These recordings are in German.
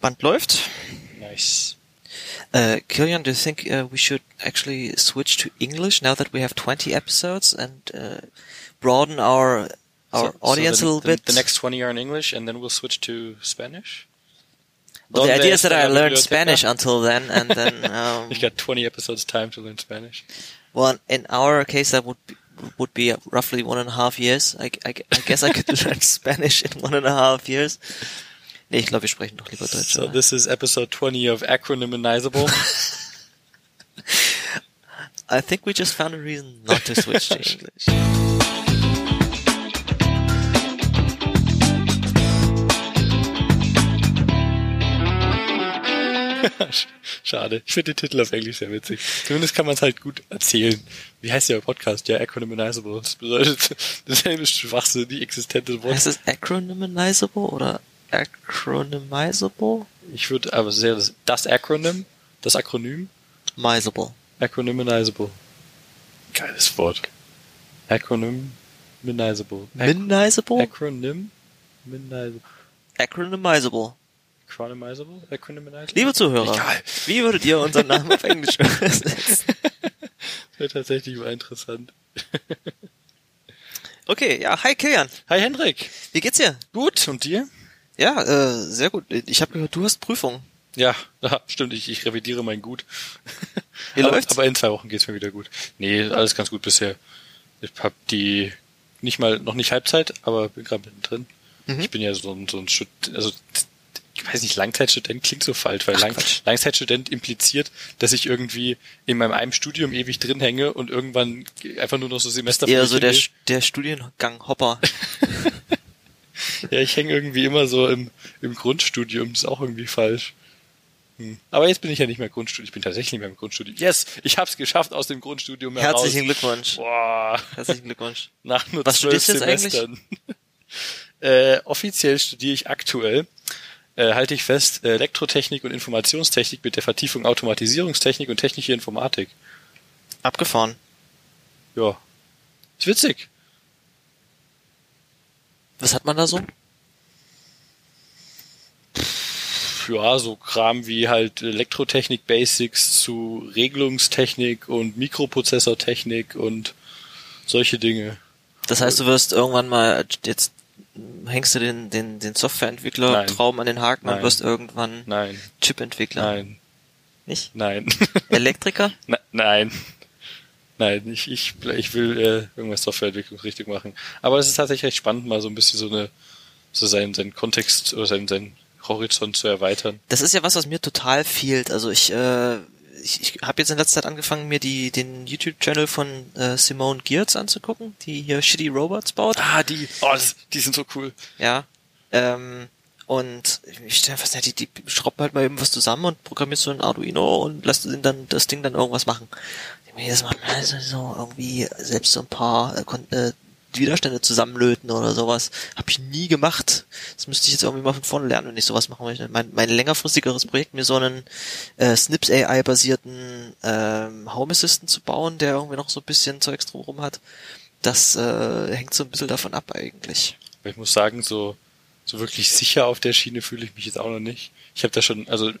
Band läuft. Nice. Uh, Kilian, do you think uh, we should actually switch to English now that we have 20 episodes and uh, broaden our our So- so audience the, a little the, bit? The next 20 are in English and then we'll switch to Spanish. well, the idea is that I learned? Spanish until then, and then um, You got 20 episodes time to learn Spanish. well, in our case, that would be, would be roughly one and a half years. I, I, I guess I could learn Spanish in one and a half years. Nee, ich glaube, wir sprechen doch lieber Deutsch. So oder? this is episode 20 of Acronymizable. I think we just found a reason not to switch to English. Schade. Ich finde den Titel auf Englisch sehr witzig. Zumindest kann man es halt gut erzählen. Wie heißt der Podcast? Ja, Acronymizable. Das bedeutet dasselbe Schwachsinn, die existente Wort. Heißt es acronymizable oder acronymizable? Ich würde aber sehr das, Acronym, das Akronym, Mizable. Acronymizable. Geiles Wort. Acronymizable. Ac Minizable? Acronym? Minizable. Acronymizable. Acronymizable? Acronymizable? Liebe Zuhörer, Egal. wie würdet ihr unseren Namen auf Englisch übersetzen? Das wäre tatsächlich mal interessant. Okay, ja, hi Kilian. Hi Hendrik. Wie geht's dir? Gut, und dir? Ja, äh, sehr gut. Ich habe gehört, du hast Prüfung. Ja, ja stimmt, ich, ich revidiere mein Gut. Wie aber, läuft's? aber in zwei Wochen geht's mir wieder gut. Nee, alles ganz gut bisher. Ich hab die nicht mal, noch nicht Halbzeit, aber bin gerade mittendrin. Mhm. Ich bin ja so ein, so ein Stud also ich weiß nicht, Langzeitstudent klingt so falsch, weil Ach, Lang. Langzeitstudent impliziert, dass ich irgendwie in meinem einem Studium ewig drin hänge und irgendwann einfach nur noch so Semester mich so der, der Studiengang Hopper. Ja, ich hänge irgendwie immer so im, im Grundstudium, das ist auch irgendwie falsch. Hm. Aber jetzt bin ich ja nicht mehr Grundstudium, ich bin tatsächlich nicht mehr im Grundstudium. Yes, ich hab's geschafft aus dem Grundstudium heraus. Herzlichen Glückwunsch. Boah, Herzlichen Glückwunsch. nach nur Was zwölf Semestern. äh, offiziell studiere ich aktuell, äh, halte ich fest, äh, Elektrotechnik und Informationstechnik mit der Vertiefung Automatisierungstechnik und technische Informatik. Abgefahren. Ja, ist witzig. Was hat man da so? ja, so Kram wie halt Elektrotechnik Basics zu Regelungstechnik und Mikroprozessortechnik und solche Dinge. Das heißt, du wirst irgendwann mal, jetzt hängst du den, den, den Softwareentwickler Nein. Traum an den Haken Nein. und wirst irgendwann Nein, Chipentwickler. nein, Nicht? nein, Elektriker? Ne- nein. Nein, ich, ich, ich will äh, irgendwas Softwareentwicklung richtig machen. Aber es ist tatsächlich recht spannend, mal so ein bisschen so eine, so seinen, seinen Kontext oder seinen, seinen Horizont zu erweitern. Das ist ja was, was mir total fehlt. Also ich, äh, ich, ich habe jetzt in letzter Zeit angefangen, mir die den YouTube-Channel von äh, Simone Geertz anzugucken, die hier Shitty Robots baut. Ah, die, oh, das, die sind so cool. Ja. Ähm, und ich stelle fest, ja, die, die schraubt halt mal eben was zusammen und programmiert so ein Arduino und lässt ihn dann das Ding dann irgendwas machen. Jedes Mal so irgendwie selbst so ein paar äh, äh, Widerstände zusammenlöten oder sowas. Habe ich nie gemacht. Das müsste ich jetzt irgendwie mal von vorne lernen, wenn ich sowas machen möchte. Mein, mein längerfristigeres Projekt, mir so einen äh, Snips AI-basierten ähm, Home Assistant zu bauen, der irgendwie noch so ein bisschen Zeugs drumherum hat. Das äh, hängt so ein bisschen davon ab eigentlich. Ich muss sagen, so, so wirklich sicher auf der Schiene fühle ich mich jetzt auch noch nicht. Ich habe da schon, also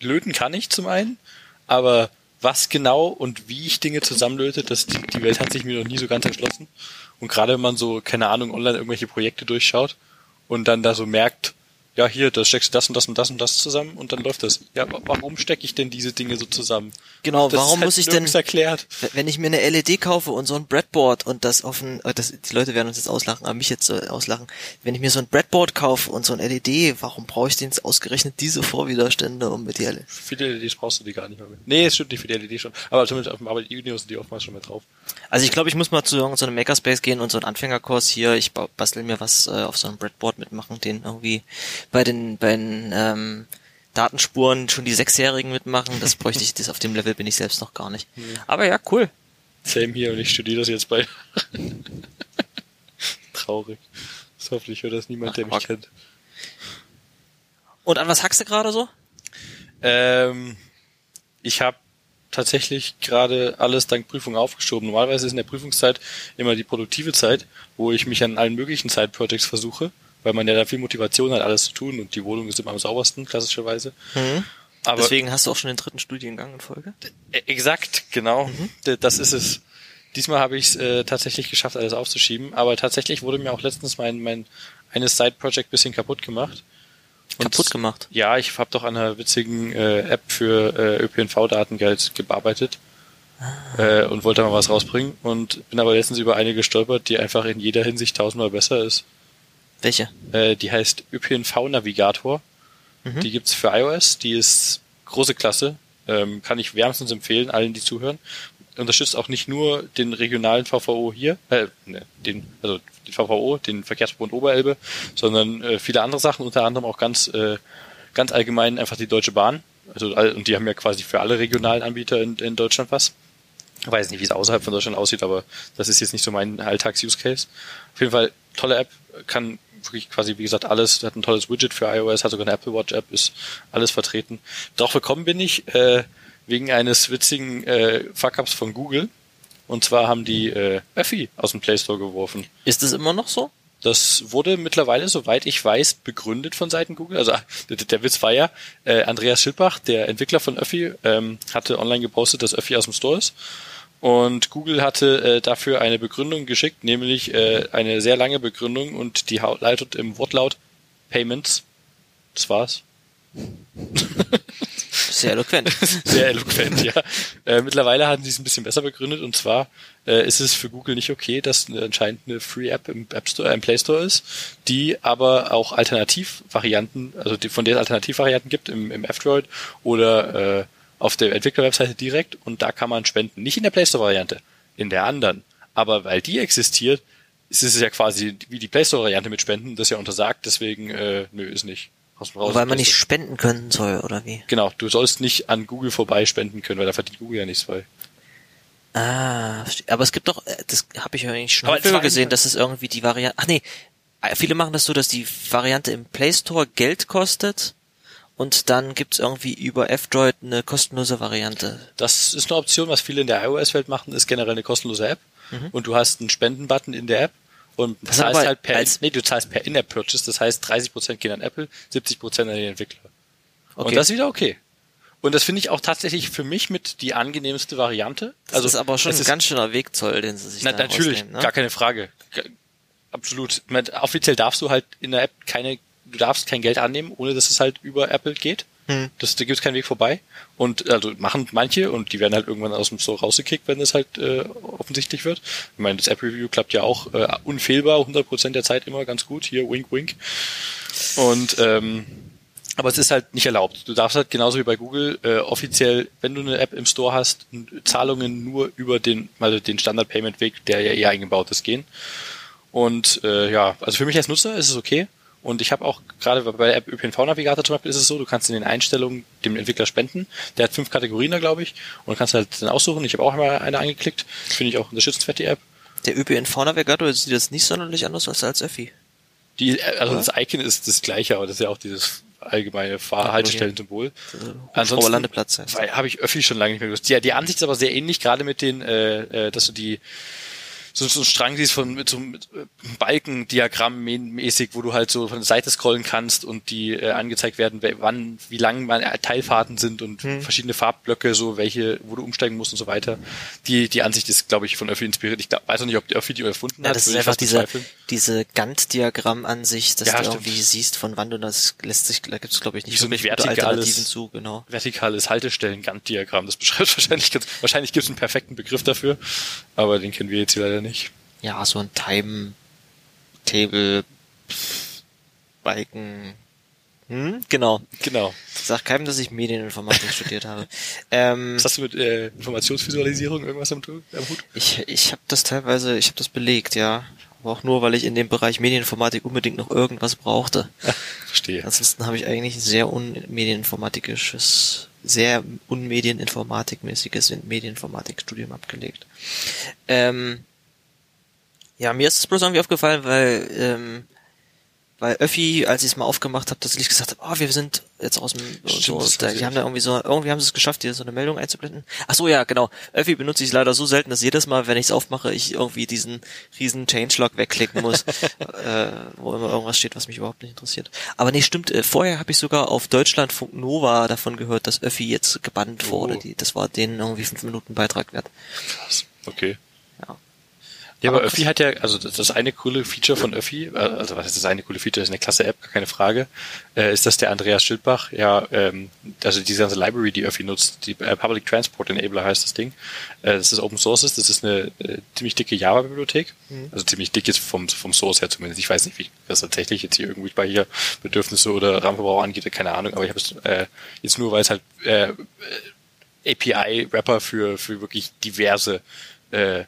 löten kann ich zum einen, aber was genau und wie ich Dinge zusammenlöte, das, die, die Welt hat sich mir noch nie so ganz erschlossen. Und gerade wenn man so, keine Ahnung, online irgendwelche Projekte durchschaut und dann da so merkt, ja, hier, da steckst du das und das und das und das zusammen und dann läuft das. Ja, wa- warum stecke ich denn diese Dinge so zusammen? Genau, Das warum halt muss ich denn, erklärt? wenn ich mir eine LED kaufe und so ein Breadboard und das auf ein, äh, das, die Leute werden uns jetzt auslachen, aber mich jetzt äh, auslachen, wenn ich mir so ein Breadboard kaufe und so ein LED, warum brauche ich denn jetzt ausgerechnet diese Vorwiderstände um mit die LED? Für die LEDs brauchst du die gar nicht mehr mit. Nee, es stimmt nicht für die LED schon. Aber zumindest auf dem Arbeit-Videos sind die oftmals schon mit drauf. Also ich glaube, ich muss mal zu so einem Makerspace gehen und so einen Anfängerkurs hier, ich ba- bastel mir was äh, auf so einem Breadboard mitmachen, den irgendwie bei den, bei den ähm, Datenspuren schon die Sechsjährigen mitmachen, das bräuchte ich, das auf dem Level bin ich selbst noch gar nicht. Aber ja, cool. Same hier und ich studiere das jetzt bei. Traurig. Das hoffentlich hört das niemand, der Ach, mich Quack. kennt. Und an was hackst du gerade so? Ähm, ich habe tatsächlich gerade alles dank Prüfung aufgeschoben. Normalerweise ist in der Prüfungszeit immer die produktive Zeit, wo ich mich an allen möglichen Side-Projects versuche. Weil man ja da viel Motivation hat, alles zu tun und die Wohnung ist immer am saubersten, klassischerweise. Mhm. Aber Deswegen hast du auch schon den dritten Studiengang in Folge. äh, exakt, genau, D- das ist es. Diesmal habe ich es äh, tatsächlich geschafft, alles aufzuschieben, aber tatsächlich wurde mir auch letztens mein, mein eines Side-Project bisschen kaputt gemacht. Und Kaputt gemacht. Ja, ich habe doch an einer witzigen äh, App für äh, ÖPNV-Datengeld gearbeitet äh, und wollte mal was rausbringen und bin aber letztens über eine gestolpert, die einfach in jeder Hinsicht tausendmal besser ist. Welche? Äh, die heißt ÖPNV-Navigator. Mhm. Die gibt's für iOS, die ist große Klasse, ähm, kann ich wärmstens empfehlen, allen, die zuhören. Unterstützt auch nicht nur den regionalen VVO hier, äh, ne, den, also den VVO, den Verkehrsverbund Oberelbe, sondern äh, viele andere Sachen, unter anderem auch ganz, äh, ganz allgemein einfach die Deutsche Bahn. Also, und die haben ja quasi für alle regionalen Anbieter in, in Deutschland was. Ich weiß nicht, wie es außerhalb von Deutschland aussieht, aber das ist jetzt nicht so mein Alltags-Use-Case. Auf jeden Fall tolle App, kann wirklich quasi, wie gesagt, alles, hat ein tolles Widget für iOS, hat sogar eine Apple Watch App, ist alles vertreten. Drauf gekommen bin ich äh, wegen eines witzigen äh, Fuck-Ups von Google. Und zwar haben die äh, Öffi aus dem Play Store geworfen. Ist es immer noch so? Das wurde mittlerweile, soweit ich weiß, begründet von Seiten Google. Also der, der Witz war ja, äh, Andreas Schildbach, der Entwickler von Öffi, ähm, hatte online gepostet, dass Öffi aus dem Store ist. Und Google hatte äh, dafür eine Begründung geschickt, nämlich äh, eine sehr lange Begründung und die leitet im Wortlaut Payments. Das war's. Sehr eloquent. Sehr eloquent, ja. Äh, mittlerweile haben sie es ein bisschen besser begründet und zwar äh, ist es für Google nicht okay, dass eine, anscheinend eine Free App im App Store, äh, im Play Store ist, die aber auch Alternativvarianten, also die, von der es Alternativvarianten gibt im, im F-Droid oder äh, auf der Entwicklerwebseite direkt und da kann man spenden. Nicht in der Play Store Variante, in der anderen. Aber weil die existiert, ist es ja quasi wie die Play Store Variante mit Spenden, das ist ja untersagt, deswegen äh, nö, ist nicht. Raus- Weil man nicht spenden können soll, oder wie? Genau, du sollst nicht an Google vorbei spenden können, weil da verdient Google ja nichts bei. Ah, aber es gibt doch, äh, das habe ich eigentlich schon häufiger gesehen, dass es irgendwie die Variante, ach nee, äh, viele machen das so, dass die Variante im Play Store Geld kostet und dann gibt's irgendwie über F-Droid eine kostenlose Variante. Das ist eine Option, was viele in der iOS-Welt machen, ist generell eine kostenlose App. Und du hast einen Spenden-Button in der App und Das zahlst halt per, nee, du zahlst per In-App-Purchase, das heißt 30% gehen an Apple, 70% an den Entwickler. Okay. Und das ist wieder okay. Und das finde ich auch tatsächlich für mich mit die angenehmste Variante. Das ist aber schon ein ganz schöner Wegzoll, den sie sich na, da natürlich, ne? gar keine Frage. Absolut. Offiziell darfst du halt in der App keine, du darfst kein Geld annehmen, ohne dass es halt über Apple geht. Hm. Das, da gibt es keinen Weg vorbei. Und also machen manche und die werden halt irgendwann aus dem Store rausgekickt, wenn das halt äh, offensichtlich wird. Ich meine, das App-Review klappt ja auch äh, unfehlbar, 100% der Zeit immer ganz gut. Hier, wink, wink. Und ähm, aber es ist halt nicht erlaubt. Du darfst halt genauso wie bei Google äh, offiziell, wenn du eine App im Store hast, Zahlungen nur über den, also den Standard-Payment-Weg, der ja eh eingebaut ist, gehen. Und äh, ja, also für mich als Nutzer ist es okay. Und ich habe auch gerade bei der App ÖPNV-Navigator zum Beispiel ist es so, du kannst in den Einstellungen dem Entwickler spenden. Der hat fünf Kategorien da, glaube ich. Und kannst halt dann aussuchen. Ich habe auch einmal eine angeklickt. Finde ich auch unterstützenswert, die App. Der ÖPNV-Navigator sieht jetzt nicht sonderlich anders aus als Öffi. Die, äh, also Oder? das Icon ist das gleiche, aber das ist ja auch dieses allgemeine Fahrhaltestellensymbol. Also, Landeplatz heißt. Weil habe ich Öffi schon lange nicht mehr gewusst. Ja, die Ansicht ist aber sehr ähnlich, gerade mit den, äh, äh, dass du die so, so einen Strang siehst von mit so einem äh, Balkendiagramm mä- mäßig, wo du halt so von der Seite scrollen kannst und die äh, angezeigt werden, wer- wann, wie lang man äh, Teilfahrten sind und Hm. verschiedene Farbblöcke, so welche, wo du umsteigen musst und so weiter. Die die Ansicht ist, glaube ich, von Öffi inspiriert. Ich glaub, weiß auch nicht, ob der Öffi die erfunden Ja, hat. das ist einfach diese, bezweifeln. diese Gantt-Diagramm-Ansicht, dass Ja, du stimmt. irgendwie siehst, von wann du das lässt sich, da gibt es glaube ich nicht so ein wirklich vertikales- Alternativen zu, genau. vertikales Haltestellen-Gantt-Diagramm. Das beschreibt wahrscheinlich ganz, wahrscheinlich gibt es einen perfekten Begriff dafür, aber den kennen wir jetzt hier leider nicht. Ja, so ein Time-Table, Balken, hm? genau. Genau. Sag keinem, dass ich Medieninformatik studiert habe. Ähm, Was hast du mit äh, Informationsvisualisierung irgendwas am, am Hut? ich ich habe das teilweise, ich habe das belegt, ja. Aber auch nur, weil ich in dem Bereich Medieninformatik unbedingt noch irgendwas brauchte. Verstehe. Ansonsten habe ich eigentlich ein sehr unmedieninformatikisches, sehr unmedieninformatikmäßiges Medieninformatikstudium abgelegt. Ähm, ja, mir ist es bloß irgendwie aufgefallen, weil, ähm, weil Öffi, als ich es mal aufgemacht habe, tatsächlich gesagt habe, oh, wir sind jetzt aus dem Stimmt, so, das da, die haben da irgendwie so irgendwie haben sie es geschafft, hier so eine Meldung einzublenden. Ach so, ja, genau. Öffi benutze ich leider so selten, dass jedes Mal, wenn ich es aufmache, ich irgendwie diesen riesen Changelog wegklicken muss, äh, wo immer irgendwas steht, was mich überhaupt nicht interessiert. Aber nee, stimmt, äh, vorher habe ich sogar auf Deutschlandfunk Nova davon gehört, dass Öffi jetzt gebannt wurde. Oh. Die, das war denen irgendwie fünf Minuten Beitrag wert. Krass. Okay. Ja. Aber Aber Öffi hat ja, also das, eine coole Feature von Öffi, äh, also was ist das eine coole Feature, das ist eine klasse App, gar keine Frage, äh, ist, dass der Andreas Schildbach ja, ähm, also diese ganze Library, die Öffi nutzt, die äh, Public Transport Enabler heißt das Ding, äh, das ist Open Source das ist eine äh, ziemlich dicke Java-Bibliothek, also ziemlich dick jetzt vom, vom Source her zumindest, ich weiß nicht, wie das tatsächlich jetzt hier irgendwie Speicherbedürfnisse oder RAM-Verbrauch angeht, keine Ahnung, aber ich habe es äh, jetzt nur, weil es halt äh, API-Wrapper für, für wirklich diverse äh,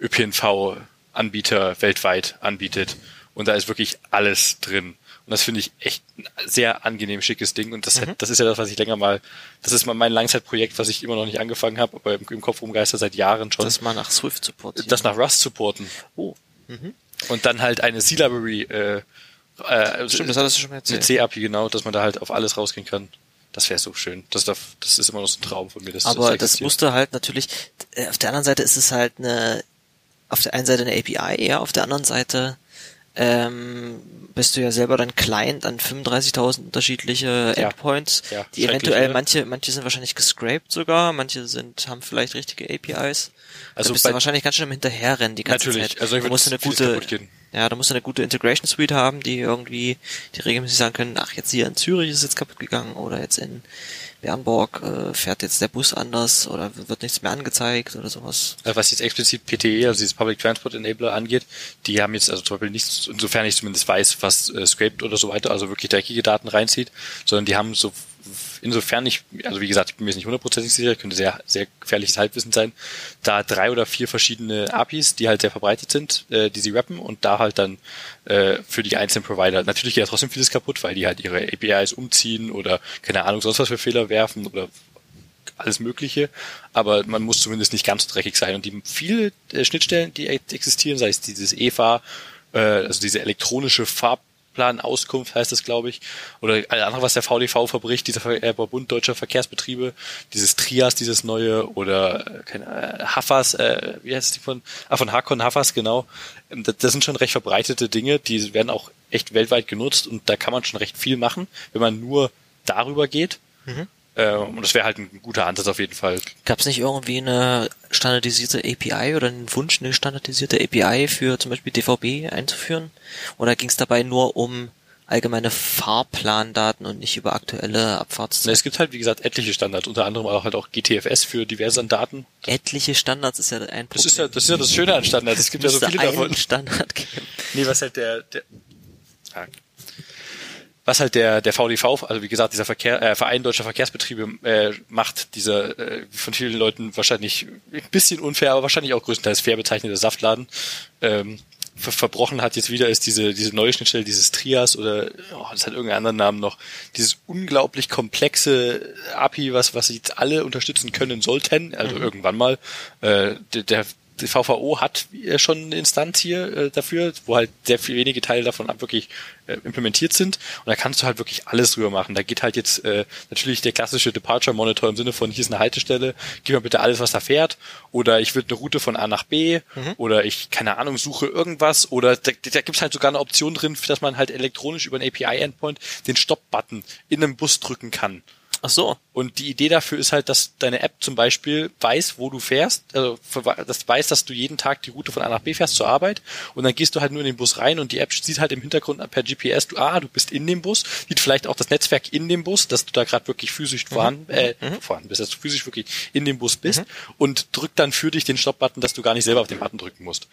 ÖPNV-Anbieter weltweit anbietet. Und da ist wirklich alles drin. Und das finde ich echt ein sehr angenehm schickes Ding. Und das, hat, das ist ja das, was ich länger mal, das ist mal mein Langzeitprojekt, was ich immer noch nicht angefangen habe, aber im, im Kopf rumgeistert seit Jahren schon. Das mal nach Swift supportieren. das nach Rust supporten. oh, Und dann halt eine C-Library, äh, äh, stimmt, das hattest du schon mal eine erzählt. C-API, genau, dass man da halt auf alles rausgehen kann. Das wäre so schön. Das, darf, das ist immer noch so ein Traum von mir. Dass Aber das existiert. musste halt natürlich, äh, auf der anderen Seite ist es halt eine, auf der einen Seite eine API, ja, auf der anderen Seite ähm, bist du ja selber dann Client an 35.000 unterschiedliche Ja. Endpoints, Ja, die schrecklich, eventuell, manche, manche sind wahrscheinlich gescraped sogar, manche sind, haben vielleicht richtige APIs. Also da bist du wahrscheinlich ganz schön im Hinterherrennen die ganze Natürlich, Zeit. also du wird musst eine vieles gute, ja, da musst du eine gute Integration Suite haben, die irgendwie, die regelmäßig sagen können, ach, jetzt hier in Zürich ist jetzt kaputt gegangen oder jetzt in Bernburg äh, fährt jetzt der Bus anders oder wird nichts mehr angezeigt oder sowas. Äh, Was jetzt explizit PTE, also dieses Public Transport Enabler angeht, die haben jetzt also zum Beispiel nichts, insofern ich zumindest weiß, was äh, scraped oder so weiter, also wirklich dreckige Daten reinzieht, sondern die haben so, insofern ich, also wie gesagt, ich bin mir jetzt nicht hundertprozentig sicher, könnte sehr, sehr gefährliches Halbwissen sein, da drei oder vier verschiedene APIs, die halt sehr verbreitet sind, äh, die sie rappen und da halt dann äh, für die einzelnen Provider, natürlich geht ja trotzdem vieles kaputt, weil die halt ihre APIs umziehen oder keine Ahnung, sonst was für Fehler werfen oder alles Mögliche, aber man muss zumindest nicht ganz so dreckig sein. Und die viele äh, Schnittstellen, die ex- existieren, sei es dieses EFA, äh, also diese elektronische Fahrplanauskunft heißt das, glaube ich, oder alles andere, was der VDV verbricht, dieser Ver äh, Bund Deutscher Verkehrsbetriebe, dieses Trias, dieses neue, oder äh, keine, äh, Hafas, äh, wie heißt die von, ah, von Hakon Hafas, genau. Ähm, Das, das sind schon recht verbreitete Dinge, die werden auch echt weltweit genutzt und da kann man schon recht viel machen, wenn man nur darüber geht. Äh, und das wäre halt ein guter Ansatz auf jeden Fall. Gab es nicht irgendwie eine standardisierte API oder einen Wunsch, eine standardisierte API für zum Beispiel DVB einzuführen? Oder ging es dabei nur um allgemeine Fahrplandaten und nicht über aktuelle Abfahrtszeiten? Es gibt halt, wie gesagt, etliche Standards, unter anderem auch halt auch GTFS für diverse Daten. Etliche Standards ist ja ein Problem. Das ist ja, das ist ja das Schöne an Standards. Es gibt ja so viele einen davon. Standard geben. Nee, was halt der, der ah. Was halt der, der VDV, also wie gesagt, dieser Verkehr, äh, Verein Deutscher Verkehrsbetriebe äh, macht, dieser äh, von vielen Leuten wahrscheinlich ein bisschen unfair, aber wahrscheinlich auch größtenteils fair bezeichnete Saftladen, ähm, ver verbrochen hat jetzt wieder, ist diese, diese neue Schnittstelle, dieses Trias oder oh, das hat irgendeinen anderen Namen noch, dieses unglaublich komplexe API, was, was jetzt alle unterstützen können sollten, also irgendwann mal. Äh, der, der die VVO hat äh, schon eine Instanz hier äh, dafür, wo halt sehr viel wenige Teile davon wirklich äh, implementiert sind. Und da kannst du halt wirklich alles drüber machen. Da geht halt jetzt äh, natürlich der klassische Departure Monitor im Sinne von, hier ist eine Haltestelle, gib mir bitte alles, was da fährt. Oder ich will eine Route von A nach B. Oder ich, keine Ahnung, suche irgendwas. Oder da, da gibt es halt sogar eine Option drin, dass man halt elektronisch über einen API-Endpoint den Stop-Button in einem Bus drücken kann. Ach so. Und die Idee dafür ist halt, dass deine App zum Beispiel weiß, wo du fährst, also das weiß, dass du jeden Tag die Route von A nach B fährst zur Arbeit. Und dann gehst du halt nur in den Bus rein und die App sieht halt im Hintergrund per GPS, du, ah, du bist in dem Bus, sieht vielleicht auch das Netzwerk in dem Bus, dass du da gerade wirklich physisch vorhanden, äh, vorhanden bist, dass du physisch wirklich in dem Bus bist und drückt dann für dich den Stop-Button, dass du gar nicht selber auf den Button drücken musst.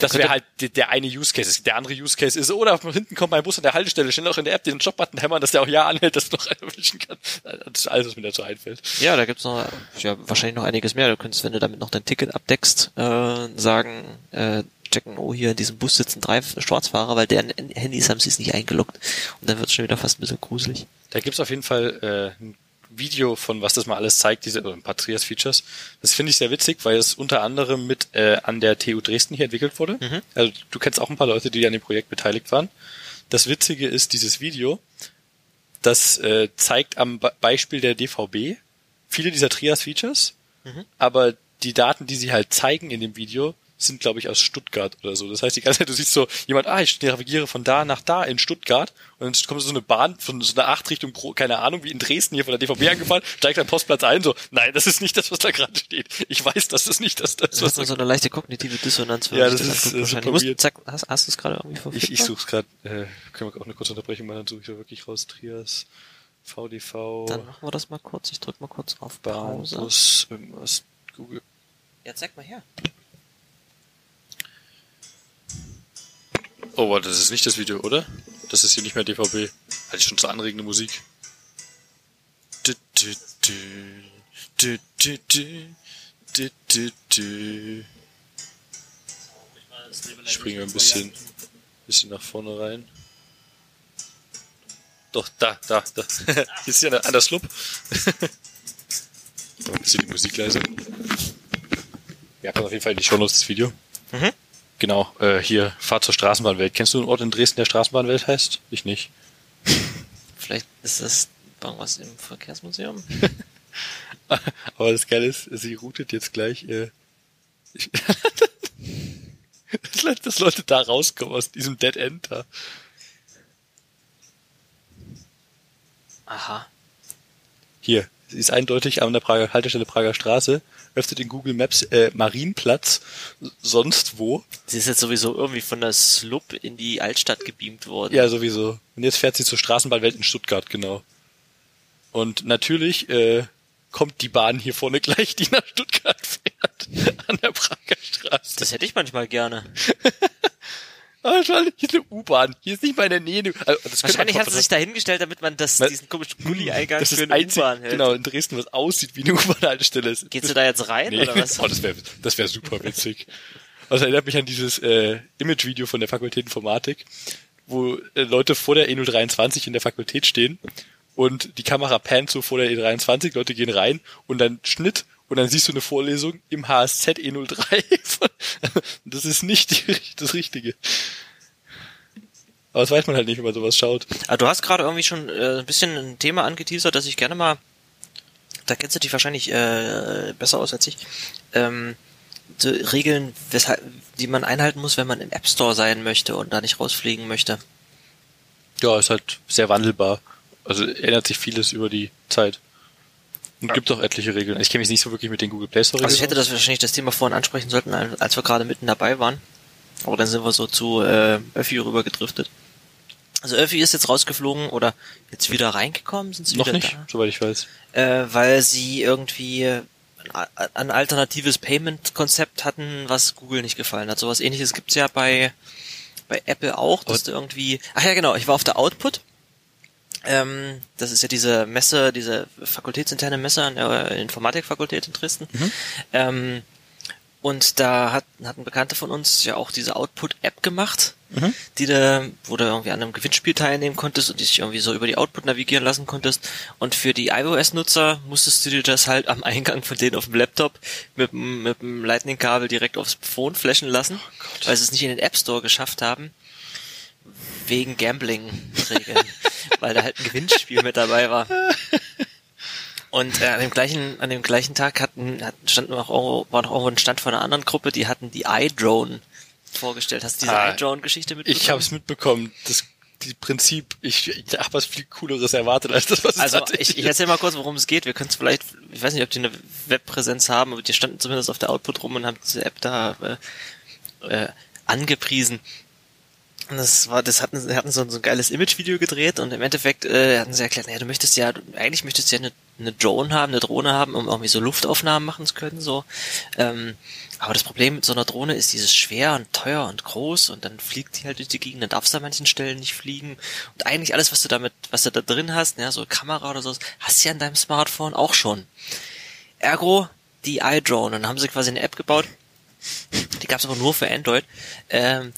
Das wäre halt der, der eine Use Case. Der andere Use Case ist, oder von hinten kommt mein Bus an der Haltestelle, schnell noch in der App den Stop-Button hämmern, dass der auch ja anhält, dass du noch einen erwischen kann. Das ist alles, was mir dazu einfällt. Ja, da gibt's noch ja, wahrscheinlich noch einiges mehr. Du könntest, wenn du damit noch dein Ticket abdeckst, äh, sagen, äh, checken, oh, hier in diesem Bus sitzen drei Schwarzfahrer, weil deren Handys haben sie es nicht eingeloggt. Und dann wird's schon wieder fast ein bisschen gruselig. Da gibt's auf jeden Fall äh, Video von, was das mal alles zeigt, diese oder ein paar Trias-Features. Das finde ich sehr witzig, weil es unter anderem mit äh, an der TU Dresden hier entwickelt wurde. Also du kennst auch ein paar Leute, die an dem Projekt beteiligt waren. Das Witzige ist dieses Video. das äh, zeigt am Be Beispiel der DVB viele dieser Trias-Features, aber die Daten, die sie halt zeigen in dem Video, sind, glaube ich, aus Stuttgart oder so. Das heißt, die ganze Zeit, du siehst so jemand, ah, ich navigiere von da nach da in Stuttgart und dann kommt so eine Bahn von so einer Acht Richtung, Pro, keine Ahnung, wie in Dresden hier von der DVB angefahren, steigt am Postplatz ein, so, nein, das ist nicht das, was da gerade steht. Ich weiß, das ist nicht das, das Das was ist so eine leichte kognitive Dissonanz. Ja, das ist, äh, wahrscheinlich. super Musst- zack, hast, hast du es gerade irgendwie Ich, verfügbar? ich suche es gerade, äh, können wir auch eine kurze Unterbrechung machen, dann suche ich da wirklich raus. Trias, VDV, Dann machen wir das mal kurz. Ich drück mal kurz auf Bahn, Pause. Bus, irgendwas, Google. Ja, zeig mal her. Oh, warte, das ist nicht das Video, oder? Das ist hier nicht mehr DVB. Halt schon zur anregende Musik. Du, du, Springen wir ein bisschen, bisschen nach vorne rein. Doch, da, da, da. Hier ist hier an der Slup. Ein bisschen die Musik leiser. Ja, kommt auf jeden Fall in die Shownotes das Video. Mhm. Genau, äh, hier, Fahrt zur Straßenbahnwelt. Kennst du einen Ort in Dresden, der Straßenbahnwelt heißt? Ich nicht. Vielleicht ist das irgendwas im Verkehrsmuseum. Aber das Geile ist, sie routet jetzt gleich, äh, dass Leute- dass Leute da rauskommen aus diesem Dead End da. Aha. Hier, sie ist eindeutig an der Prager, Haltestelle Prager Straße, öffnet in Google Maps äh, Marienplatz, sonst wo. Sie ist jetzt sowieso irgendwie von der Slup in die Altstadt gebeamt worden. Ja, sowieso. Und jetzt fährt sie zur Straßenbahnwelt in Stuttgart, genau. Und natürlich äh, kommt die Bahn hier vorne gleich, die nach Stuttgart fährt, an der Prager Straße. Das hätte ich manchmal gerne. Ah, hier ist eine U-Bahn. Hier ist nicht mal in der Nähe. Also, Wahrscheinlich hat sie sich dahingestellt, damit man das, diesen komischen Gulli-Eingang das für eine U-Bahn hält. genau, in Dresden, was aussieht wie eine U-Bahn-Haltestelle. ist. Gehst du da jetzt rein Nee. oder was? Oh, das wäre das wär super witzig. Also erinnert mich an dieses äh, Image-Video von der Fakultät Informatik, wo äh, Leute vor der E023 in der Fakultät stehen und die Kamera pannt so vor der E23, Leute gehen rein und dann Schnitt und dann siehst du eine Vorlesung im HSZ E03. das ist nicht die, das Richtige. Aber das weiß man halt nicht, wenn man sowas schaut. Aber du hast gerade irgendwie schon äh, ein bisschen ein Thema angeteasert, dass ich gerne mal, da kennst du dich wahrscheinlich äh, besser aus als ich, ähm, so Regeln, weshalb, die man einhalten muss, wenn man im App Store sein möchte und da nicht rausfliegen möchte. Ja, ist halt sehr wandelbar. Also ändert sich vieles über die Zeit. Und gibt auch etliche Regeln. Ich kenne mich nicht so wirklich mit den Google Play Store Also ich hätte das wahrscheinlich das Thema vorhin ansprechen sollten, als wir gerade mitten dabei waren. Aber dann sind wir so zu äh, Öffi rüber gedriftet. Also Öffi ist jetzt rausgeflogen oder jetzt wieder reingekommen, sind sie Noch wieder nicht, da? soweit ich weiß. äh, weil sie irgendwie ein, ein alternatives Payment-Konzept hatten, was Google nicht gefallen hat. Sowas ähnliches gibt's ja bei, bei Apple auch, dass du irgendwie. Ach ja, genau, ich war auf der Output. Ähm, das ist ja diese Messe, diese fakultätsinterne Messe an der Informatikfakultät in Dresden. Ähm, und da hat, hatten Bekannte von uns ja auch diese Output-App gemacht, die da, wo du irgendwie an einem Gewinnspiel teilnehmen konntest und dich irgendwie so über die Output navigieren lassen konntest. Und für die iOS-Nutzer musstest du dir das halt am Eingang von denen auf dem Laptop mit, mit dem Lightning-Kabel direkt aufs Phone flashen lassen, weil sie es nicht in den App Store geschafft haben. Wegen Gambling-Regeln, weil da halt ein Gewinnspiel mit dabei war. Und äh, an dem gleichen, an dem gleichen Tag hatten, hatten stand noch irgendwo, war noch irgendwo ein Stand von einer anderen Gruppe, die hatten die iDrone vorgestellt. Hast du diese Ah, iDrone-Geschichte mitbekommen? Ich habe es mitbekommen. Das die Prinzip, ich, ich habe was viel cooleres erwartet als das, was es Also ich, ich ist. erzähl mal kurz, worum es geht. Wir können es vielleicht, ich weiß nicht, ob die eine Webpräsenz haben, aber die standen zumindest auf der Output rum und haben diese App da äh, äh, angepriesen. Das war, das hatten, hatten so, ein- so ein geiles Image-Video gedreht und im Endeffekt äh, hatten sie erklärt, naja, du möchtest ja, du, eigentlich möchtest du ja eine, eine Drone haben, eine Drohne haben, um irgendwie so Luftaufnahmen machen zu können, so. Ähm, aber das Problem mit so einer Drohne ist dieses schwer und teuer und groß und dann fliegt die halt durch die Gegend, dann darfst du an manchen Stellen nicht fliegen. Und eigentlich alles, was du damit, was du da drin hast, ja, so Kamera oder so, hast du ja an deinem Smartphone auch schon. Ergo, die iDrone. Und dann haben sie quasi eine App gebaut, die gab's aber nur für Android. Ähm,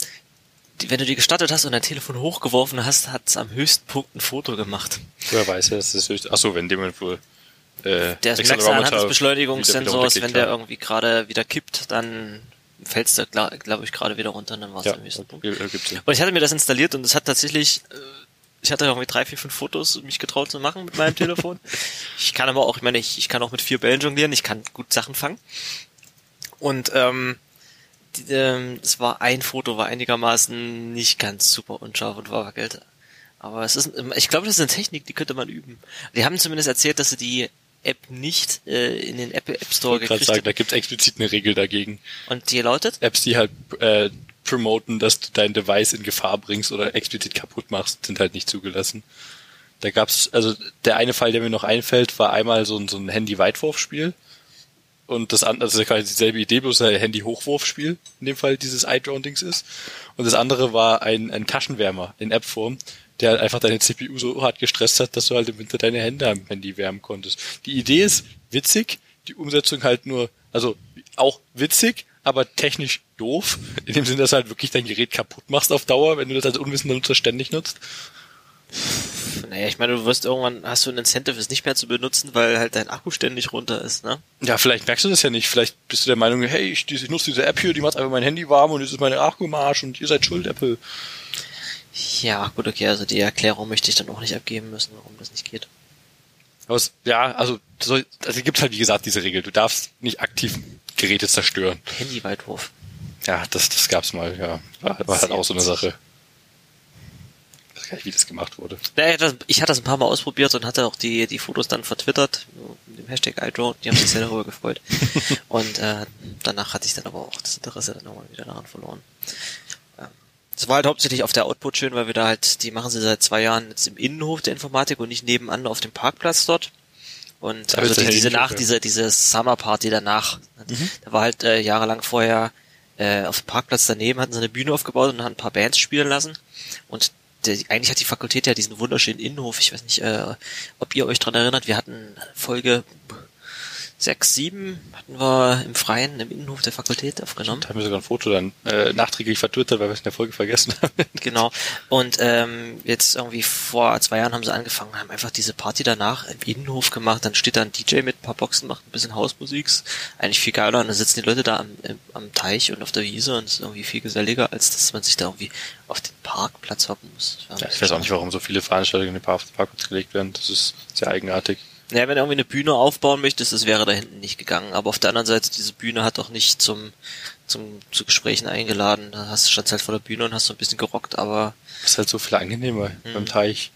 wenn du die gestartet hast und dein Telefon hochgeworfen hast, hat's am höchsten Punkt ein Foto gemacht. Wer weiß ja, das ist höchst, achso, wenn dem wohl äh, Der anhand des Beschleunigungssensors, wenn der irgendwie gerade wieder kippt, dann fällst du, glaube glaub ich, gerade wieder runter und dann war's ja, am höchsten Punkt. ja. Und ich hatte mir das installiert und es hat tatsächlich äh, Ich hatte irgendwie drei, vier, fünf Fotos, mich getraut zu machen mit meinem Telefon. Ich kann aber auch, ich meine, ich, ich kann auch mit vier Bällen jonglieren, ich kann gut Sachen fangen. Und ähm, ähm, es war ein Foto, war einigermaßen nicht ganz super unscharf und verwackelt. Aber es ist, ich glaube, das ist eine Technik, die könnte man üben. Die haben zumindest erzählt, dass sie die App nicht äh, in den Apple App Store Ich wollte gerade sagen, da gibt es explizit eine Regel dagegen. Und die lautet? Apps, die halt äh, promoten, dass du dein Device in Gefahr bringst oder explizit kaputt machst, sind halt nicht zugelassen. Da gab's, also der eine Fall, der mir noch einfällt, war einmal so ein, so ein Handy-Weitwurfspiel. Und das andere, also quasi dieselbe Idee, bloß ein Handy-Hochwurfspiel, in dem Fall dieses iDrone-Dings ist. Und das andere war ein, ein Taschenwärmer in App-Form, der halt einfach deine CPU so hart gestresst hat, dass du halt im Winter deine Hände am Handy wärmen konntest. Die Idee ist witzig, die Umsetzung halt nur, also auch witzig, aber technisch doof, in dem Sinne, dass du halt wirklich dein Gerät kaputt machst auf Dauer, wenn du das als unwissender Nutzer ständig nutzt. Naja, ich meine, du wirst irgendwann, hast du ein Incentive, es nicht mehr zu benutzen, weil halt dein Akku ständig runter ist, ne? Ja, vielleicht merkst du das ja nicht. Vielleicht bist du der Meinung, hey, ich, ich nutze diese App hier, die macht einfach mein Handy warm und jetzt ist meine Akku im Arsch und ihr seid schuld, Apple. Ja, gut, okay, also die Erklärung möchte ich dann auch nicht abgeben müssen, warum das nicht geht. Aber es, ja, also, so, also gibt halt wie gesagt diese Regel. Du darfst nicht aktiv Geräte zerstören. Handyweitwurf. Ja, das, das gab's mal, ja. War, war halt auch so eine Sache. Ich weiß gar nicht, wie das gemacht wurde. Naja, das, ich hatte das ein paar Mal ausprobiert und hatte auch die, die Fotos dann vertwittert mit dem Hashtag iDrone. Die haben sich sehr darüber gefreut. Und äh, danach hatte ich dann aber auch das Interesse dann nochmal wieder daran verloren. Es war halt hauptsächlich auf der Output schön, weil wir da halt, die machen sie seit zwei Jahren jetzt im Innenhof der Informatik und nicht nebenan auf dem Parkplatz dort. Und also die, diese nach, diese, diese Summer Party danach. Mhm. Da war halt äh, jahrelang vorher äh, auf dem Parkplatz daneben hatten sie eine Bühne aufgebaut und haben ein paar Bands spielen lassen. Und der, eigentlich hat die Fakultät ja diesen wunderschönen Innenhof. Ich weiß nicht, äh, ob ihr euch dran erinnert. Wir hatten Folge sechs, sieben hatten wir im Freien im Innenhof der Fakultät aufgenommen. Da haben wir sogar ein Foto dann äh, nachträglich vertwittert, weil wir es in der Folge vergessen haben. Genau. Und ähm, jetzt irgendwie vor zwei Jahren haben sie angefangen, haben einfach diese Party danach im Innenhof gemacht. Dann steht da ein DJ mit ein paar Boxen, macht ein bisschen Hausmusik. Eigentlich viel geiler. Und dann sitzen die Leute da am, am Teich und auf der Wiese und es ist irgendwie viel geselliger, als dass man sich da irgendwie auf den Parkplatz hocken muss. Ja, ich weiß auch nicht, warum so viele Veranstaltungen in den Park Parkplatz gelegt werden. Das ist sehr eigenartig. Naja, wenn du irgendwie eine Bühne aufbauen möchtest, das wäre da hinten nicht gegangen. Aber auf der anderen Seite, diese Bühne hat auch nicht zum, zum, zu Gesprächen eingeladen. Da hast du standst halt vor der Bühne und hast so ein bisschen gerockt, aber Das ist halt so viel angenehmer Mhm. beim Teich.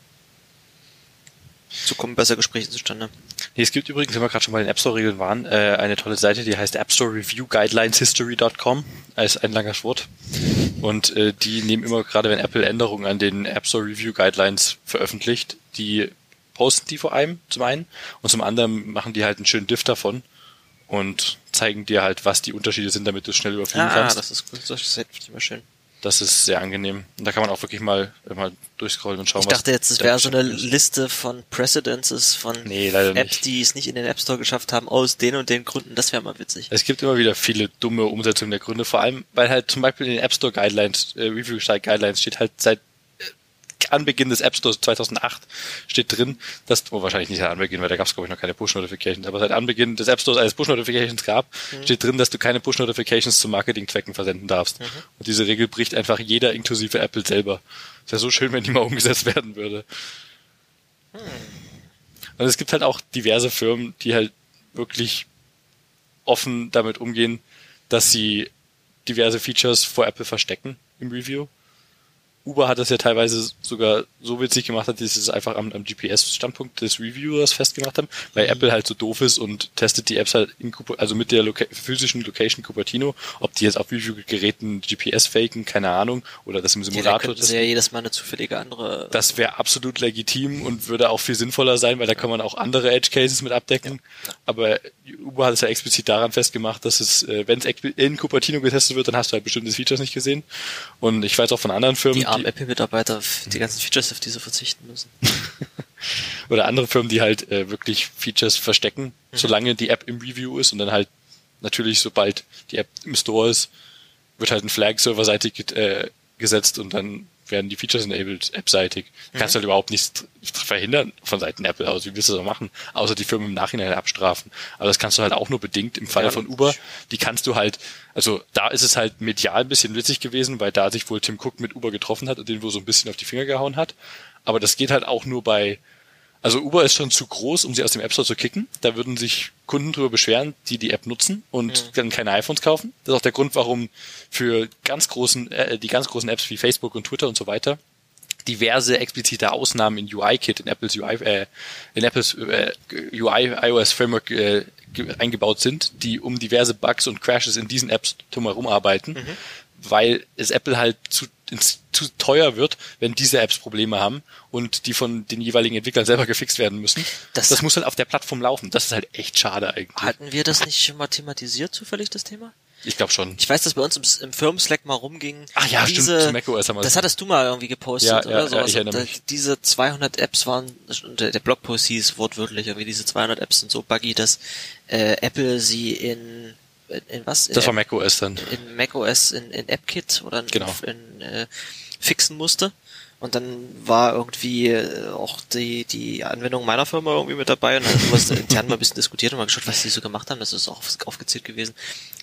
so kommen besser Gespräche zustande. Nee, es gibt übrigens, wenn wir gerade schon bei den App Store Regeln waren, äh, eine tolle Seite, die heißt App Store Review Guidelines History.com. Ist ein langer Wort. Und äh, die nehmen immer gerade, wenn Apple Änderungen an den App Store Review Guidelines veröffentlicht, die posten die vor allem zum einen und zum anderen machen die halt einen schönen Diff davon und zeigen dir halt, was die Unterschiede sind, damit du es schnell überfliegen Ah, kannst. das ist gut. Das ist immer schön. Das ist sehr angenehm. Und da kann man auch wirklich mal, mal durchscrollen und schauen, Ich dachte jetzt, es wäre so eine ist. Liste von Precedences von Nee, Apps, die es nicht in den App Store geschafft haben, aus den und den Gründen. Das wäre mal witzig. Es gibt immer wieder viele dumme Umsetzungen der Gründe, vor allem, weil halt zum Beispiel in den App Store Guidelines, äh, Review Guidelines steht halt seit äh, Anbeginn des App Stores 2008 steht drin, dass, oh, wahrscheinlich nicht seit Anbeginn, weil da gab es glaube ich noch keine Push-Notifications, aber seit Anbeginn des App Stores, als Push-Notifications gab, steht drin, dass du keine Push-Notifications zu Marketingzwecken versenden darfst. Und diese Regel bricht einfach jeder inklusive Apple selber. Es wäre so schön, wenn die mal umgesetzt werden würde. Und es gibt halt auch diverse Firmen, die halt wirklich offen damit umgehen, dass sie diverse Features vor Apple verstecken im Review. Uber hat das ja teilweise sogar so witzig gemacht, dass sie es einfach am, am GPS-Standpunkt des Reviewers festgemacht haben, weil Apple halt so doof ist und testet die Apps halt in, also mit der Loca physischen Location Cupertino, ob die jetzt auf Review-Geräten GPS faken, keine Ahnung, oder das im Ja, da Simulator sie ja jedes Mal eine zufällige andere. das wäre absolut legitim und würde auch viel sinnvoller sein, weil da kann man auch andere Edge Cases mit abdecken. Aber Uber hat es ja explizit daran festgemacht, dass es, äh, wenn es in Cupertino getestet wird, dann hast du halt bestimmte Features nicht gesehen. Und ich weiß auch von anderen Firmen, die armen Apple-Mitarbeiter, die ganzen Features, auf die sie verzichten müssen. oder andere Firmen, die halt äh, wirklich Features verstecken, solange die App im Review ist und dann halt natürlich, sobald die App im Store ist, wird halt ein Flag serverseitig äh, gesetzt und dann werden die Features enabled appseitig. Du kannst halt überhaupt nichts verhindern von Seiten Apple aus. Wie willst du das auch machen? Außer die Firmen im Nachhinein abstrafen. Aber das kannst du halt auch nur bedingt im Fall Ja, von Uber. Die kannst du halt, also da ist es halt medial ein bisschen witzig gewesen, weil da sich wohl Tim Cook mit Uber getroffen hat und den wohl so ein bisschen auf die Finger gehauen hat. Aber das geht halt auch nur bei, also Uber ist schon zu groß, um sie aus dem App Store zu kicken. Da würden sich Kunden drüber beschweren, die die App nutzen und Mhm. dann keine iPhones kaufen. Das ist auch der Grund, warum für ganz großen, äh, die ganz großen Apps wie Facebook und Twitter und so weiter diverse explizite Ausnahmen in UI-Kit, in Apples UI, äh, in Apples äh, UI iOS Framework äh, ge- eingebaut sind, die um diverse Bugs und Crashes in diesen Apps drumherum arbeiten, Mhm. Weil es Apple halt zu, ins, zu teuer wird, wenn diese Apps Probleme haben und die von den jeweiligen Entwicklern selber gefixt werden müssen. Das- Das, muss halt auf der Plattform laufen. Das ist halt echt schade eigentlich. Hatten wir das nicht schon mal thematisiert, zufällig, das Thema? Ich glaube schon. Ich weiß, dass bei uns im, im Firmen-Slack mal rumging. Ach ja, stimmt, diese, zu macOS haben wir Das das- hattest du mal irgendwie gepostet, Ja, oder ja, so. ja, ich erinnere da, mich. diese 200 Apps waren, der der Blogpost hieß wortwörtlich, irgendwie diese 200 Apps sind so buggy, dass äh, Apple sie in, in, was? In Das war macOS dann. in macOS in, in AppKit oder in, Genau. in, äh, fixen musste. Und dann war irgendwie äh, auch die, die Anwendung meiner Firma irgendwie mit dabei und dann haben wir es intern mal ein bisschen diskutiert und mal geschaut, was die so gemacht haben. Das ist auch aufgezählt gewesen.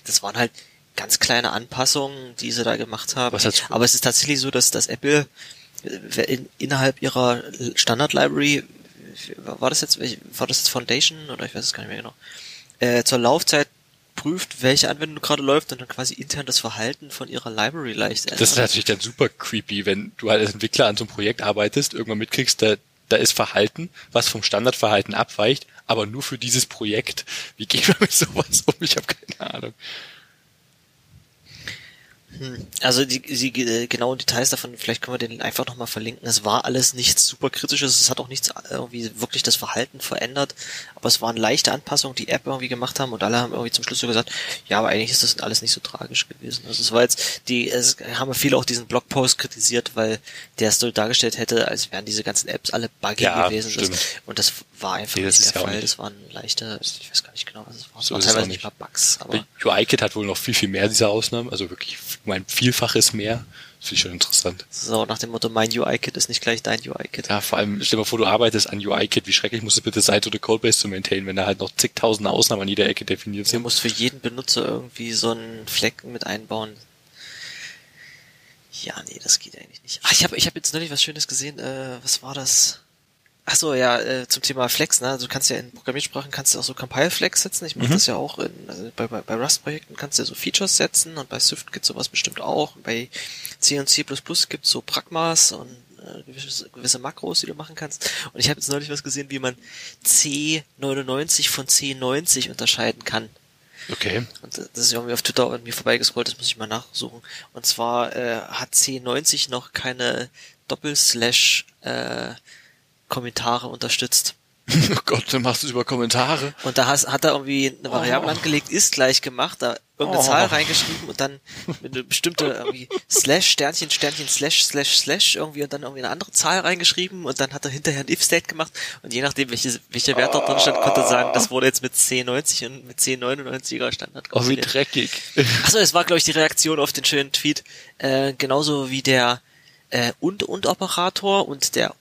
Das waren halt ganz kleine Anpassungen, die sie da gemacht haben. Aber es ist tatsächlich so, dass, dass Apple äh, in, innerhalb ihrer Standard-Library, war das jetzt, war das jetzt Foundation oder ich weiß es gar nicht mehr genau, äh, zur Laufzeit prüft, welche Anwendung gerade läuft und dann quasi intern das Verhalten von ihrer Library leicht Das ist natürlich dann super creepy, wenn du halt als Entwickler an so einem Projekt arbeitest, irgendwann mitkriegst, da, da ist Verhalten, was vom Standardverhalten abweicht, aber nur für dieses Projekt. Wie gehen wir mit sowas um? Ich habe keine Ahnung. Hm. Also die, die äh, genauen Details davon, vielleicht können wir den einfach nochmal verlinken. Es war alles nichts super kritisches, es hat auch nichts irgendwie wirklich das Verhalten verändert, aber es waren leichte Anpassungen, die App irgendwie gemacht haben und alle haben irgendwie zum Schluss so gesagt, ja, aber eigentlich ist das alles nicht so tragisch gewesen. Also es war jetzt, die, es haben viele auch diesen Blogpost kritisiert, weil der es so dargestellt hätte, als wären diese ganzen Apps alle buggy Ja, gewesen. Das, und das war einfach Nee, das nicht der ja Fall. nicht. Das waren leichte, ich weiß gar nicht genau, was es war. So waren es auch teilweise nicht. nicht mal Bugs, aber UIKit hat wohl noch viel, viel mehr dieser Ausnahmen, also wirklich mein Vielfaches mehr. Das finde ich schon interessant. so nach dem Motto, mein UI-Kit ist nicht gleich dein UI-Kit. Ja, vor allem, stell dir mal vor, du arbeitest an UIKit, wie schrecklich muss es bitte sein, so eine Codebase zu maintainen, wenn da halt noch zigtausende Ausnahmen an jeder Ecke definiert Du sind. musst für jeden Benutzer irgendwie so einen Fleck mit einbauen. Ja, nee, das geht eigentlich nicht. Ach, ich habe ich hab jetzt neulich was Schönes gesehen. Äh, was war das? Ach so, ja, äh, zum Thema Flex, ne? Du kannst ja in Programmiersprachen kannst du auch so Compile-Flex setzen. Ich mache Mhm. das ja auch in, also bei, bei, bei Rust-Projekten kannst du ja so Features setzen und bei Swift gibt's sowas bestimmt auch. Bei C und C++ gibt's so Pragmas und äh, gewisse, gewisse Makros, die du machen kannst. Und ich habe jetzt neulich was gesehen, wie man C99 von C90 unterscheiden kann. Okay. Und das ist irgendwie auf Twitter an mir vorbeigescrollt, das muss ich mal nachsuchen. Und zwar äh, hat C90 noch keine Doppelslash äh, Kommentare unterstützt. Oh Gott, dann machst du es über Kommentare. Und da hast, hat er irgendwie eine Variable Oh. angelegt, ist gleich gemacht, da irgendeine Oh. Zahl reingeschrieben und dann mit eine bestimmte irgendwie Slash, Sternchen, Sternchen, Slash, Slash, Slash irgendwie und dann irgendwie eine andere Zahl reingeschrieben und dann hat er hinterher ein If-State gemacht und je nachdem, welche, welcher Wert dort drin stand, konnte er sagen, das wurde jetzt mit C90 und mit C99er Standard Oh, wie dreckig. Achso, es war, glaube ich, die Reaktion auf den schönen Tweet. Äh, genauso wie der äh, Und-Und-Operator und der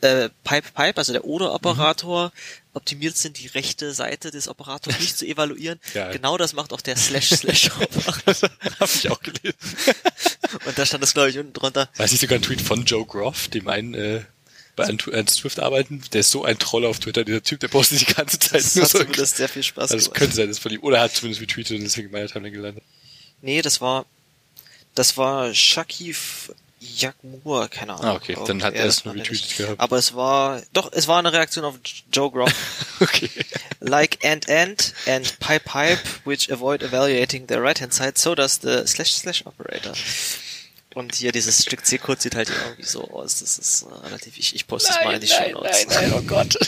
äh, Pipe-Pipe, also der Oder-Operator, optimiert sind, die rechte Seite des Operators nicht zu evaluieren. Geil. Genau das macht auch der Slash-Slash-Operator. Hab ich auch gelesen. und da stand das, glaube ich, unten drunter. Weiß ich sogar ein Tweet von Joe Groff, dem einen äh, bei an, Swift arbeiten. Der ist so ein Troll auf Twitter, dieser Typ, der postet die ganze Zeit Das nur hat so. zumindest sehr viel Spaß Also das gemacht. könnte sein, das von ihm. Oder er hat zumindest retweetet und deswegen in meiner Timeline gelandet. Nee, das war, das war Shakif Yakmur, keine Ahnung. Ah, okay, ob dann hat er es nur retweetet gehabt. Aber es war, doch, es war eine Reaktion auf Joe Groff. Okay. like end end and pipe pipe, which avoid evaluating the right hand side, so does the slash slash operator. Und hier dieses Stück C-Code sieht halt irgendwie so aus. Das ist äh, relativ, ich, ich poste es mal in die Show Notes. nein, oh Gott.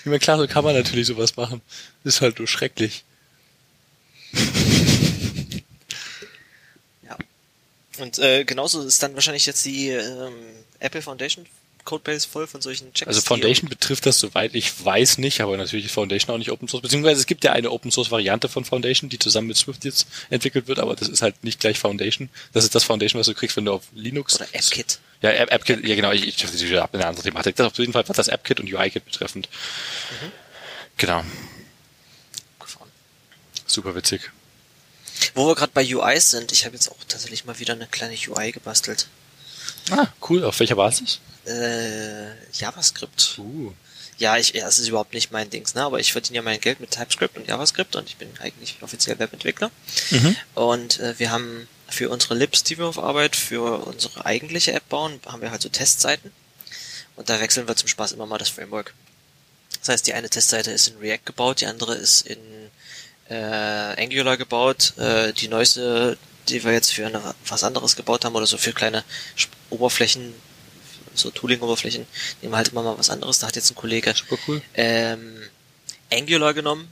Ich meine, klar, so kann man natürlich sowas machen. Ist halt nur schrecklich. Ja. Und äh, genauso ist dann wahrscheinlich jetzt die ähm, Apple Foundation Codebase voll von solchen Checks. Also Foundation betrifft das soweit ich weiß nicht, aber natürlich ist Foundation auch nicht Open Source. Beziehungsweise es gibt ja eine Open Source Variante von Foundation, die zusammen mit Swift jetzt entwickelt wird, aber das ist halt nicht gleich Foundation. Das ist das Foundation, was du kriegst, wenn du auf Linux Oder AppKit. Ja, App- AppKit, ja genau, ich, ich ich habe eine andere Thematik. Das auf jeden Fall was das AppKit und UIKit betreffend. Genau, gefahren. super witzig. Wo wir gerade bei UIs sind, ich habe jetzt auch tatsächlich mal wieder eine kleine UI gebastelt. Ah, cool. Auf welcher Basis? Äh, JavaScript. Uh. Ja, ich, ja, es ist überhaupt nicht mein Dings, ne? Aber ich verdiene ja mein Geld mit TypeScript und JavaScript und ich bin eigentlich offiziell Webentwickler. Mhm. Und äh, wir haben für unsere Libs, die wir auf Arbeit, für unsere eigentliche App bauen, haben wir halt so Testseiten. Und da wechseln wir zum Spaß immer mal das Framework. Das heißt, die eine Testseite ist in React gebaut, die andere ist in äh, Angular gebaut. Äh, die neueste, die wir jetzt für eine, was anderes gebaut haben oder so für kleine Oberflächen, so Tooling-Oberflächen, nehmen wir halt immer mal was anderes. Da hat jetzt ein Kollege cool. ähm, Angular genommen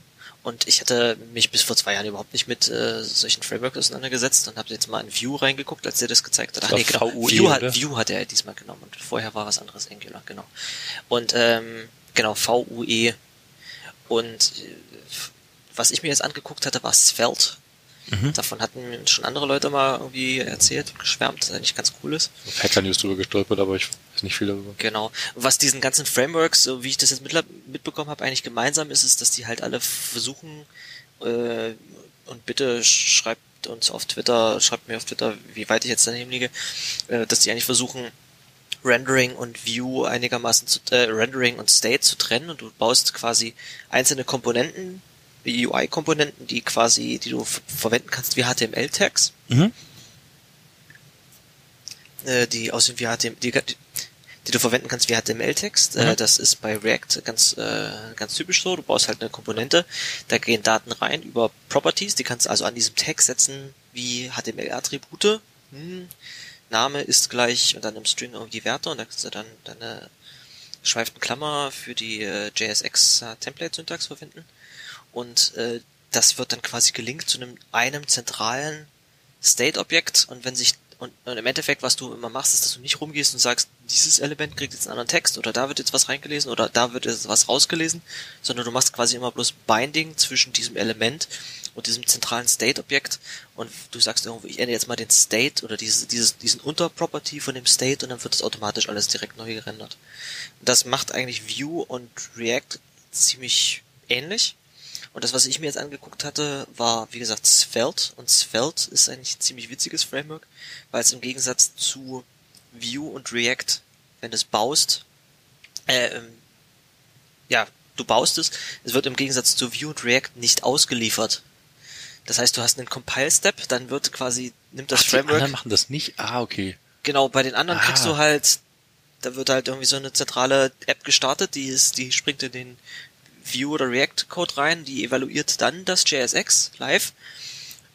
und ich hatte mich bis vor zwei Jahren überhaupt nicht mit äh, solchen Frameworks auseinandergesetzt und habe jetzt mal in Vue reingeguckt, als der das gezeigt hat. Ach nee, genau. VUE, Vue, hat, oder? Vue hat er diesmal genommen und vorher war was anderes Angular, genau. Und ähm, genau, VUE und äh, was ich mir jetzt angeguckt hatte, war Svelte. Mhm. Davon hatten schon andere Leute mal irgendwie erzählt und geschwärmt, dass er eigentlich ganz cool ist. Hacker News drüber gestolpert, aber ich weiß nicht viel darüber. Genau. Was diesen ganzen Frameworks, so wie ich das jetzt mitbekommen habe, eigentlich gemeinsam ist, ist, dass die halt alle versuchen, äh, und bitte schreibt uns auf Twitter, schreibt mir auf Twitter, wie weit ich jetzt daneben liege, äh, dass die eigentlich versuchen, Rendering und View einigermaßen zu, äh, Rendering und State zu trennen und du baust quasi einzelne Komponenten, UI-Komponenten, die quasi, die du verwenden kannst wie HTML-Tags Mhm. äh, die aussehen wie HTML, die, die du verwenden kannst wie HTML-Text. Äh, Mhm. das ist bei React ganz, äh, ganz typisch so. Du baust halt eine Komponente, da gehen Daten rein über Properties, die kannst du also an diesem Tag setzen wie HTML-Attribute. Hm, Name ist gleich und dann im String irgendwie Werte und da kannst du dann deine schweiften Klammer für die äh, JSX äh, Template-Syntax verwenden. Und äh, das wird dann quasi gelinkt zu einem, einem zentralen State-Objekt und wenn sich und, und im Endeffekt, was du immer machst, ist, dass du nicht rumgehst und sagst, dieses Element kriegt jetzt einen anderen Text oder da wird jetzt was reingelesen oder da wird jetzt was rausgelesen, sondern du machst quasi immer bloß Binding zwischen diesem Element und diesem zentralen State-Objekt und du sagst irgendwie, ich ändere jetzt mal den State oder dieses, dieses, diesen Unterproperty von dem State und dann wird das automatisch alles direkt neu gerendert. Das macht eigentlich Vue und React ziemlich ähnlich. Und das, was ich mir jetzt angeguckt hatte, war, wie gesagt, Svelte. Und Svelte ist eigentlich ein ziemlich witziges Framework, weil es im Gegensatz zu Vue und React, wenn du es baust, äh, ähm, ja, du baust es, es wird im Gegensatz zu Vue und React nicht ausgeliefert. Das heißt, du hast einen Compile-Step, dann wird quasi, nimmt das Ach, die Framework, anderen machen das nicht? Ah, okay. Genau, bei den anderen Ah. kriegst du halt, da wird halt irgendwie so eine zentrale App gestartet, die ist, die springt in den Vue oder React Code rein, die evaluiert dann das JSX live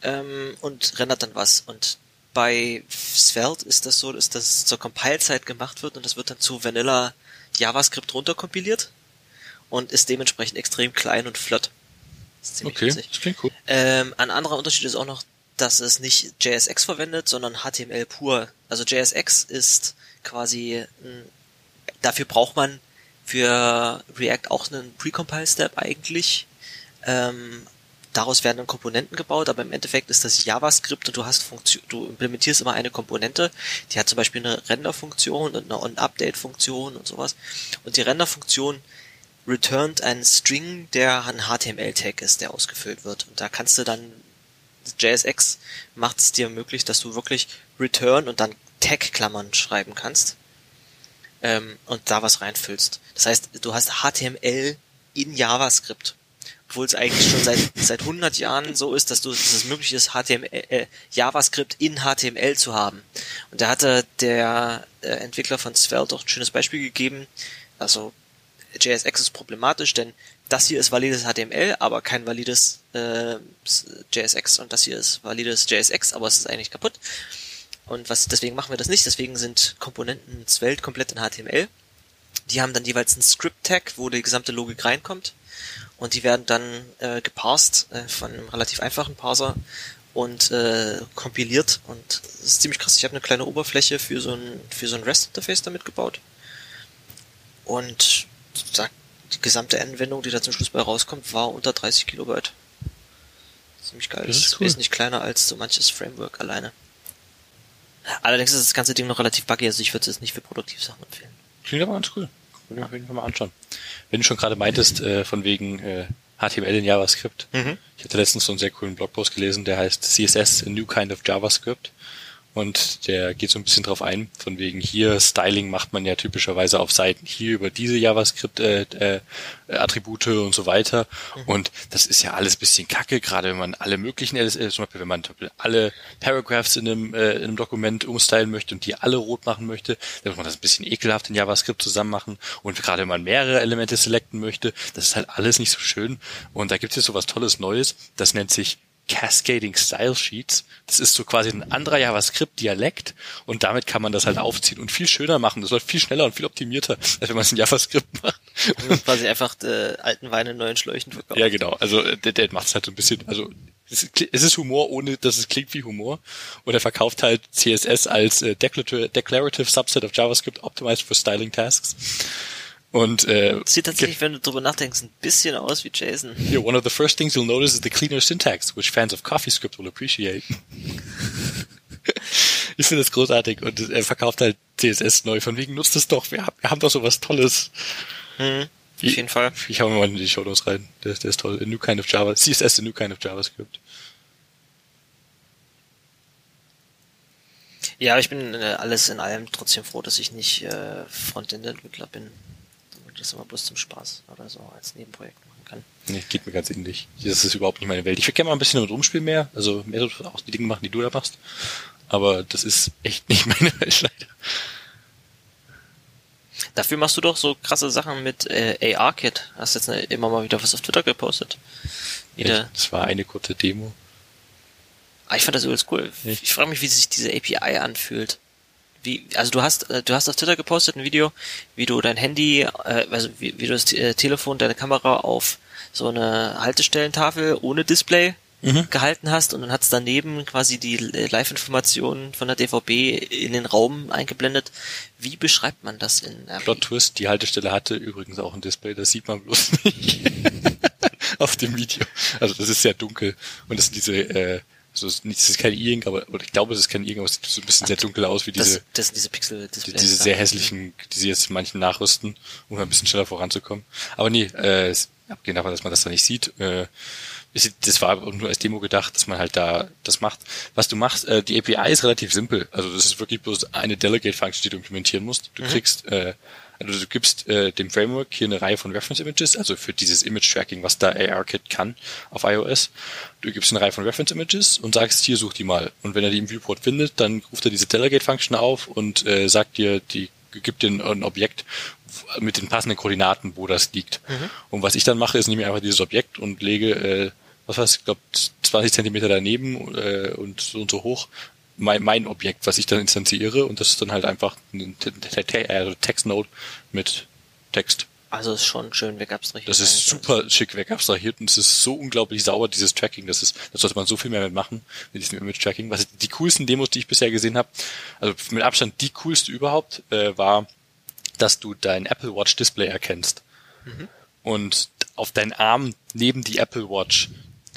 ähm, und rendert dann was. Und bei Svelte ist das so, dass das zur Compile-Zeit gemacht wird und das wird dann zu Vanilla JavaScript runterkompiliert und ist dementsprechend extrem klein und flott. Das Okay, witzig. das klingt cool. Ähm, ein anderer Unterschied ist auch noch, dass es nicht JSX verwendet, sondern HTML pur. Also JSX ist quasi, dafür braucht man für React auch einen Precompile-Step eigentlich. Ähm, daraus werden dann Komponenten gebaut, aber im Endeffekt ist das JavaScript und du hast Funktion, du implementierst immer eine Komponente, die hat zum Beispiel eine Render-Funktion und eine On-Update-Funktion und sowas. Und die Render-Funktion returnt einen String, der ein HTML-Tag ist, der ausgefüllt wird. Und da kannst du dann JSX macht es dir möglich, dass du wirklich Return und dann Tag-Klammern schreiben kannst ähm, und da was reinfüllst. Das heißt, du hast HTML in JavaScript, obwohl es eigentlich schon seit seit 100 Jahren so ist, dass du dass es möglich ist, HTML äh, JavaScript in HTML zu haben. Und da hatte der äh, Entwickler von Svelte auch ein schönes Beispiel gegeben. Also JSX ist problematisch, denn das hier ist valides HTML, aber kein valides äh, JSX und das hier ist valides JSX, aber es ist eigentlich kaputt. Und was deswegen machen wir das nicht, deswegen sind Komponenten Svelte komplett in HTML. Die haben dann jeweils einen Script-Tag, wo die gesamte Logik reinkommt und die werden dann äh, geparsed äh, von einem relativ einfachen Parser und äh, kompiliert und das ist ziemlich krass. Ich habe eine kleine Oberfläche für so ein für so ein REST-Interface damit gebaut und die gesamte Anwendung, die da zum Schluss bei rauskommt, war unter 30 Kilobyte. Ziemlich geil. Das ist cool. wesentlich kleiner als so manches Framework alleine. Allerdings ist das ganze Ding noch relativ buggy, also ich würde es nicht für Produktivsachen empfehlen. Klingt aber ganz cool. Will ich auf jeden Fall mal anschauen. Wenn du schon gerade meintest, äh, von wegen äh, HTML in JavaScript. Mhm. Ich hatte letztens so einen sehr coolen Blogpost gelesen, der heißt CSS, a new kind of JavaScript. Und der geht so ein bisschen drauf ein, von wegen hier Styling macht man ja typischerweise auf Seiten hier über diese JavaScript äh, äh, Attribute und so weiter. Mhm. und das ist ja alles bisschen kacke, gerade wenn man alle möglichen äh, zum Beispiel wenn man alle Paragraphs in einem, äh, in einem Dokument umstylen möchte und die alle rot machen möchte, dann muss man das ein bisschen ekelhaft in JavaScript zusammen machen. Und gerade wenn man mehrere Elemente selecten möchte, das ist halt alles nicht so schön. Und da gibt es jetzt so was Tolles Neues, das nennt sich Cascading Style Sheets. Das ist so quasi ein anderer JavaScript-Dialekt und damit kann man das halt aufziehen und viel schöner machen. Das läuft viel schneller und viel optimierter, als wenn man es in JavaScript macht. Und quasi einfach äh, alten Wein in neuen Schläuchen verkauft. Ja, genau. Also äh, der, der macht es halt so ein bisschen, also es ist Humor, ohne dass es klingt wie Humor. Und er verkauft halt CSS als äh, Declarative Subset of JavaScript Optimized for Styling Tasks. Und äh, sieht tatsächlich, wenn du drüber nachdenkst, ein bisschen aus wie Jason. Yeah, one of the first things you'll notice is the cleaner syntax, which fans of CoffeeScript will appreciate. ich finde das großartig und er verkauft halt CSS neu. Von wegen nutzt es doch. Wir, haben, wir haben doch sowas Tolles. Mhm, auf jeden Fall. Ich hau mir mal in die Show Notes rein. Der, der ist toll. A new kind of Java. CSS, a new kind of JavaScript. Ja, ich bin äh, alles in allem trotzdem froh, dass ich nicht äh, Frontend-Entwickler bin das immer bloß zum Spaß oder so als Nebenprojekt machen kann. Nee, geht mir ganz ähnlich. Das ist überhaupt nicht meine Welt. Ich würde gerne mal ein bisschen damit rumspielen mehr, also mehr so auch die Dinge machen, die du da machst. Aber das ist echt nicht meine Welt leider. Dafür machst du doch so krasse Sachen mit äh, AR-Kit. Hast jetzt immer mal wieder was auf Twitter gepostet. Wieder. Das war eine kurze Demo. Ah, ich fand das übelst cool. Ich, ich frage mich, wie sich diese API anfühlt wie, also du hast, äh, du hast auf Twitter gepostet ein Video, wie du dein Handy, äh, also wie, wie du das äh, Telefon, deine Kamera auf so eine Haltestellentafel ohne Display mhm. gehalten hast und dann hat's daneben quasi die Live-Informationen von der DVB in den Raum eingeblendet. Wie beschreibt man das in RP? Plot Twist, die Haltestelle hatte übrigens auch ein Display, das sieht man bloß nicht auf dem Video. Also das ist sehr dunkel und das sind diese äh, also es ist kein E-Ink, aber oder ich glaube, es ist kein E-Ink, aber es sieht so ein bisschen sehr dunkel aus wie diese. Das, das sind diese pixel die, Diese sehr hässlichen, die sie jetzt manchen nachrüsten, um ein bisschen schneller voranzukommen. Aber nee, äh, abgehend davon, dass man das da nicht sieht, äh, ist, das war nur als Demo gedacht, dass man halt da das macht. Was du machst, äh, die API ist relativ simpel. Also das ist wirklich bloß eine Delegate-Function, die du implementieren musst. Du mhm. kriegst äh, also du gibst äh, dem Framework hier eine Reihe von Reference Images, also für dieses Image Tracking, was da ARKit kann auf iOS. Du gibst eine Reihe von Reference Images und sagst, hier such die mal. Und wenn er die im Viewport findet, dann ruft er diese Delegate Function auf und äh, sagt dir, die gibt dir ein, Objekt mit den passenden Koordinaten, wo das liegt. Mhm. Und was ich dann mache, ist nehme ich einfach dieses Objekt und lege äh, was weiß ich, glaube 20 Zentimeter daneben äh, und so und so hoch mein, mein Objekt, was ich dann instanziere und das ist dann halt einfach ein also Textnode mit Text. Also ist schon schön wegabstrahiert. Das ist super schick wegabstrahiert und es ist so unglaublich sauber, dieses Tracking. Das ist, das sollte man so viel mehr mitmachen, mit diesem Image-Tracking. Was die coolsten Demos, die ich bisher gesehen habe, also mit Abstand die coolste überhaupt, äh, war, dass du dein Apple Watch Display erkennst. Mhm. Und auf deinen Arm neben die Apple Watch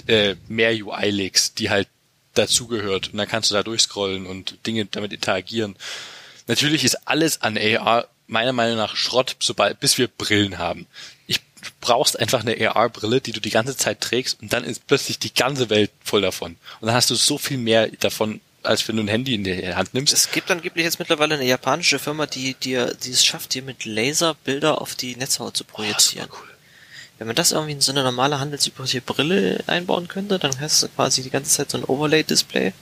äh, mehr UI legst, die halt dazugehört. Und dann kannst du da durchscrollen und Dinge damit interagieren. Natürlich ist alles an AR meiner Meinung nach Schrott, sobald, bis wir Brillen haben. Ich brauchst einfach eine AR-Brille, die du die ganze Zeit trägst und dann ist plötzlich die ganze Welt voll davon. Und dann hast du so viel mehr davon, als wenn du ein Handy in die Hand nimmst. Es gibt angeblich jetzt mittlerweile eine japanische Firma, die dir, die es schafft, dir mit Laser Bilder auf die Netzhaut zu projizieren. Oh. Wenn man das irgendwie in so eine normale handelsübliche Brille einbauen könnte, dann hast du quasi die ganze Zeit so ein Overlay-Display.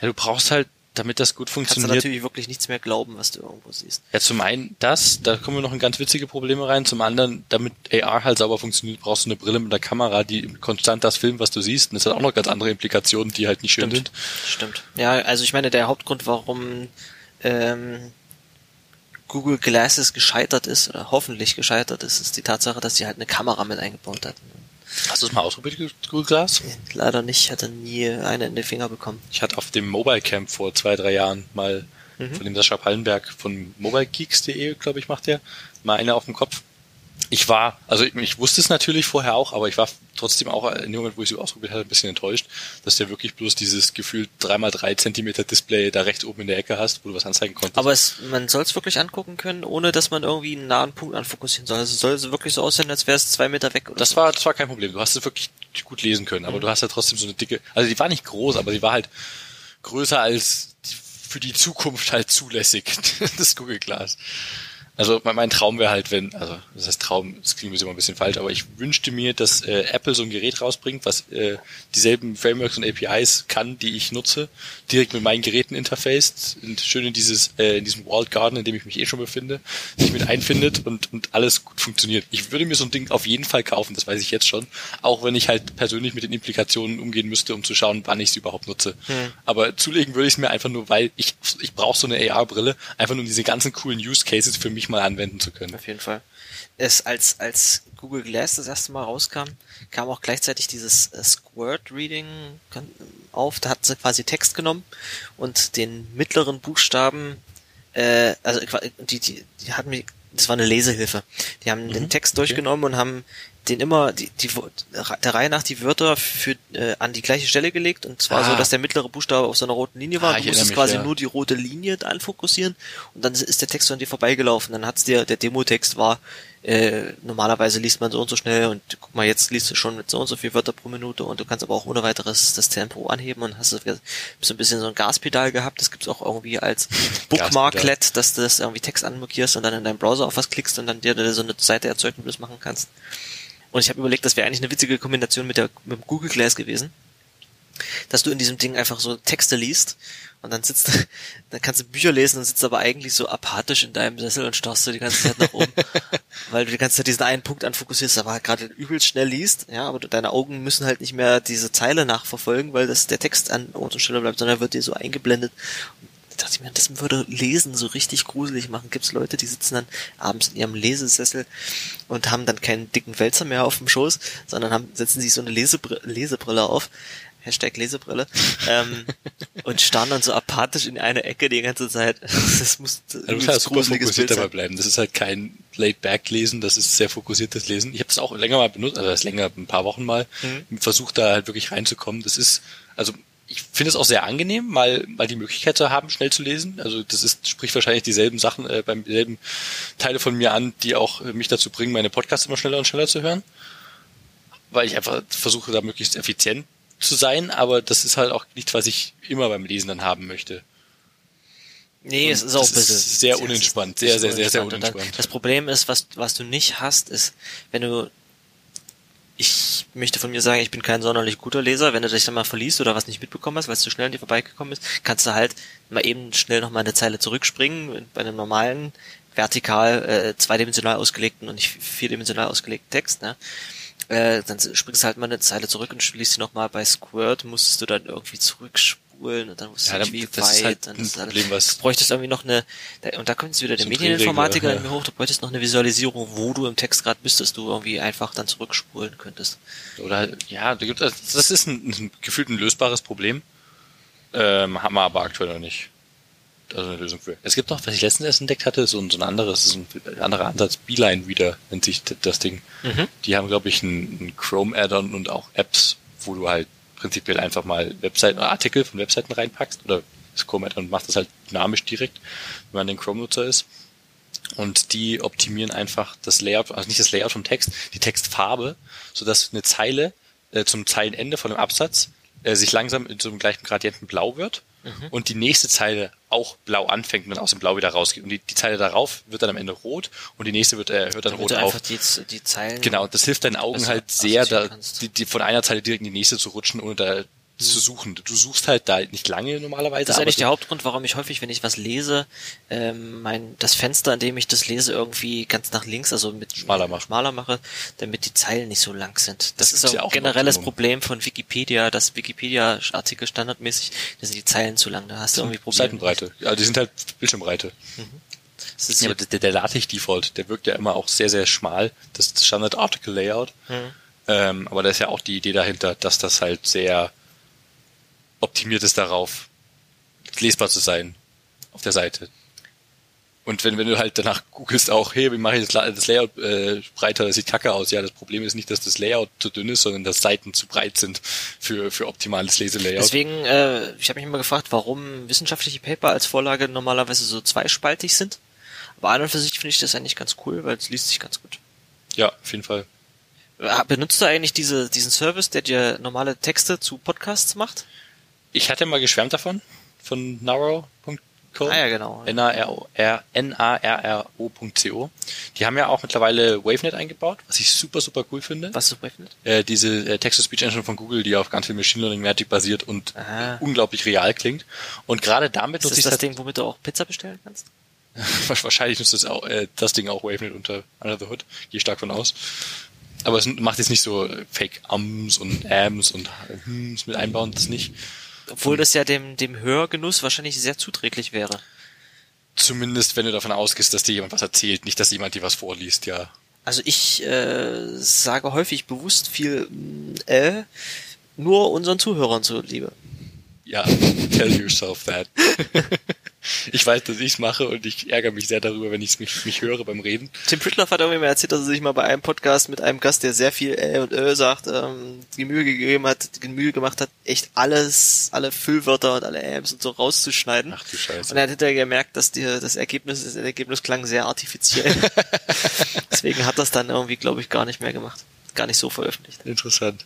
Ja, du brauchst halt, damit das gut funktioniert. Kannst du natürlich wirklich nichts mehr glauben, was du irgendwo siehst. Ja, zum einen das, da kommen wir noch in ganz witzige Probleme rein. Zum anderen, damit AR halt sauber funktioniert, brauchst du eine Brille mit einer Kamera, die konstant das filmt, was du siehst. Und das hat auch noch ganz andere Implikationen, die halt nicht schön Stimmt. sind. Stimmt. Ja, also ich meine, der Hauptgrund, warum ähm, Google Glasses gescheitert ist, oder hoffentlich gescheitert ist, ist die Tatsache, dass sie halt eine Kamera mit eingebaut hat. Hast du es mal ausprobiert, Google Glass? Leider nicht, hatte nie eine in den Finger bekommen. Ich hatte auf dem Mobile Camp vor zwei, drei Jahren mal mhm. von dem Sascha Pallenberg von mobilegeeks.de, glaube ich, macht der, mal eine auf dem Kopf ich war, also ich, ich, wusste es natürlich vorher auch, aber ich war trotzdem auch in dem Moment, wo ich es ausprobiert hatte, ein bisschen enttäuscht, dass der wirklich bloß dieses Gefühl 3x3 Zentimeter Display da rechts oben in der Ecke hast, wo du was anzeigen konntest. Aber es, man soll es wirklich angucken können, ohne dass man irgendwie einen nahen Punkt anfokussieren soll. Also soll es wirklich so aussehen, als wäre es zwei Meter weg. Oder das so. war, das war kein Problem. Du hast es wirklich gut lesen können, aber mhm. du hast ja trotzdem so eine dicke, also die war nicht groß, aber die war halt größer als für die Zukunft halt zulässig, das Google Glass. Also mein, Traum wäre halt, wenn, also das heißt Traum, das klingt immer ein bisschen falsch, aber ich wünschte mir, dass äh, Apple so ein Gerät rausbringt, was äh, dieselben Frameworks und APIs kann, die ich nutze, direkt mit meinen Geräten interfaced und schön in dieses äh, in diesem Walled Garden, in dem ich mich eh schon befinde, sich mit einfindet und und alles gut funktioniert. Ich würde mir so ein Ding auf jeden Fall kaufen, das weiß ich jetzt schon, auch wenn ich halt persönlich mit den Implikationen umgehen müsste, um zu schauen, wann ich es überhaupt nutze. Hm. Aber zulegen würde ich es mir einfach nur, weil ich ich brauche so eine AR-Brille, einfach nur um diese ganzen coolen Use Cases für mich wirklich mal anwenden zu können. Auf jeden Fall. Es, als, als Google Glass das erste Mal rauskam, kam auch gleichzeitig dieses äh, Squirt Reading auf. Da hat sie quasi Text genommen und den mittleren Buchstaben, äh, also die, die, die hatten mir, das war eine Lesehilfe. Die haben mhm, den Text durchgenommen okay. und haben den immer die, die der Reihe nach die Wörter für äh, an die gleiche Stelle gelegt und zwar ah. so, dass der mittlere Buchstabe auf so einer roten Linie war. Ah, du musstest mich, quasi ja. nur die rote Linie anfokussieren und dann ist der Text an dir vorbeigelaufen. Dann hat's dir der Demotext war äh, normalerweise liest man so und so schnell und guck mal, jetzt liest du schon mit so und so viel Wörter pro Minute und du kannst aber auch ohne weiteres das Tempo anheben und hast so ein bisschen so ein Gaspedal gehabt. Das gibt's auch irgendwie als Bookmarklet, dass du das irgendwie Text anmarkierst und dann in deinem Browser auf was klickst und dann dir so eine Seite erzeugt, wie du das machen kannst. Und ich habe überlegt, das wäre eigentlich eine witzige Kombination mit, der, mit dem Google Glass gewesen. Dass du in diesem Ding einfach so Texte liest und dann sitzt, dann kannst du Bücher lesen und sitzt aber eigentlich so apathisch in deinem Sessel und starrst du die ganze Zeit nach oben, weil du die ganze Zeit diesen einen Punkt anfokussierst, aber gerade übelst schnell liest, ja, aber deine Augen müssen halt nicht mehr diese Zeile nachverfolgen, weil das der Text an Ort und Stelle bleibt, sondern wird dir so eingeblendet dachte ich mir, das würde Lesen so richtig gruselig machen. Gibt es Leute, die sitzen dann abends in ihrem Lesesessel und haben dann keinen dicken Wälzer mehr auf dem Schoß, sondern haben, setzen sich so eine Lesebrille, Lesebrille auf. Hashtag Lesebrille, ähm, und starren dann so apathisch in eine Ecke die ganze Zeit. Das muss, das du musst halt super fokussiert dabei bleiben. Das ist halt kein Laid-Back-Lesen, das ist sehr fokussiertes Lesen. Ich habe das auch länger mal benutzt, also das länger, ein paar Wochen mal, mhm. versucht da halt wirklich reinzukommen. Das ist, also ich finde es auch sehr angenehm, mal, mal die Möglichkeit zu haben, schnell zu lesen. Also das ist, spricht wahrscheinlich dieselben Sachen äh, beim selben Teile von mir an, die auch äh, mich dazu bringen, meine Podcasts immer schneller und schneller zu hören. Weil ich einfach versuche, da möglichst effizient zu sein, aber das ist halt auch nichts, was ich immer beim Lesen dann haben möchte. Nee, und es ist auch ein bisschen sehr unentspannt, sehr, sehr, sehr, sehr unentspannt. Das Problem ist, was, was du nicht hast, ist, wenn du ich möchte von mir sagen, ich bin kein sonderlich guter Leser. Wenn du dich dann mal verliest oder was nicht mitbekommen hast, weil es zu schnell an dir vorbeigekommen ist, kannst du halt mal eben schnell noch mal eine Zeile zurückspringen bei einem normalen, vertikal, äh, zweidimensional ausgelegten und nicht vierdimensional ausgelegten Text. Ne? Äh, dann springst du halt mal eine Zeile zurück und liest sie nochmal bei Squirt, musstest du dann irgendwie zurückspulen spulen und dann musst du ja, nicht wie das weit. Ist halt ein Problem, was du bräuchtest irgendwie noch eine, und da kommt jetzt wieder der Medieninformatiker ja. in mir hoch, du bräuchtest noch eine Visualisierung, wo du im Text gerade bist, dass du irgendwie einfach dann zurückspulen könntest. Oder, ja, da gibt es, das ist ein, ein gefühlt ein lösbares Problem, ähm, haben wir aber aktuell noch nicht. Also eine Lösung für. Es gibt noch, was ich letztens erst entdeckt hatte, so ein, so ein anderes, so ein anderer Ansatz, Beeline wieder nennt sich das Ding. Mhm. Die haben, glaube ich, einen, Chrome-Add-on und auch Apps, wo du halt prinzipiell einfach mal Webseiten Artikel von Webseiten reinpackst oder das Chrome und macht das halt dynamisch direkt, wenn man den Chrome-Nutzer ist. Und die optimieren einfach das Layout, also nicht das Layout vom Text, die Textfarbe, sodass eine Zeile äh, zum Zeilenende von einem Absatz äh, sich langsam in so einem gleichen Gradienten blau wird mhm. und die nächste Zeile auch blau anfängt und dann aus dem Blau wieder rausgeht. Und die, die Zeile darauf wird dann am Ende rot und die nächste wird, äh, hört dann Damit rot auf. Die, die Zeilen genau, das hilft deinen Augen halt sehr, da, die, die, von einer Zeile direkt in die nächste zu rutschen, ohne da zu suchen. Du suchst halt da nicht lange normalerweise. Das ist eigentlich der Hauptgrund, warum ich häufig, wenn ich was lese, ähm, mein das Fenster, in dem ich das lese, irgendwie ganz nach links, also mit schmaler mache, schmaler mache damit die Zeilen nicht so lang sind. Das, das ist auch ja ein generelles Problem von Wikipedia, dass Wikipedia-Artikel standardmäßig, da sind die Zeilen zu lang, da hast du irgendwie Probleme. Seitenbreite, ja, die sind halt Bildschirmbreite. Mhm. Das ist ja, aber der, der LaTeX-Default, der wirkt ja immer auch sehr, sehr schmal. Das Standard-Article-Layout. Mhm. Ähm, aber da ist ja auch die Idee dahinter, dass das halt sehr optimiert ist darauf, lesbar zu sein auf der Seite. Und wenn, wenn du halt danach googelst auch, hey, wie mache ich das, das Layout äh, breiter, das sieht kacke aus. Ja, das Problem ist nicht, dass das Layout zu dünn ist, sondern dass Seiten zu breit sind für, für optimales Leselayout. Deswegen, äh, ich habe mich immer gefragt, warum wissenschaftliche Paper als Vorlage normalerweise so zweispaltig sind. Aber an und für sich finde ich das eigentlich ganz cool, weil es liest sich ganz gut. Ja, auf jeden Fall. Benutzt du eigentlich diese, diesen Service, der dir normale Texte zu Podcasts macht? Ich hatte mal geschwärmt davon, von Narrow.co. Ah ja, genau. N-A-R-R-O.co. Die haben ja auch mittlerweile WaveNet eingebaut, was ich super, super cool finde. Was ist WaveNet? Äh, diese äh, Text-to-Speech-Engine von Google, die auf ganz viel Machine Learning Magic basiert und Aha. unglaublich real klingt. Und gerade damit Ist nutze das ich das halt- Ding, womit du auch Pizza bestellen kannst? Wahrscheinlich nutzt das, auch, äh, das Ding auch WaveNet unter Under the Hood. Gehe stark von aus. Aber es macht jetzt nicht so äh, Fake Ums und Ams und Hms mit einbauen, das nicht. Obwohl das ja dem, dem Hörgenuss wahrscheinlich sehr zuträglich wäre. Zumindest, wenn du davon ausgehst, dass dir jemand was erzählt, nicht, dass jemand dir was vorliest, ja. Also ich äh, sage häufig bewusst viel mm, äh, nur unseren Zuhörern zuliebe. Ja, tell yourself that. ich weiß, dass ich's mache und ich ärgere mich sehr darüber, wenn ich mich, mich höre beim Reden. Tim Pritloff hat irgendwie mal erzählt, dass er sich mal bei einem Podcast mit einem Gast, der sehr viel äh und äh sagt, ähm, die Mühe gegeben hat, die Mühe gemacht hat, echt alles, alle Füllwörter und alle Ams und so rauszuschneiden. Ach du Scheiße. Und er hat hinterher gemerkt, dass die, das Ergebnis, das Ergebnis klang sehr artifiziell. Deswegen hat das dann irgendwie, glaube ich, gar nicht mehr gemacht. Gar nicht so veröffentlicht. Interessant.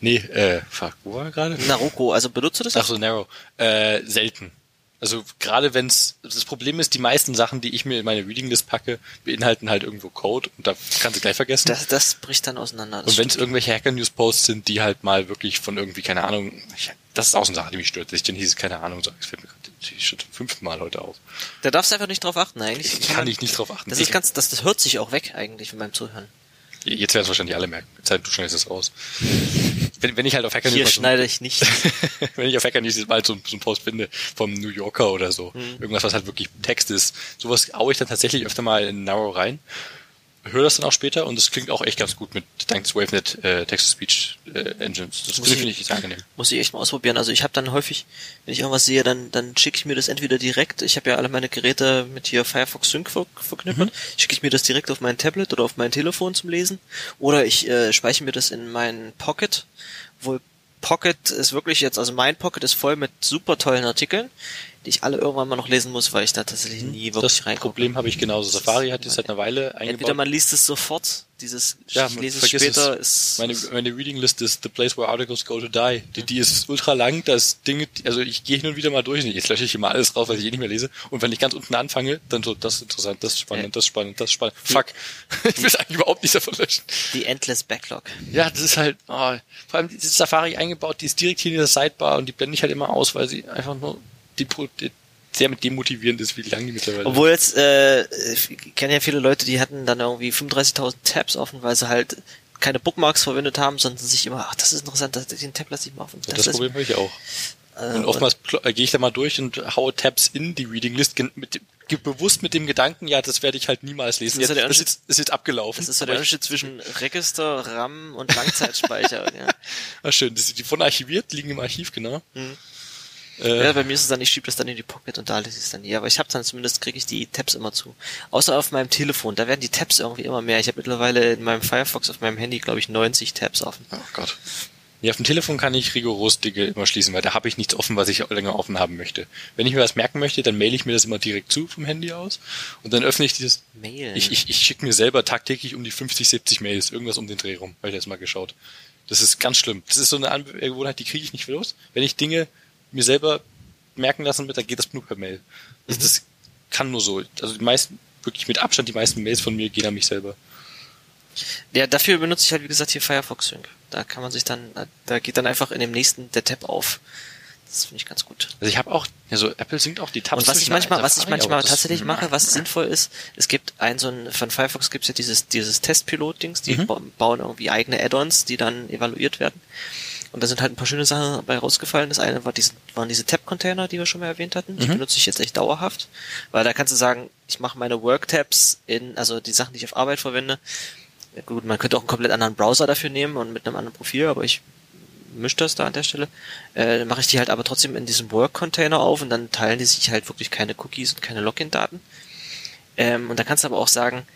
Nee, äh, fuck, wo war er gerade? Naruko, also benutzt du das? Ach so, Narrow. Äh, selten. Also gerade wenn's das Problem ist, die meisten Sachen, die ich mir in meine Reading List packe, beinhalten halt irgendwo Code und da kannst du gleich vergessen. Das, das bricht dann auseinander. Und wenn es irgendwelche Hacker News Posts sind, die halt mal wirklich von irgendwie keine Ahnung, ich, das ist auch so eine Sache, die mich stört. dass Ich dann hieß es keine Ahnung, sag, es fällt mir gerade schon zum fünften Mal heute auf. Da darfst du einfach nicht drauf achten, eigentlich. Kann ich nicht drauf achten. Das ist ganz, das, das hört sich auch weg, eigentlich, beim Zuhören. Jetzt werden es wahrscheinlich alle merken. Zeit, du schneidest es raus. Wenn, wenn ich halt auf Hacker Hier News mal so- schneide ich nicht. wenn ich auf Hacker News mal so, so einen Post finde vom New Yorker oder so, Mhm. irgendwas, was halt wirklich Text ist, sowas haue ich dann tatsächlich öfter mal in Narrow rein, höre das dann auch später und das klingt auch echt ganz gut mit dank des WaveNet äh, Text-to-Speech äh, Engines. Das finde ich- sehr angenehm. Muss ich echt mal ausprobieren. Also ich habe dann häufig, wenn ich irgendwas sehe, dann, dann schicke ich mir das entweder direkt, ich habe ja alle meine Geräte mit hier Firefox Sync ver verknüpft, Mhm. schicke ich mir das direkt auf mein Tablet oder auf mein Telefon zum Lesen. Oder ich äh, speichere mir das in mein Pocket, wo Pocket ist wirklich jetzt, also mein Pocket ist voll mit super tollen Artikeln, die ich alle irgendwann mal noch lesen muss, weil ich da tatsächlich nie wirklich Das reingucke. Problem habe ich genauso. Safari hat es seit einer Weile eingebaut. Entweder man liest es sofort, dieses ja, ich lese es später, es. ist Meine, meine Reading List ist The Place Where Articles Go to Die. Die, die ist ultra lang, das Dinge, also ich gehe hin und wieder mal durch. Jetzt lösche ich immer alles raus, was ich eh nicht mehr lese. Und wenn ich ganz unten anfange, dann so, das ist interessant, das ist spannend, Ja. das ist spannend, das ist spannend. Fuck. ich will eigentlich überhaupt nicht davon löschen. die Endless Backlog. Ja, das ist halt, oh, vor allem diese Safari eingebaut, die ist direkt hier in der Sidebar und die blende ich halt immer aus, weil sie einfach nur die, die, sehr demotivierend ist, wie lang die mittlerweile Obwohl jetzt, äh, ich kenne ja viele Leute, die hatten dann irgendwie 35.000 Tabs offen, weil sie halt keine Bookmarks verwendet haben, sondern sich immer, ach, das ist interessant, das, den Tab lasse ich mal offen. Das ist- Problem habe ich auch. äh, Und oftmals äh, gehe ich da mal durch und haue Tabs in die Reading List mit, bewusst mit dem Gedanken, ja, das werde ich halt niemals lesen. Das ist Jetzt, das, ist, ist jetzt abgelaufen. Das ist so der Unterschied zwischen Register, RAM und Langzeitspeicher. ja. Ah, schön, das, die wurden archiviert, liegen im Archiv, genau. Mhm. Äh, ja, bei mir ist es dann, ich schiebe das dann in die Pocket und da lese ich es dann nie. Aber ich habe dann zumindest, kriege ich die Tabs immer zu. Außer auf meinem Telefon, da werden die Tabs irgendwie immer mehr. Ich habe mittlerweile in meinem Firefox auf meinem Handy, glaube ich, 90 Tabs offen. Oh Gott. Ja, auf dem Telefon kann ich rigoros Dinge immer schließen, weil da habe ich nichts offen, was ich länger offen haben möchte. Wenn ich mir was merken möchte, dann maile ich mir das immer direkt zu vom Handy aus und dann öffne ich dieses. Mail. Ich, ich, ich schicke mir selber tagtäglich um die 50, 70 Mails, irgendwas um den Dreh rum, habe ich jetzt mal geschaut. Das ist ganz schlimm. Das ist so eine Angewohnheit, die kriege ich nicht los. Wenn ich Dinge mir selber merken lassen dann geht das nur per Mail. Das, Mhm. das kann nur so. Also die meisten, wirklich mit Abstand die meisten Mails von mir gehen an mich selber. Ja, dafür benutze ich halt, wie gesagt, hier Firefox Sync. Da kann man sich dann, da geht dann einfach in dem nächsten der Tab auf. Das finde ich ganz gut. Also ich habe auch, also Apple singt auch die Tabs Und was ich manchmal, was ich manchmal tatsächlich mache, was sinnvoll ist, es gibt ein so ein, von Firefox gibt's ja dieses, dieses Testpilot-Dings, die Mhm. ba- bauen irgendwie eigene Add-ons, die dann evaluiert werden. Und da sind halt ein paar schöne Sachen dabei rausgefallen. Das eine war diesen, waren diese Tab-Container, die wir schon mal erwähnt hatten. Die Mhm. benutze ich jetzt echt dauerhaft, weil da kannst du sagen, ich mache meine Work-Tabs in, also die Sachen, die ich auf Arbeit verwende. Ja, gut, man könnte auch einen komplett anderen Browser dafür nehmen und mit einem anderen Profil, aber ich mische das da an der Stelle. Äh, dann mache ich die halt aber trotzdem in diesem Work-Container auf und dann teilen die sich halt wirklich keine Cookies und keine Login-Daten. Ähm, und da kannst du aber auch sagen,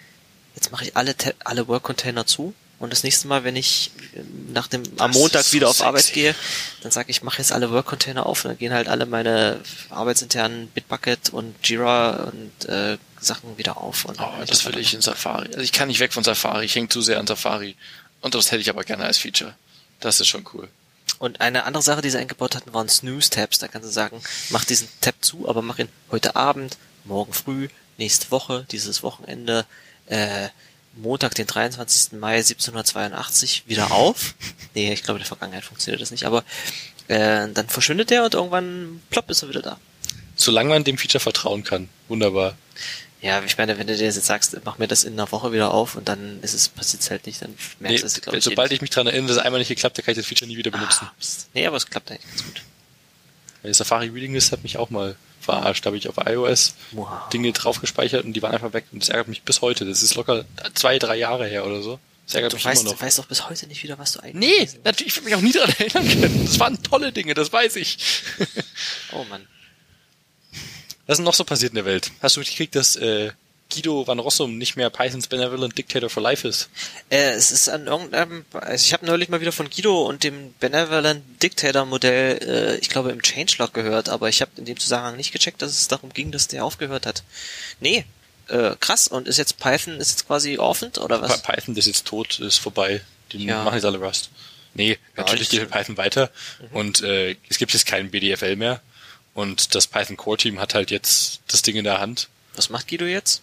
jetzt mache ich alle, alle Work-Container zu und das nächste Mal, wenn ich ähm, nach dem am Das Montag wieder so auf Arbeit sexy. gehe, dann sage ich, ich mache jetzt alle Work-Container auf und dann gehen halt alle meine arbeitsinternen Bitbucket und Jira und äh, Sachen wieder auf. Und Oh, das will ich in Safari. Also ich kann nicht weg von Safari, ich hänge zu sehr an Safari. Und das hätte ich aber gerne als Feature. Das ist schon cool. Und eine andere Sache, die sie eingebaut hatten, waren Snooze-Tabs. Da kannst du sagen, mach diesen Tab zu, aber mach ihn heute Abend, morgen früh, nächste Woche, dieses Wochenende, äh, Montag, den 23. Mai 1782 wieder auf. nee, ich glaube, in der Vergangenheit funktioniert das nicht, aber äh, dann verschwindet der und irgendwann plopp ist er wieder da. Solange man dem Feature vertrauen kann. Wunderbar. Ja, ich meine, wenn du dir jetzt sagst, mach mir das in einer Woche wieder auf und dann ist es passiert halt nicht, dann merkst du Nee, es, glaube ich. sobald jeden- ich mich dran erinnere, dass es einmal nicht geklappt hat, kann ich das Feature nie wieder benutzen. Ah, nee, aber es klappt eigentlich ganz gut. Weil Safari Reading List hat mich auch mal verarscht. Da habe ich auf iOS Wow. Dinge drauf gespeichert und die waren einfach weg. Und das ärgert mich bis heute. Das ist locker zwei, drei Jahre her oder so. Das ärgert Du mich weißt, immer du noch. weißt doch bis heute nicht wieder, was du eigentlich Nee, hast. natürlich, ich würde mich auch nie daran erinnern können. Das waren tolle Dinge, das weiß ich. Oh Mann. Was ist denn noch so passiert in der Welt? Hast du mitgekriegt, dass äh, Guido van Rossum nicht mehr Pythons Benevolent Dictator for Life ist? Äh, es ist an irgendeinem, also ich habe neulich mal wieder von Guido und dem Benevolent Dictator Modell, äh, ich glaube im Changelog gehört, aber ich habe in dem Zusammenhang nicht gecheckt, dass es darum ging, dass der aufgehört hat. Nee, äh, krass. Und ist jetzt Python, ist jetzt quasi orphaned oder was? Py- Python ist jetzt tot, ist vorbei. Die Ja. machen jetzt alle Rust. Nee, natürlich geht Python weiter Mhm. und äh, es gibt jetzt keinen BDFL mehr. Und das Python Core Team hat halt jetzt das Ding in der Hand. Was macht Guido jetzt?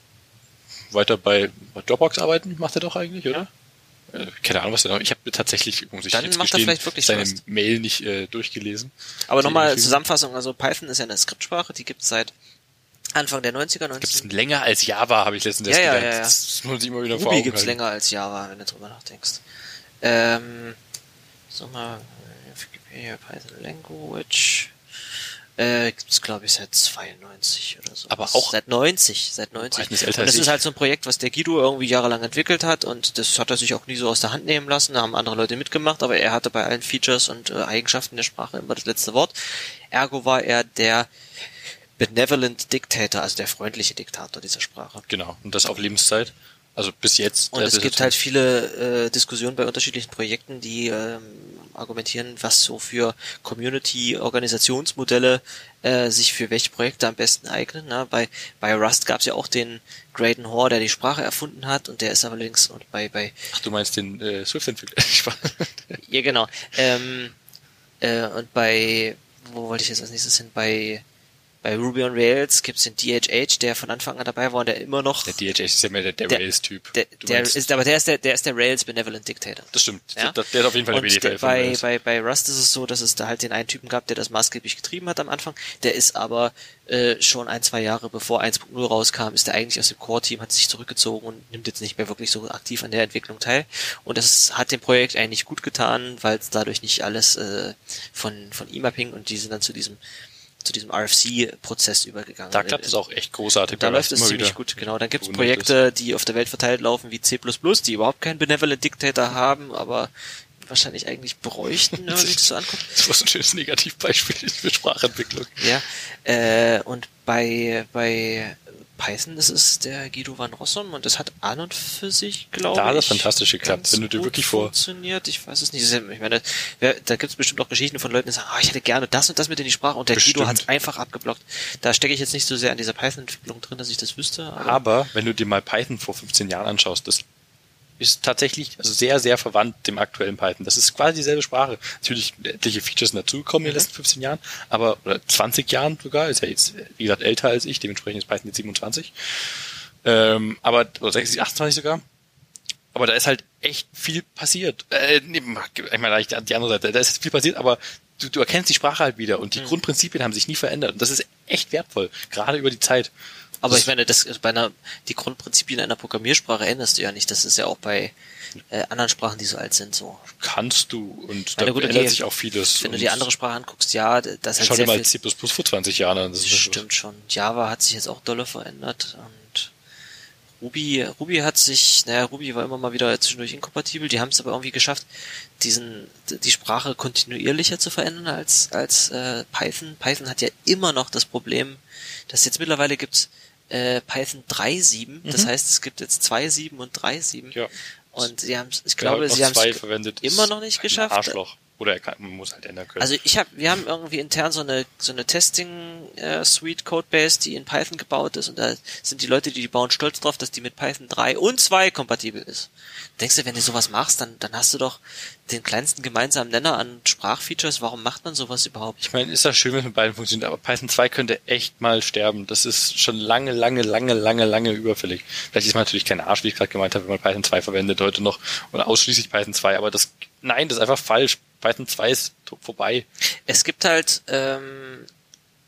Weiter bei Dropbox arbeiten, macht er doch eigentlich, oder? Äh, keine Ahnung, was er noch. Ich habe tatsächlich, muss ich Dann jetzt macht er gestehen, vielleicht wirklich seine Rust. Mail nicht äh, durchgelesen. Aber nochmal. Zusammenfassung, also Python ist ja eine Skriptsprache, die gibt es seit Anfang der 90er, Gibt es 19... länger als Java, habe ich letztens Ja, erst ja, ja, ja. Das muss sich immer wieder vor Ruby Augen gibt's halten. länger als Java, wenn du drüber nachdenkst. Ähm, sag mal, äh, Wikipedia Python Language. Äh, gibt's glaube ich seit 92 oder so. Aber auch- seit 90, seit 90. Python ist älter und das ist halt so ein Projekt, was der Guido irgendwie jahrelang entwickelt hat und das hat er sich auch nie so aus der Hand nehmen lassen. Da haben andere Leute mitgemacht, aber er hatte bei allen Features und äh, Eigenschaften der Sprache immer das letzte Wort. Ergo war er der Benevolent Dictator, also der freundliche Diktator dieser Sprache. Genau, und das auf Lebenszeit. Also bis jetzt. Und äh, es gibt halt viele äh, Diskussionen bei unterschiedlichen Projekten, die ähm, argumentieren, was so für Community-Organisationsmodelle äh, sich für welche Projekte am besten eignen. Ne? Bei, bei Rust gab es ja auch den Graydon Hoare, der die Sprache erfunden hat und der ist allerdings und bei bei Ach, du meinst den äh, Swift-Entwickler. Ja genau ähm, äh, und bei wo wollte ich jetzt als nächstes hin bei bei Ruby on Rails gibt's den DHH, der von Anfang an dabei war und der immer noch der DHH ist ja mehr der, der, Der- Rails-Typ. der, der ist aber der ist der der ist der Rails Benevolent Dictator. das stimmt. Ja? Der, der ist auf jeden Fall Und der, von bei, bei, bei Rust ist es so, dass es da halt den einen Typen gab, der das maßgeblich getrieben hat am Anfang. Der ist aber äh, schon ein, zwei Jahre bevor 1.0 rauskam, ist der eigentlich aus dem Core-Team, hat sich zurückgezogen und nimmt jetzt nicht mehr wirklich so aktiv an der Entwicklung teil. Und das hat dem Projekt eigentlich gut getan, weil es dadurch nicht alles äh, von, von ihm abhing und die sind dann zu diesem zu diesem RFC-Prozess übergegangen. da klappt es auch echt großartig. Da läuft es ziemlich gut, genau. Dann gibt es Projekte, die auf der Welt verteilt laufen, wie C++, die überhaupt keinen Benevolent Dictator haben, aber wahrscheinlich eigentlich bräuchten, wenn man sich das so anguckt. Das war so ein schönes Negativbeispiel für Sprachentwicklung. Ja. Äh, und bei, bei Python ist es der Guido van Rossum und das hat an und für sich, glaube ich. Da hat das fantastisch geklappt, wenn du dir wirklich vor- funktioniert. Ich weiß es nicht. Ich meine, da gibt es bestimmt auch Geschichten von Leuten, die sagen, ah, ich hätte gerne das und das mit in die Sprache und der Guido Bestimmt. hat es einfach abgeblockt. Da stecke ich jetzt nicht so sehr an dieser Python-Entwicklung drin, dass ich das wüsste. Aber, Aber wenn du dir mal Python vor 15 Jahren anschaust, das ist tatsächlich also sehr, sehr verwandt dem aktuellen Python. Das ist quasi dieselbe Sprache. Natürlich etliche Features sind dazugekommen in den letzten 15 Jahren, aber oder 20 Jahren sogar, ist ja jetzt, wie gesagt, älter als ich, dementsprechend ist Python jetzt 27. Ähm, aber, oder 60, 28 sogar. Aber da ist halt echt viel passiert. Äh, nee, ich meine, die andere Seite, da ist viel passiert, aber du, du erkennst die Sprache halt wieder und die Grundprinzipien haben sich nie verändert. Und das ist echt wertvoll, gerade über die Zeit. Aber ich meine, das bei einer, die Grundprinzipien einer Programmiersprache änderst du ja nicht. Das ist ja auch bei äh, anderen Sprachen, die so alt sind, so. kannst du und Meine da Gute, ändert die- sich auch vieles. Wenn du die andere Sprache anguckst, ja, das hat Schau dir mal C++ vor 20 Jahren an. Das ist stimmt schon. Java hat sich jetzt auch dolle verändert und Ruby, Ruby hat sich, naja, Ruby war immer mal wieder zwischendurch inkompatibel, die haben es aber irgendwie geschafft, diesen, die Sprache kontinuierlicher zu verändern als, als äh, Python. Python hat ja immer noch das Problem, dass jetzt mittlerweile gibt's äh, Python 3.7, das Mhm. heißt, es gibt jetzt 2.7 und 3.7. Ja. Und sie haben ich glaube, noch sie haben es verwendet, immer noch nicht geschafft. Arschloch. Oder er kann, man muss halt ändern können. Also ich habe, wir haben irgendwie intern so eine so eine Testing äh, Suite Codebase, die in Python gebaut ist und da sind die Leute, die die bauen, stolz drauf, dass die mit Python 3 und 2 kompatibel ist. Denkst du, wenn du sowas machst, dann dann hast du doch den kleinsten gemeinsamen Nenner an Sprachfeatures. Warum macht man sowas überhaupt? ich meine, ist das schön, wenn es mit beiden funktioniert, aber Python 2 könnte echt mal sterben. Das ist schon lange, lange, lange, lange, lange überfällig. Vielleicht ist man natürlich kein Arsch, wie ich gerade gemeint habe, wenn man Python 2 verwendet heute noch oder ausschließlich Python 2, aber das, nein, das ist einfach falsch. Python 2 ist vorbei. Es gibt halt, ähm,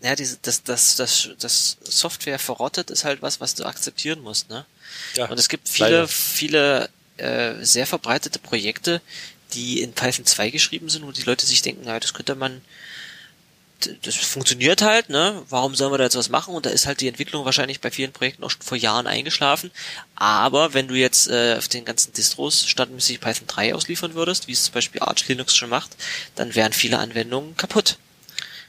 ja, diese, das, das, das, das Software verrottet ist halt was, was du akzeptieren musst, ne? Ja, Und es gibt viele, leider. viele äh, sehr verbreitete Projekte, die in Python 2 geschrieben sind, wo die Leute sich denken, naja, das könnte man, das funktioniert halt, ne? Warum sollen wir da jetzt was machen? Und da ist halt die Entwicklung wahrscheinlich bei vielen Projekten auch schon vor Jahren eingeschlafen. Aber wenn du jetzt äh, auf den ganzen Distros standardmäßig Python 3 ausliefern würdest, wie es zum Beispiel Arch Linux schon macht, dann wären viele Anwendungen kaputt.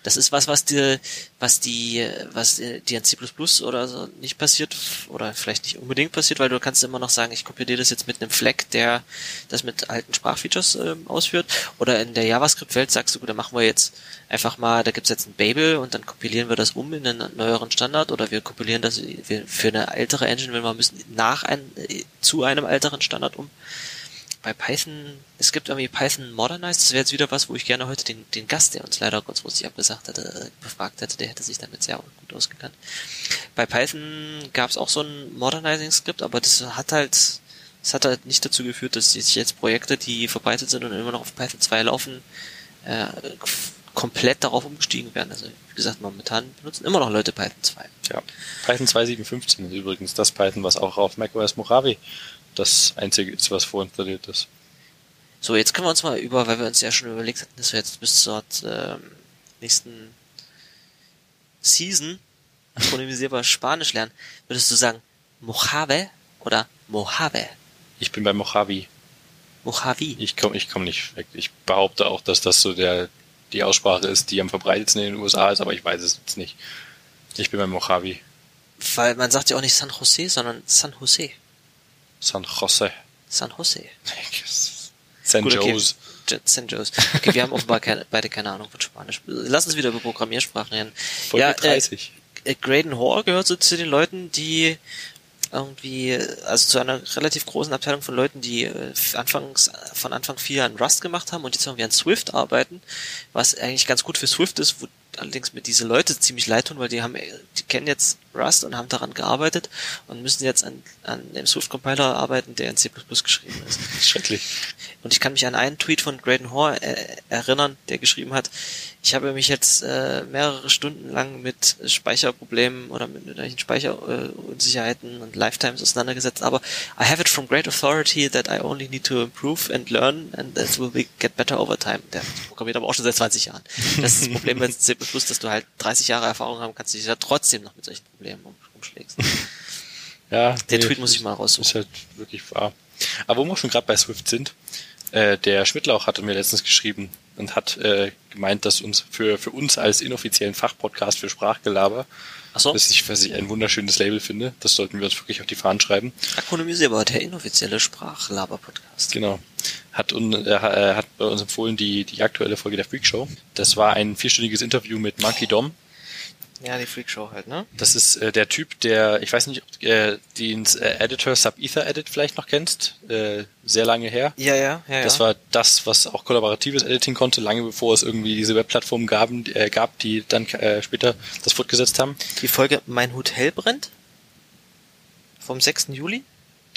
Das ist was, was dir, was die, was dir in C++ oder so nicht passiert oder vielleicht nicht unbedingt passiert, weil du kannst immer noch sagen, ich kompiliere das jetzt mit einem Flag, der das mit alten Sprachfeatures ähm, ausführt. Oder in der JavaScript-Welt sagst du, gut, dann machen wir jetzt einfach mal, da gibt's jetzt ein Babel und dann kompilieren wir das um in einen neueren Standard oder wir kompilieren das für eine ältere Engine, wenn wir müssen, nach ein, äh, zu einem älteren Standard um bei Python, es gibt irgendwie Python Modernized, das wäre jetzt wieder was, wo ich gerne heute den, den Gast, der uns leider kurzfristig abgesagt hatte, äh, befragt hätte, der hätte sich damit sehr gut ausgekannt. Bei Python gab es auch so ein Modernizing-Skript, aber das hat halt, das hat halt nicht dazu geführt, dass sich jetzt Projekte, die verbreitet sind und immer noch auf Python 2 laufen, äh, komplett darauf umgestiegen werden. Also wie gesagt, momentan benutzen immer noch Leute Python 2. Ja. Python 2.7.15 ist übrigens das Python, was auch auf macOS Mojave das einzige ist, was vorinstalliert ist. So, jetzt können wir uns mal über, weil wir uns ja schon überlegt hatten, dass wir jetzt bis zur ähm, nächsten Season synchronisierbar Spanisch lernen. Würdest du sagen Mojave oder Mojave? Ich bin bei Mojave. Mojave. Ich komme ich komm nicht weg. Ich behaupte auch, dass das so der die Aussprache ist, die am verbreitetsten in den USA ist, aber ich weiß es jetzt nicht. Ich bin bei Mojave. Weil man sagt ja auch nicht San Jose, sondern San Jose. San Jose. San Jose. San Gut, okay. Jose. J- San Jose. Okay, wir haben offenbar keine, beide keine Ahnung von Spanisch. Lass uns wieder über Programmiersprachen reden. Folge ja, äh, 30. äh, Graydon Hoare gehört so zu den Leuten, die irgendwie, also zu einer relativ großen Abteilung von Leuten, die äh, anfangs, von Anfang vier an Rust gemacht haben und jetzt irgendwie an Swift arbeiten, was eigentlich ganz gut für Swift ist, wo allerdings mir diese Leute ziemlich leid tun, weil die haben, äh, die kennen jetzt Rust und haben daran gearbeitet und müssen jetzt an, an dem Swift-Compiler arbeiten, der in C++ geschrieben ist. Schrecklich. Und ich kann mich an einen Tweet von Graydon Hoare äh, erinnern, der geschrieben hat, ich habe mich jetzt äh, mehrere Stunden lang mit Speicherproblemen oder mit irgendwelchen Speicherunsicherheiten und Lifetimes auseinandergesetzt, aber I have it from great authority that I only need to improve and learn and it will be get better over time. Der programmiert aber auch schon seit 20 Jahren. Das ist das Problem bei C++, dass du halt 30 Jahre Erfahrung haben kannst, dich ja trotzdem noch mit solchen Problemen um, umschlägst. Ja, Der nee, Tweet muss ich mal raussuchen. Ist halt wirklich wahr. Aber wo wir schon gerade bei Swift sind, äh, der Schmidtlauch hatte mir letztens geschrieben und hat äh, gemeint, dass uns für, für uns als inoffiziellen Fachpodcast für Sprachgelaber, Ach so, was ich, was ich ein wunderschönes Label finde, das sollten wir uns wirklich auf die Fahnen schreiben. akronymisierbar, der inoffizielle Sprachlaber-Podcast. Genau. Hat, un, äh, hat bei uns empfohlen die, die aktuelle Folge der Freak Show. Das war ein vierstündiges Interview mit Monkey Dom. Ja, die Freakshow halt, ne? Das ist äh, der Typ, der, ich weiß nicht, ob du äh, den äh, Editor Sub-Ether Edit vielleicht noch kennst. Äh, sehr lange her. Ja, ja, ja. Das ja. war das, was auch kollaboratives Editing konnte, lange bevor es irgendwie diese Webplattformen gab, äh, gab die dann äh, später das fortgesetzt haben. die Folge Mein Hotel brennt. Vom 6. Juli.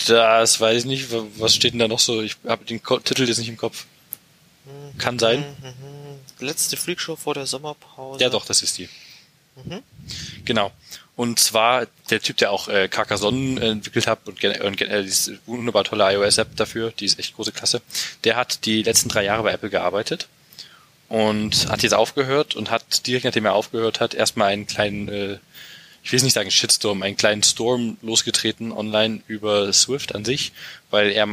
Das weiß ich nicht, wa- was steht denn da noch so? Ich habe den Ko Titel jetzt nicht im Kopf. Kann sein. Mhm. Letzte Freakshow vor der Sommerpause. Ja, doch, das ist die. Mhm. Genau. Und zwar der Typ, der auch äh, Carcassonne äh, entwickelt hat und, und äh, diese wunderbar tolle iOS-App dafür, die ist echt große Klasse. Der hat die letzten drei Jahre bei Apple gearbeitet und hat jetzt aufgehört und hat direkt nachdem er aufgehört hat, erstmal einen kleinen, äh, ich will es nicht sagen Shitstorm, einen kleinen Storm losgetreten online über Swift an sich, weil er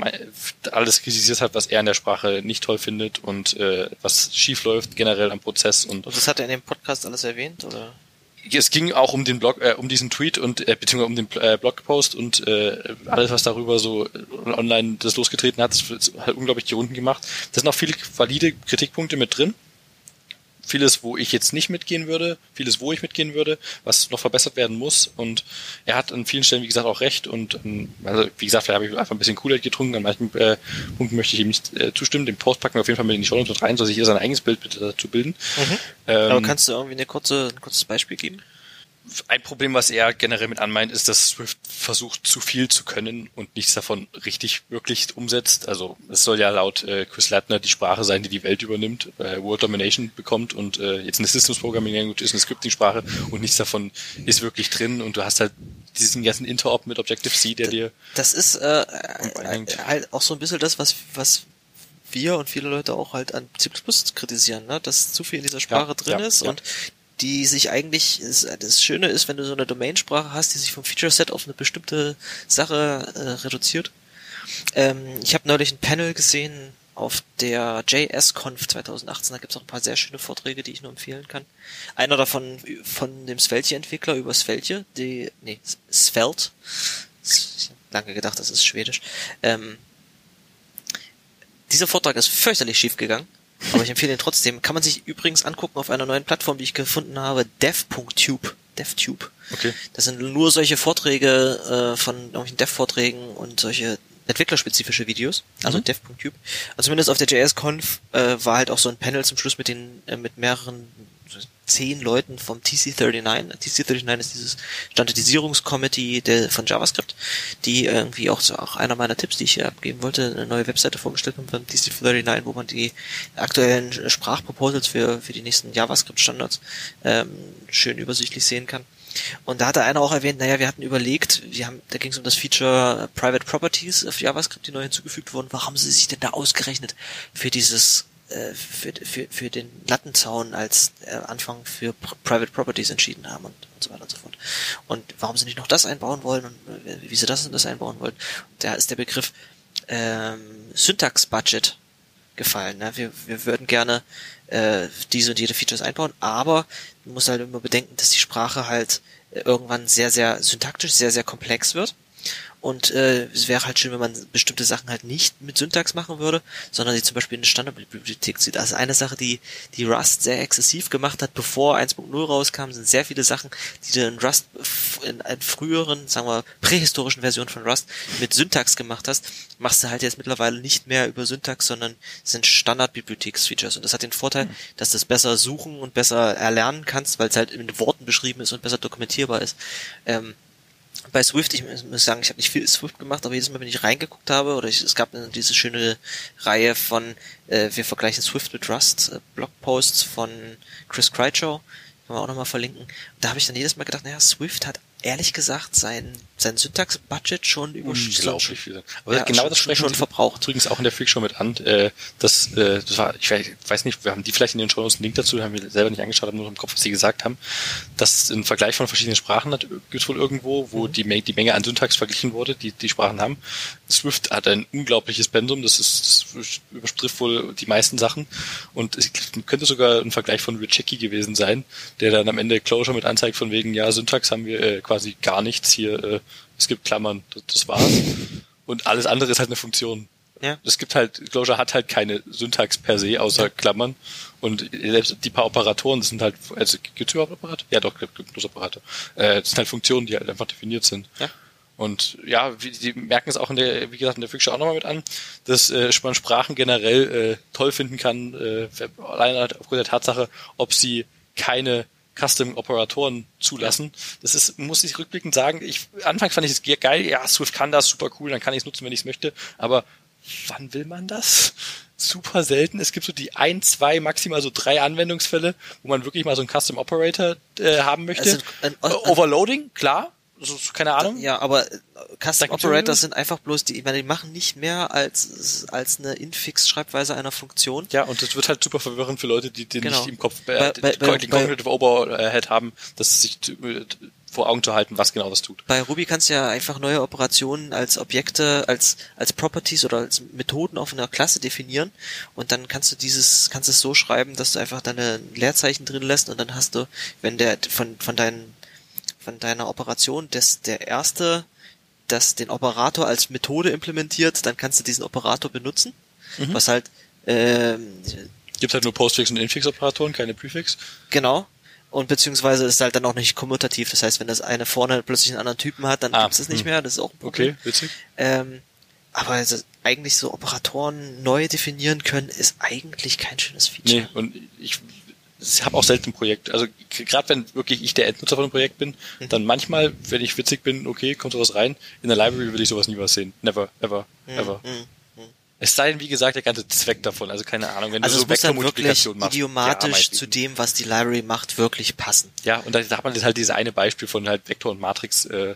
alles kritisiert hat, was er in der Sprache nicht toll findet und äh, was schief läuft generell am Prozess und Und das hat er in dem Podcast alles erwähnt, oder? Es ging auch um den Blog, äh, um diesen Tweet und äh, beziehungsweise um den äh, Blogpost und äh, alles, was darüber so online das losgetreten hat, das hat unglaublich die Runden gemacht. Da sind auch viele valide Kritikpunkte mit drin vieles, wo ich jetzt nicht mitgehen würde, vieles, wo ich mitgehen würde, was noch verbessert werden muss. Und er hat an vielen Stellen, wie gesagt, auch recht. Und ähm, also, wie gesagt, da habe ich einfach ein bisschen Coolheit getrunken. An manchen äh, Punkten möchte ich ihm nicht äh, zustimmen. Den Post packen wir auf jeden Fall mit in die Show mit rein, soll sich jeder sein eigenes Bild bitte dazu bilden. Mhm. Ähm, Aber kannst du irgendwie eine kurze, ein kurzes Beispiel geben? Ein Problem, was er generell mit anmeint, ist, dass Swift versucht, zu viel zu können und nichts davon richtig wirklich umsetzt. Also es soll ja laut äh, Chris Latner die Sprache sein, die die Welt übernimmt, äh, World Domination bekommt und äh, jetzt eine Systems Programming Language ist eine Scripting-Sprache und nichts davon ist wirklich drin und du hast halt diesen ganzen Interop mit Objective-C, der dir... Das ist äh, halt auch so ein bisschen das, was, was wir und viele Leute auch halt an C++ kritisieren, ne? dass zu viel in dieser Sprache ja, drin ja, ist ja. und die sich eigentlich, das Schöne ist, wenn du so eine Domainsprache hast, die sich vom Feature Set auf eine bestimmte Sache äh, reduziert. Ähm, ich habe neulich ein Panel gesehen auf der JS-Conf 2018, da gibt es auch ein paar sehr schöne Vorträge, die ich nur empfehlen kann. Einer davon von dem Svelte-Entwickler über Svelte, die, nee, Svelte. Ich habe lange gedacht, das ist Schwedisch. Ähm, dieser Vortrag ist fürchterlich schief gegangen aber ich empfehle ihn trotzdem. Kann man sich übrigens angucken auf einer neuen Plattform, die ich gefunden habe, dev.tube. DevTube. Okay. Das sind nur solche Vorträge äh, von irgendwelchen Dev-Vorträgen und solche entwicklerspezifische Videos, also mhm. dev.tube. Also zumindest auf der JS-Conf äh, war halt auch so ein Panel zum Schluss mit den äh, mit mehreren zehn Leuten vom TC39. TC39 ist dieses Standardisierungskomitee der, von JavaScript, die irgendwie auch, so, auch einer meiner Tipps, die ich hier abgeben wollte, eine neue Webseite vorgestellt haben beim TC39, wo man die aktuellen Sprachproposals für, für die nächsten JavaScript-Standards ähm, schön übersichtlich sehen kann. Und da hatte einer auch erwähnt, naja, wir hatten überlegt, wir haben, da ging es um das Feature Private Properties auf JavaScript, die neu hinzugefügt wurden. Warum haben sie sich denn da ausgerechnet für dieses äh, für, für, für den Lattenzaun als äh, Anfang für Private Properties entschieden haben und, und so weiter und so fort. Und warum sie nicht noch das einbauen wollen und äh, wie sie das und das einbauen wollen. Da ist der Begriff ähm, Syntax Budget gefallen. Ne? Wir, wir würden gerne äh, diese und jede Features einbauen, aber man muss halt immer bedenken, dass die Sprache halt irgendwann sehr, sehr syntaktisch, sehr, sehr komplex wird und äh, es wäre halt schön, wenn man bestimmte Sachen halt nicht mit Syntax machen würde, sondern sie zum Beispiel in eine Standardbibliothek zieht. Also eine Sache, die, die Rust sehr exzessiv gemacht hat, bevor 1.0 rauskam, sind sehr viele Sachen, die du in Rust in einer früheren, sagen wir, prähistorischen Version von Rust mit Syntax gemacht hast, machst du halt jetzt mittlerweile nicht mehr über Syntax, sondern sind Standardbibliotheksfeatures. Und das hat den Vorteil, mhm. dass du es besser suchen und besser erlernen kannst, weil es halt in Worten beschrieben ist und besser dokumentierbar ist. Ähm, bei Swift, ich muss sagen, ich habe nicht viel Swift gemacht, aber jedes Mal, wenn ich reingeguckt habe, oder ich, es gab diese schöne Reihe von äh, Wir vergleichen Swift mit Rust, äh, Blogposts von Chris Crychow, kann man auch nochmal verlinken. Da habe ich dann jedes Mal gedacht, naja, Swift hat ehrlich gesagt sein, sein Syntax-Budget schon überschritten. Viel. Aber ja, genau das sprechen schon verbraucht. Übrigens auch in der Freakshow mit an. Äh, das, äh, das war, ich weiß nicht, wir haben die vielleicht in den Show einen Link dazu, haben wir selber nicht angeschaut, haben nur im Kopf, was sie gesagt haben. Das ein Vergleich von verschiedenen Sprachen hat, gibt wohl irgendwo, wo mhm. die, die Menge an Syntax verglichen wurde, die die Sprachen haben. Swift hat ein unglaubliches Pensum, das ist das überstrifft wohl die meisten Sachen. Und es könnte sogar ein Vergleich von Richecki gewesen sein, der dann am Ende Closure mit anzeigt von wegen, ja, Syntax haben wir äh, quasi gar nichts hier, äh, es gibt Klammern, das, das war's. Und alles andere ist halt eine Funktion. Ja. Es gibt halt, Closure hat halt keine Syntax per se, außer ja. Klammern. Und selbst die paar Operatoren, das sind halt, also gibt es überhaupt Operatoren? Ja, doch, gibt es Operator. Äh, das sind halt Funktionen, die halt einfach definiert sind. Ja. Und ja, die merken es auch in der, wie gesagt, in der Fiction auch nochmal mit an, dass äh, man Sprachen generell äh, toll finden kann, äh, allein aufgrund der Tatsache, ob sie keine Custom-Operatoren zulassen. Das ist, muss ich rückblickend sagen, ich, anfangs fand ich es geil, ja, Swift kann das, super cool, dann kann ich es nutzen, wenn ich es möchte, aber wann will man das? Super selten. Es gibt so die ein, zwei, maximal so drei Anwendungsfälle, wo man wirklich mal so einen Custom Operator äh, haben möchte. Also, ein, ein, Overloading, klar, also, keine Ahnung. Ja, aber äh, Custom Operators sind einfach bloß die, ich meine, die machen nicht mehr als, als eine Infix-Schreibweise einer Funktion. Ja, und das wird halt super verwirrend für Leute, die, die genau. nicht im Kopf, äh, bei, bei, die, bei, Cognitive Overhead haben, dass sich vor Augen zu halten, was genau das tut. Bei Ruby kannst du ja einfach neue Operationen als Objekte, als, als Properties oder als Methoden auf einer Klasse definieren und dann kannst du dieses, kannst es so schreiben, dass du einfach deine Leerzeichen drin lässt und dann hast du, wenn der von, von deinen, von deiner Operation des, der erste, das den Operator als Methode implementiert, dann kannst du diesen Operator benutzen, Mhm. was halt, ähm, Gibt halt nur Postfix und Infix-Operatoren, keine Prefix. Genau. Und beziehungsweise ist halt dann auch nicht kommutativ. Das heißt, wenn das eine vorne plötzlich einen anderen Typen hat, dann Ah, gibt's es nicht hm. mehr. Das ist auch ein Problem. Okay, witzig. Ähm, aber also eigentlich so Operatoren neu definieren können, ist eigentlich kein schönes Feature. Nee, und ich, ich habe auch selten ein Projekt. Also gerade wenn wirklich ich der Endnutzer von einem Projekt bin, Mhm. dann manchmal, wenn ich witzig bin, okay, kommt sowas rein. In der Library würde ich sowas nie was sehen. Never, ever, ever. Mhm. Es sei denn, wie gesagt, der ganze Zweck davon. Also keine Ahnung, wenn Also du so Vektormultiplikation machst. idiomatisch ja, zu dem, was die Library macht, wirklich passen. Ja, und da, da hat man jetzt halt dieses eine Beispiel von halt Vektor und Matrix äh,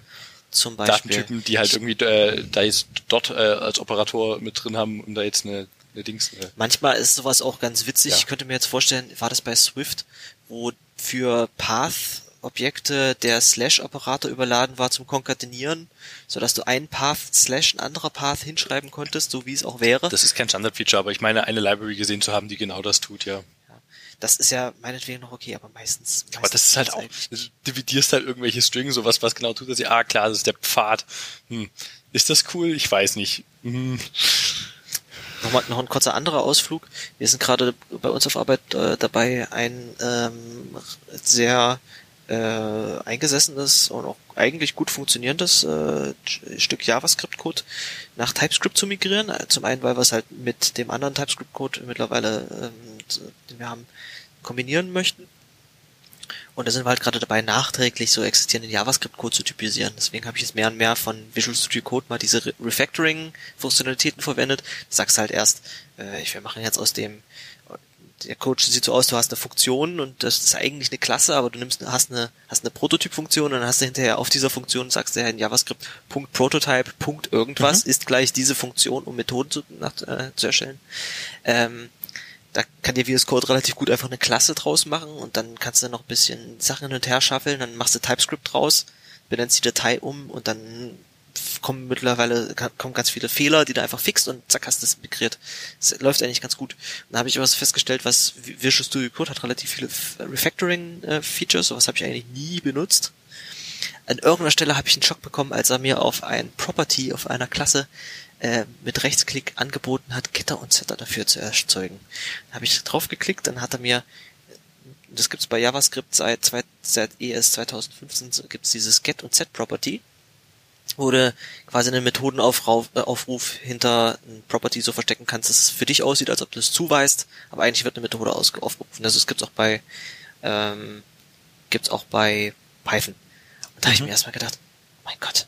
Zum Beispiel. Datentypen, die halt irgendwie äh, da jetzt dort äh, als Operator mit drin haben, um da jetzt eine, eine Dings. Äh, Manchmal ist sowas auch ganz witzig. Ja. Ich könnte mir jetzt vorstellen, war das bei Swift, wo für Path-Objekte der Slash-Operator überladen war zum Konkatenieren, sodass du einen Path slash ein anderer Path hinschreiben konntest, so wie es auch wäre. das ist kein Standard-Feature, aber ich meine, eine Library gesehen zu haben, die genau das tut, ja. Das ist ja meinetwegen noch okay, aber meistens. meistens Aber das ist halt auch, du dividierst halt irgendwelche Strings, sowas, was genau tut, dass sie, ah klar, das ist der Pfad. Hm. Ist das cool? Ich weiß nicht. Hm. Nochmal noch ein kurzer anderer Ausflug. Wir sind gerade bei uns auf Arbeit äh, dabei, ein ähm, sehr äh, eingesessenes und auch eigentlich gut funktionierendes äh, Stück JavaScript-Code nach TypeScript zu migrieren. Zum einen, weil wir es halt mit dem anderen TypeScript-Code mittlerweile, ähm, den wir haben, kombinieren möchten. Und da sind wir halt gerade dabei, nachträglich so existierenden JavaScript-Code zu typisieren. Deswegen habe ich jetzt mehr und mehr von Visual Studio Code mal diese Re Refactoring-Funktionalitäten verwendet. Du sagst halt erst, äh, ich, wir machen jetzt aus dem, der Code sieht so aus, du hast eine Funktion und das ist eigentlich eine Klasse, aber du nimmst, hast eine, hast eine Prototyp-Funktion und dann hast du hinterher auf dieser Funktion, sagst du ja in JavaScript, Punkt Prototype, Punkt irgendwas, ist gleich diese Funktion, um Methoden zu, nach, äh, zu erstellen. Ähm, da kann dir VS Code relativ gut einfach eine Klasse draus machen und dann kannst du noch ein bisschen Sachen hin und her schaffeln, dann machst du TypeScript draus, benennst die Datei um und dann kommen mittlerweile kommen ganz viele Fehler, die du einfach fixt und zack hast du es migriert. Es läuft eigentlich ganz gut. Und da habe ich was festgestellt, was Visual Studio Code hat relativ viele Refactoring-Features, sowas habe ich eigentlich nie benutzt. An irgendeiner Stelle habe ich einen Schock bekommen, als er mir auf ein Property auf einer Klasse äh, mit Rechtsklick angeboten hat, Gitter und Setter dafür zu erzeugen. Da habe ich drauf geklickt, dann hat er mir, das gibt's bei JavaScript seit, zwei, seit ES 2015, so gibt's dieses Get und Set Property, wo du quasi einen Methodenaufruf äh, hinter ein Property so verstecken kannst, dass es für dich aussieht, als ob du es zuweist, aber eigentlich wird eine Methode aufgerufen. Also es gibt's auch bei ähm, gibt's auch bei Python. Und da habe ich mir erstmal gedacht, mein Gott,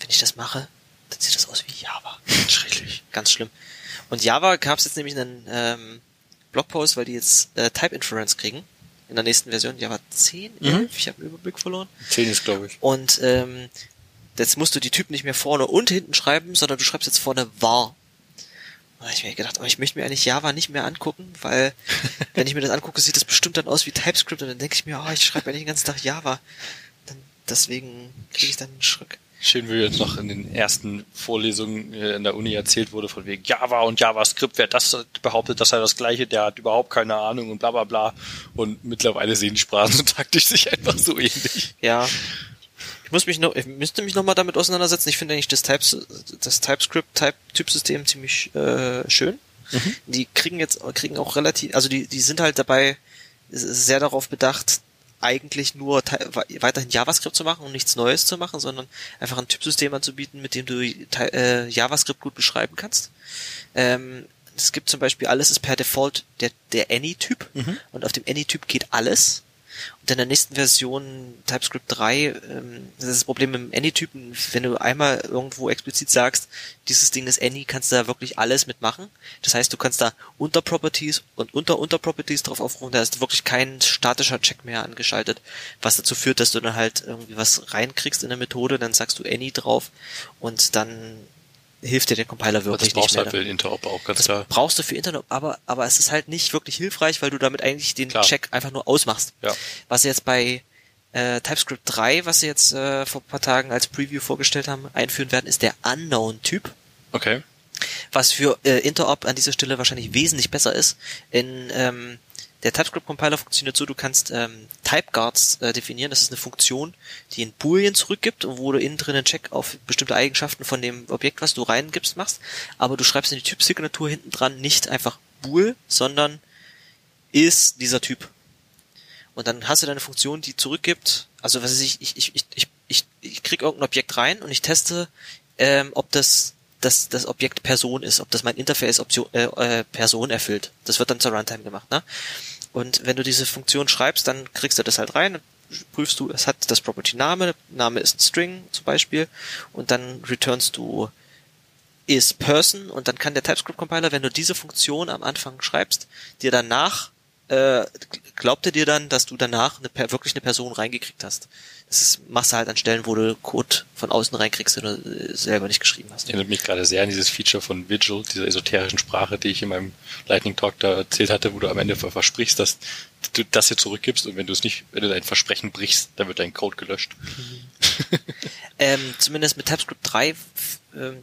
wenn ich das mache, dann sieht das aus wie Java. Schrecklich. Ganz schlimm. Und Java gab es jetzt nämlich einen ähm, Blogpost, weil die jetzt äh, Type Inference kriegen. In der nächsten Version, Java 10, 11, ich habe den Überblick verloren. 10 ist, glaube ich. Und ähm, jetzt musst du die Typen nicht mehr vorne und hinten schreiben, sondern du schreibst jetzt vorne var. Da habe ich mir gedacht, aber ich möchte mir eigentlich Java nicht mehr angucken, weil wenn ich mir das angucke, sieht das bestimmt dann aus wie TypeScript und dann denke ich mir, oh, ich schreibe eigentlich den ganzen Tag Java. Dann, deswegen kriege ich dann einen Schreck. Schön, wie jetzt noch in den ersten Vorlesungen äh, in der Uni erzählt wurde, von wegen Java und JavaScript, wer das behauptet, das sei das Gleiche, der hat überhaupt keine Ahnung und bla bla bla. Und mittlerweile sehen die Sprachen so taktisch sich einfach so ähnlich. Ja. Ich muss mich noch, ich müsste mich noch mal damit auseinandersetzen. Ich finde eigentlich das, Types, das TypeScript-Typ-Typsystem ziemlich äh, schön. Die kriegen jetzt kriegen auch relativ, also die die sind halt dabei sehr darauf bedacht, eigentlich nur te- weiterhin JavaScript zu machen und nichts Neues zu machen, sondern einfach ein Typsystem anzubieten, mit dem du äh, JavaScript gut beschreiben kannst. Ähm, es gibt zum Beispiel alles ist per Default der, der Any-Typ und auf dem Any-Typ geht alles. Und in der nächsten Version TypeScript 3, ähm, das ist das Problem mit Any-Typen, wenn du einmal irgendwo explizit sagst, dieses Ding ist Any, kannst du da wirklich alles mitmachen. Das heißt, du kannst da Unterproperties und Unter-Unterproperties drauf aufrufen, da ist wirklich kein statischer Check mehr angeschaltet, was dazu führt, dass du dann halt irgendwie was reinkriegst in eine Methode, dann sagst du Any drauf und dann hilft dir der Compiler das wirklich nicht brauchst du mehr. halt für den Interop auch, ganz Das klar. brauchst du für Internet, aber, aber es ist halt nicht wirklich hilfreich, weil du damit eigentlich den Klar. Check einfach nur ausmachst. Ja. Was jetzt bei, äh, TypeScript 3, was sie jetzt äh, vor ein paar Tagen als Preview vorgestellt haben, einführen werden, ist der Unknown-Typ. Okay. Was für äh, Interop an dieser Stelle wahrscheinlich wesentlich besser ist. In ähm, der TypeScript-Compiler funktioniert so, du kannst ähm, Typeguards äh, definieren. Das ist eine Funktion, die in Boolean zurückgibt und wo du innen drin einen Check auf bestimmte Eigenschaften von dem Objekt, was du reingibst, machst. Aber du schreibst in die Typsignatur hinten dran nicht einfach Bool, sondern ist dieser Typ. Und dann hast du deine Funktion, die zurückgibt, also was weiß ich, ich, ich, ich, ich, ich, ich krieg irgendein Objekt rein und ich teste, ähm, ob das das, das Objekt Person ist, ob das mein Interface Option, äh, äh, Person erfüllt. Das wird dann zur Runtime gemacht, ne? Und wenn du diese Funktion schreibst, dann kriegst du das halt rein, prüfst du, es hat das Property Name, Name ist ein String zum Beispiel, und dann returnst du is person und dann kann der TypeScript Compiler, wenn du diese Funktion am Anfang schreibst, dir danach äh, glaubt er dir dann, dass du danach eine, wirklich eine Person reingekriegt hast. Das ist, machst du halt an Stellen, wo du Code von außen reinkriegst, den du äh, selber nicht geschrieben hast. Erinnert mich gerade sehr an dieses Feature von Vigil, dieser esoterischen Sprache, die ich in meinem Lightning Talk da erzählt hatte, wo du am Ende versprichst, dass du das hier zurückgibst und wenn du es nicht, wenn du dein Versprechen brichst, dann wird dein Code gelöscht. ähm, zumindest mit TypeScript 3, äh,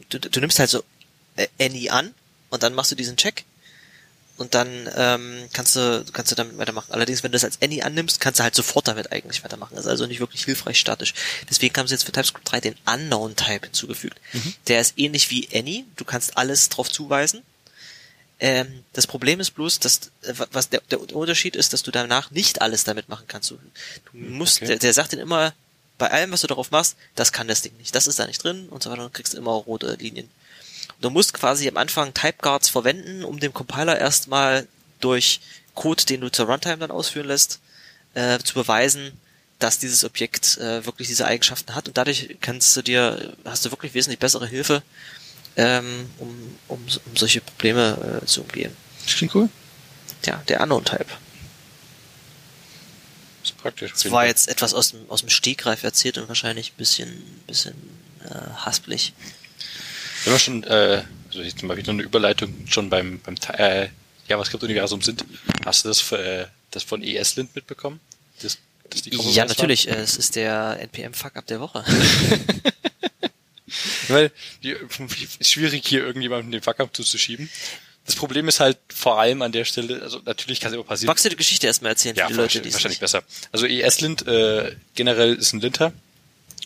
du, du nimmst halt so äh, any an und dann machst du diesen Check und dann ähm, kannst du kannst du damit weitermachen. Allerdings, wenn du das als Any annimmst, kannst du halt sofort damit eigentlich weitermachen. Das ist also nicht wirklich hilfreich statisch. Deswegen haben sie jetzt für TypeScript 3 den Unknown Type hinzugefügt. Mhm. Der ist ähnlich wie Any. Du kannst alles drauf zuweisen. Ähm, das Problem ist bloß, dass äh, was der, der Unterschied ist, dass du danach nicht alles damit machen kannst. Du, du musst, okay. der, der sagt dann immer, bei allem, was du darauf machst, das kann das Ding nicht. Das ist da nicht drin und so weiter. Und kriegst immer rote Linien. Du musst quasi am Anfang Typeguards verwenden, um dem Compiler erstmal durch Code, den du zur Runtime dann ausführen lässt, äh, zu beweisen, dass dieses Objekt äh, wirklich diese Eigenschaften hat und dadurch kannst du dir, hast du wirklich wesentlich bessere Hilfe, ähm, um, um, um solche Probleme äh, zu umgehen. Das klingt cool. Ja, der Unknown-Type. Das ist praktisch. Das war jetzt etwas aus dem, aus dem Stegreif erzählt und wahrscheinlich ein bisschen, bisschen äh, haspelig. Wenn wir schon, äh, also jetzt mal wieder eine Überleitung schon beim, beim äh, JavaScript-Universum sind, hast du das, äh, das von ESLint mitbekommen? Das, das ja, natürlich. War? Es ist der NPM-Fuck-Up der Woche. Weil die, ist schwierig hier irgendjemandem den Fuck-Up zuzuschieben. Das Problem ist halt vor allem an der Stelle, also natürlich kann es immer passieren. Magst du die Geschichte erstmal erzählen ja, für die Leute, die wahrscheinlich besser. Also ESLint äh, generell ist ein Linter,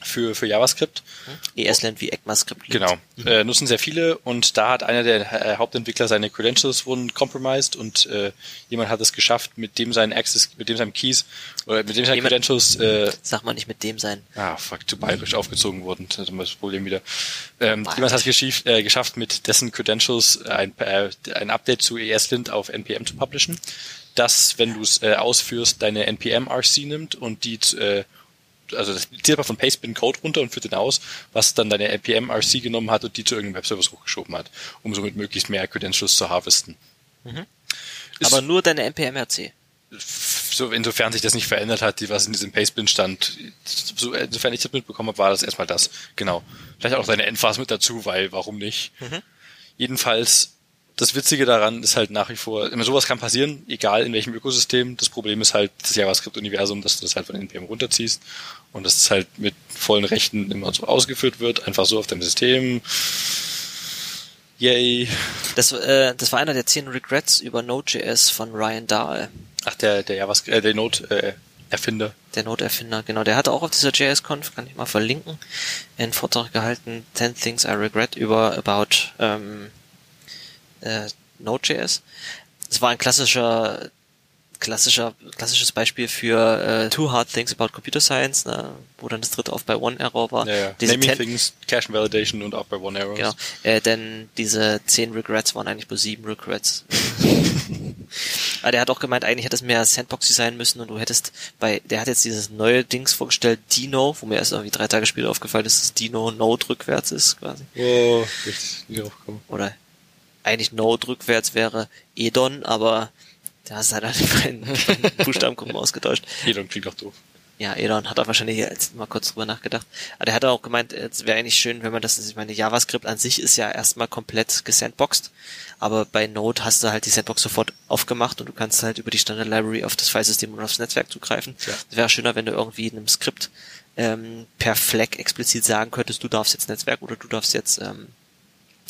für, für JavaScript. ESLint wie ECMAScript. Genau. Mhm. Äh, nutzen sehr viele und da hat einer der äh, Hauptentwickler seine Credentials wurden compromised und äh, jemand hat es geschafft, mit dem seinen Access, mit dem seinen Keys oder mit dem seinen jemand, Credentials. Äh, sag mal nicht mit dem sein. Ah, fuck, zu bayerisch aufgezogen wurden. Das ist das Problem wieder. Ähm, jemand hat es geschafft, äh, geschafft, mit dessen Credentials ein, äh, ein Update zu ESLint auf NPM zu publishen dass, wenn du es äh, ausführst, deine NPM-RC nimmt und die äh, also das zieht einfach von Pastebin Code runter und führt den aus, was dann deine NPM-RC genommen hat und die zu irgendeinem Webservice hochgeschoben hat, um somit möglichst mehr Credentials zu harvesten. Mhm. Aber nur deine NPM-RC? So, insofern sich das nicht verändert hat, die, was in diesem Pastebin stand, so, insofern ich das mitbekommen habe, war das erstmal das. Genau. Vielleicht auch deine Endphase mit dazu, weil warum nicht? Mhm. Jedenfalls das Witzige daran ist halt nach wie vor, immer sowas kann passieren, egal in welchem Ökosystem. Das Problem ist halt das JavaScript-Universum, dass du das halt von NPM runterziehst und dass es halt mit vollen Rechten immer so ausgeführt wird, einfach so auf deinem System. Yay. Das, äh, das war einer der zehn Regrets über Node.js von Ryan Dahl. Ach, der, der JavaScript, äh, der Node, äh, Erfinder. Der Node-Erfinder, genau. Der hatte auch auf dieser JS-Conf, kann ich mal verlinken, einen Vortrag gehalten, 10 Things I Regret über about ähm, äh, Node.js. Es war ein klassischer klassischer klassisches Beispiel für äh, Two Hard Things About Computer Science, ne, wo dann das dritte auf bei One Error war. Ja, ja. Naming Things, Cache Validation und auch bei One Errors. Genau, äh, denn diese zehn Regrets waren eigentlich nur sieben Regrets. Aber der hat auch gemeint, eigentlich hätte es mehr Sandboxy sein müssen und du hättest bei, der hat jetzt dieses neue Dings vorgestellt, Dino, wo mir erst irgendwie drei Tage später aufgefallen ist, dass Dino Node rückwärts ist, quasi. Oh, richtig nicht aufgekommen. Oder eigentlich Node rückwärts wäre Edon, aber da ist halt einfach ein Buchstabenkommen ausgetauscht. Edon klingt auch doof. Ja, Elon hat da wahrscheinlich jetzt mal kurz drüber nachgedacht. Aber der hat auch gemeint, es wäre eigentlich schön, wenn man das, ich meine, JavaScript an sich ist ja erstmal komplett gesandboxed, aber bei Node hast du halt die Sandbox sofort aufgemacht und du kannst halt über die Standard Library auf das Filesystem und aufs Netzwerk zugreifen. Ja. Es wäre schöner, wenn du irgendwie in einem Skript ähm, per Flag explizit sagen könntest, du darfst jetzt Netzwerk oder du darfst jetzt ähm,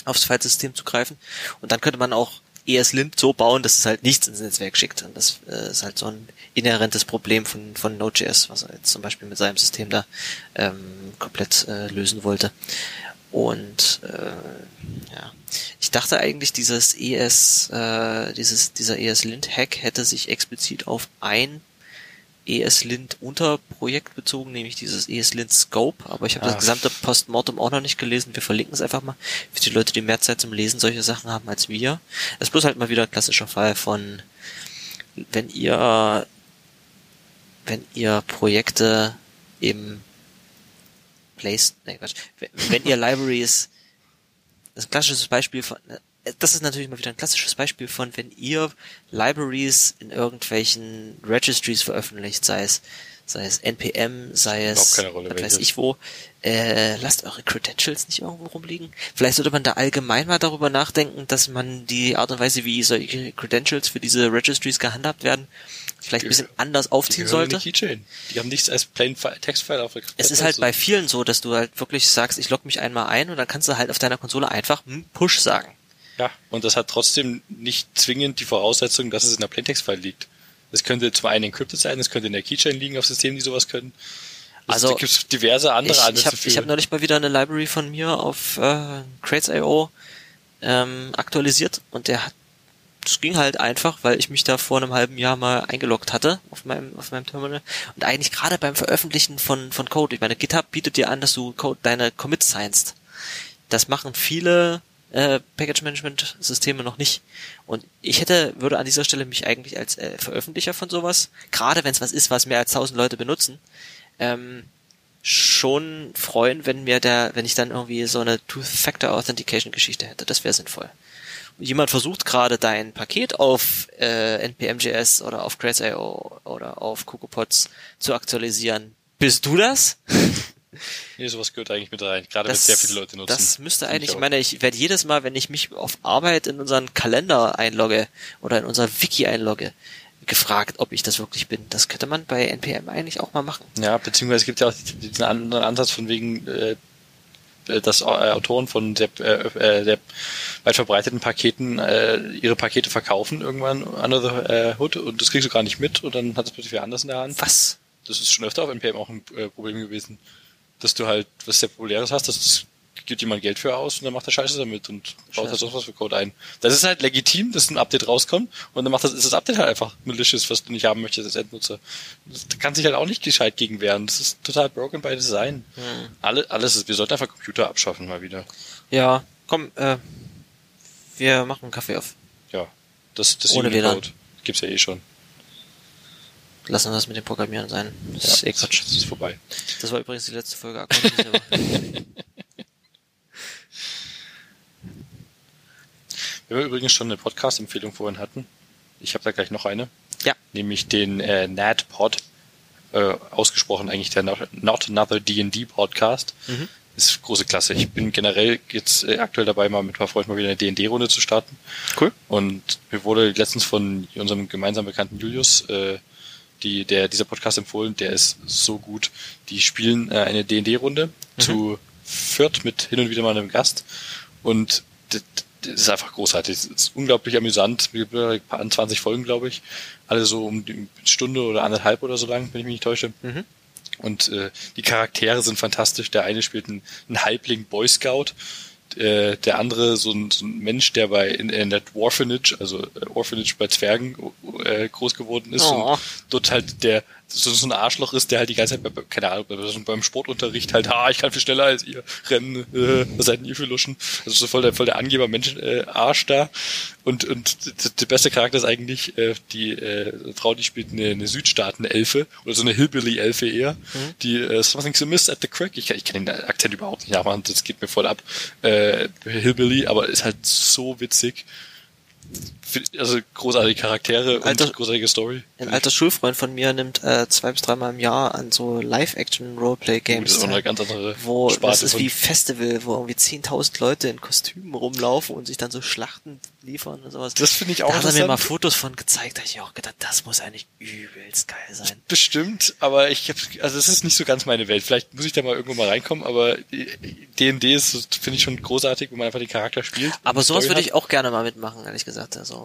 aufs Filesystem zugreifen. Und dann könnte man auch ESLint so bauen, dass es halt nichts ins Netzwerk schickt. Und das äh, ist halt so ein inhärentes Problem von, von Node.js, was er jetzt zum Beispiel mit seinem System da ähm, komplett äh, lösen wollte. Und äh, ja, ich dachte eigentlich, dieses ES, äh, dieses, dieser ESLint-Hack hätte sich explizit auf ein ESLint Unterprojekt bezogen, nämlich dieses ESLint Scope, aber ich habe das gesamte Postmortem auch noch nicht gelesen. Wir verlinken es einfach mal für die Leute, die mehr Zeit zum Lesen solche Sachen haben als wir. Das ist bloß halt mal wieder ein klassischer Fall von, wenn ihr, wenn ihr Projekte im Place, nee, Quatsch, wenn, wenn ihr Libraries, das ist ein klassisches Beispiel von, das ist natürlich mal wieder ein klassisches Beispiel von, wenn ihr Libraries in irgendwelchen Registries veröffentlicht, sei es, sei es NPM, sei es, Rolle, weiß ich wo, äh, lasst eure Credentials nicht irgendwo rumliegen. Vielleicht sollte man da allgemein mal darüber nachdenken, dass man die Art und Weise, wie solche Credentials für diese Registries gehandhabt werden, vielleicht ein bisschen anders Die aufziehen in sollte. die Keychain. Die haben nichts als plain Fi- Textfile auf der Es ist halt bei vielen so, dass du halt wirklich sagst, ich logge mich einmal ein und dann kannst du halt auf deiner Konsole einfach hm, Push sagen. Ja, und das hat trotzdem nicht zwingend die Voraussetzung, dass es in der Plaintext-File liegt. Es könnte zum einen encrypted sein, es könnte in der Keychain liegen auf Systemen, die sowas können. Also, es gibt diverse andere Ich, ich habe hab neulich mal wieder eine Library von mir auf äh, Crates.io ähm, aktualisiert und der hat das ging halt einfach, weil ich mich da vor einem halben Jahr mal eingeloggt hatte auf meinem auf meinem Terminal und eigentlich gerade beim Veröffentlichen von von Code, ich meine GitHub bietet dir an, dass du Code deine Commits signst. Das machen viele äh, Package Management Systeme noch nicht. Und ich hätte, würde an dieser Stelle mich eigentlich als äh, Veröffentlicher von sowas, gerade wenn es was ist, was mehr als 1000 Leute benutzen, ähm, schon freuen, wenn mir der, wenn ich dann irgendwie so eine Two-Factor Authentication Geschichte hätte. Das wäre sinnvoll. Jemand versucht gerade dein Paket auf äh, npm.js oder auf Crates.io oder auf CocoaPods zu aktualisieren. Bist du das? nee, sowas gehört eigentlich mit rein, gerade wenn sehr viele Leute nutzen. Das müsste eigentlich, ich meine, ich werde jedes Mal, wenn ich mich auf Arbeit in unseren Kalender einlogge oder in unser Wiki einlogge, gefragt, ob ich das wirklich bin. Das könnte man bei NPM eigentlich auch mal machen. Ja, beziehungsweise es gibt ja auch diesen anderen Ansatz von wegen, äh, dass äh, Autoren von sehr, äh, äh, sehr weit verbreiteten Paketen äh, ihre Pakete verkaufen irgendwann under the äh, hood und das kriegst du gar nicht mit und dann hat es plötzlich wer anders in der Hand. Was? Das ist schon öfter auf NPM auch ein äh, Problem gewesen, dass du halt was sehr Populäres hast, dass das gibt jemand Geld für aus und dann macht er Scheiße damit und baut Scheiße. sonst was für Code ein. Das ist halt legitim, dass ein Update rauskommt und dann macht das, ist das Update halt einfach malicious, was du nicht haben möchtest als Endnutzer. Da kann sich halt auch nicht gescheit gegen wehren. Das ist total broken by design. Hm. Alle, alles ist, wir sollten einfach Computer abschaffen mal wieder. Ja, komm, äh, wir machen einen Kaffee auf. Ja, das, das Ohne. Unicode gibt's ja eh schon. Lassen wir das mit dem Programmieren sein. Das Ja, ist eh Quatsch. das ist vorbei. Das war übrigens die letzte Folge. Wenn wir übrigens schon eine Podcast-Empfehlung vorhin hatten, ich habe da gleich noch eine. ja, nämlich den äh, NAD-Pod, äh, ausgesprochen eigentlich der Not, Not Another D&D Podcast. Mhm. Ist große Klasse. Ich bin generell jetzt äh, aktuell dabei, mal mit ein paar Freunden mal wieder eine D&D-Runde zu starten. cool. Und mir wurde letztens von unserem gemeinsamen Bekannten Julius äh, die, der, dieser Podcast empfohlen, der ist so gut. Die spielen äh, eine D&D-Runde zu viert mit hin und wieder mal einem Gast und das, das ist einfach großartig. Es ist unglaublich amüsant. Paar 20 Folgen, glaube ich. Alle so um die Stunde oder anderthalb oder so lang, wenn ich mich nicht täusche. Mhm. Und äh, die Charaktere sind fantastisch. Der eine spielt einen, einen Halbling Boy Scout, äh, der andere so ein, so ein Mensch, der bei in, in der Orphanage, also äh, Orphanage bei Zwergen äh, groß geworden ist Oh. und dort halt der so, so ein Arschloch ist, der halt die ganze Zeit bei, keine Ahnung, beim Sportunterricht halt, ha, ich kann viel schneller als ihr rennen, äh, was seid denn ihr für Luschen? Also so voll der, voll der Angeber Mensch, äh, Arsch da. Und, und der beste Charakter ist eigentlich äh, die äh, Frau, die spielt eine, eine Südstaaten-Elfe oder so eine Hillbilly-Elfe eher, die äh, Something to Miss at the Crack. Ich kann, ich kann den Akzent überhaupt nicht nachmachen, das geht mir voll ab. Äh, Hillbilly, aber ist halt so witzig. Also großartige Charaktere Alter- und großartige Story. Ein alter Schulfreund von mir nimmt äh, zwei bis dreimal im Jahr an so Live-Action-Roleplay-Games Das ist auch eine ganz andere wo Sparte das ist wie Festival, wo irgendwie 10.000 Leute in Kostümen rumlaufen und sich dann so Schlachten liefern und sowas. Das finde ich auch Da hat er mir mal. Fotos von gezeigt, da hab ich auch gedacht, das muss eigentlich übelst geil sein. Bestimmt, aber ich hab, also es ist nicht so ganz meine Welt. Vielleicht muss ich da mal irgendwo mal reinkommen, aber D&D ist, finde ich schon großartig, wenn man einfach den Charakter spielt. Aber sowas würde ich auch gerne mal mitmachen, ehrlich gesagt. Also,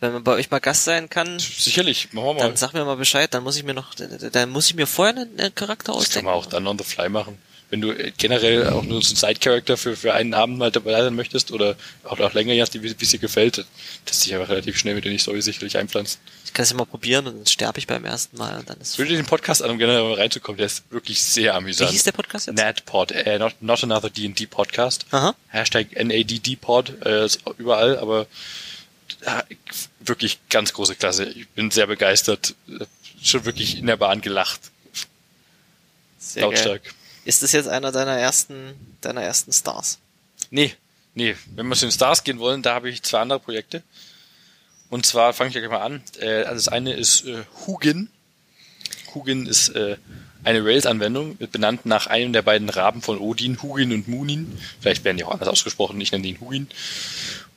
wenn man bei euch mal Gast sein kann, Sicherlich, machen wir mal. dann sag mir mal Bescheid, dann muss ich mir noch, dann muss ich mir vorher einen, Charakter Das kann ausdenken. man auch dann on the fly machen. Wenn du äh, generell auch nur so einen Side-Character für, für einen Abend mal dabei sein möchtest oder auch, auch länger, je nachdem, wie wie es dir gefällt, das sich einfach relativ schnell mit in die Story sicherlich einpflanzen. Ich kann es ja mal probieren und dann sterbe ich beim ersten Mal und dann ist Ich würde dir den Podcast an, um generell mal reinzukommen, der ist wirklich sehr Wie amüsant. hieß der Podcast jetzt? NADPod, äh, not, not another D&D Podcast. Aha. Hashtag NADD-Pod, äh, ist überall, aber wirklich ganz große Klasse. Ich bin sehr begeistert. Äh, Schon wirklich in der Bahn gelacht. Sehr geil. lautstark. Ist das jetzt einer deiner ersten, deiner ersten Stars? Nee, nee. Wenn wir zu den Stars gehen wollen, da habe ich zwei andere Projekte. Und zwar fange ich gleich mal an. Äh, also das eine ist äh, Hugin. Hugin ist äh, eine Rails-Anwendung, benannt nach einem der beiden Raben von Odin, Hugin und Munin. Vielleicht werden die auch anders ausgesprochen, ich nenne ihn Hugin.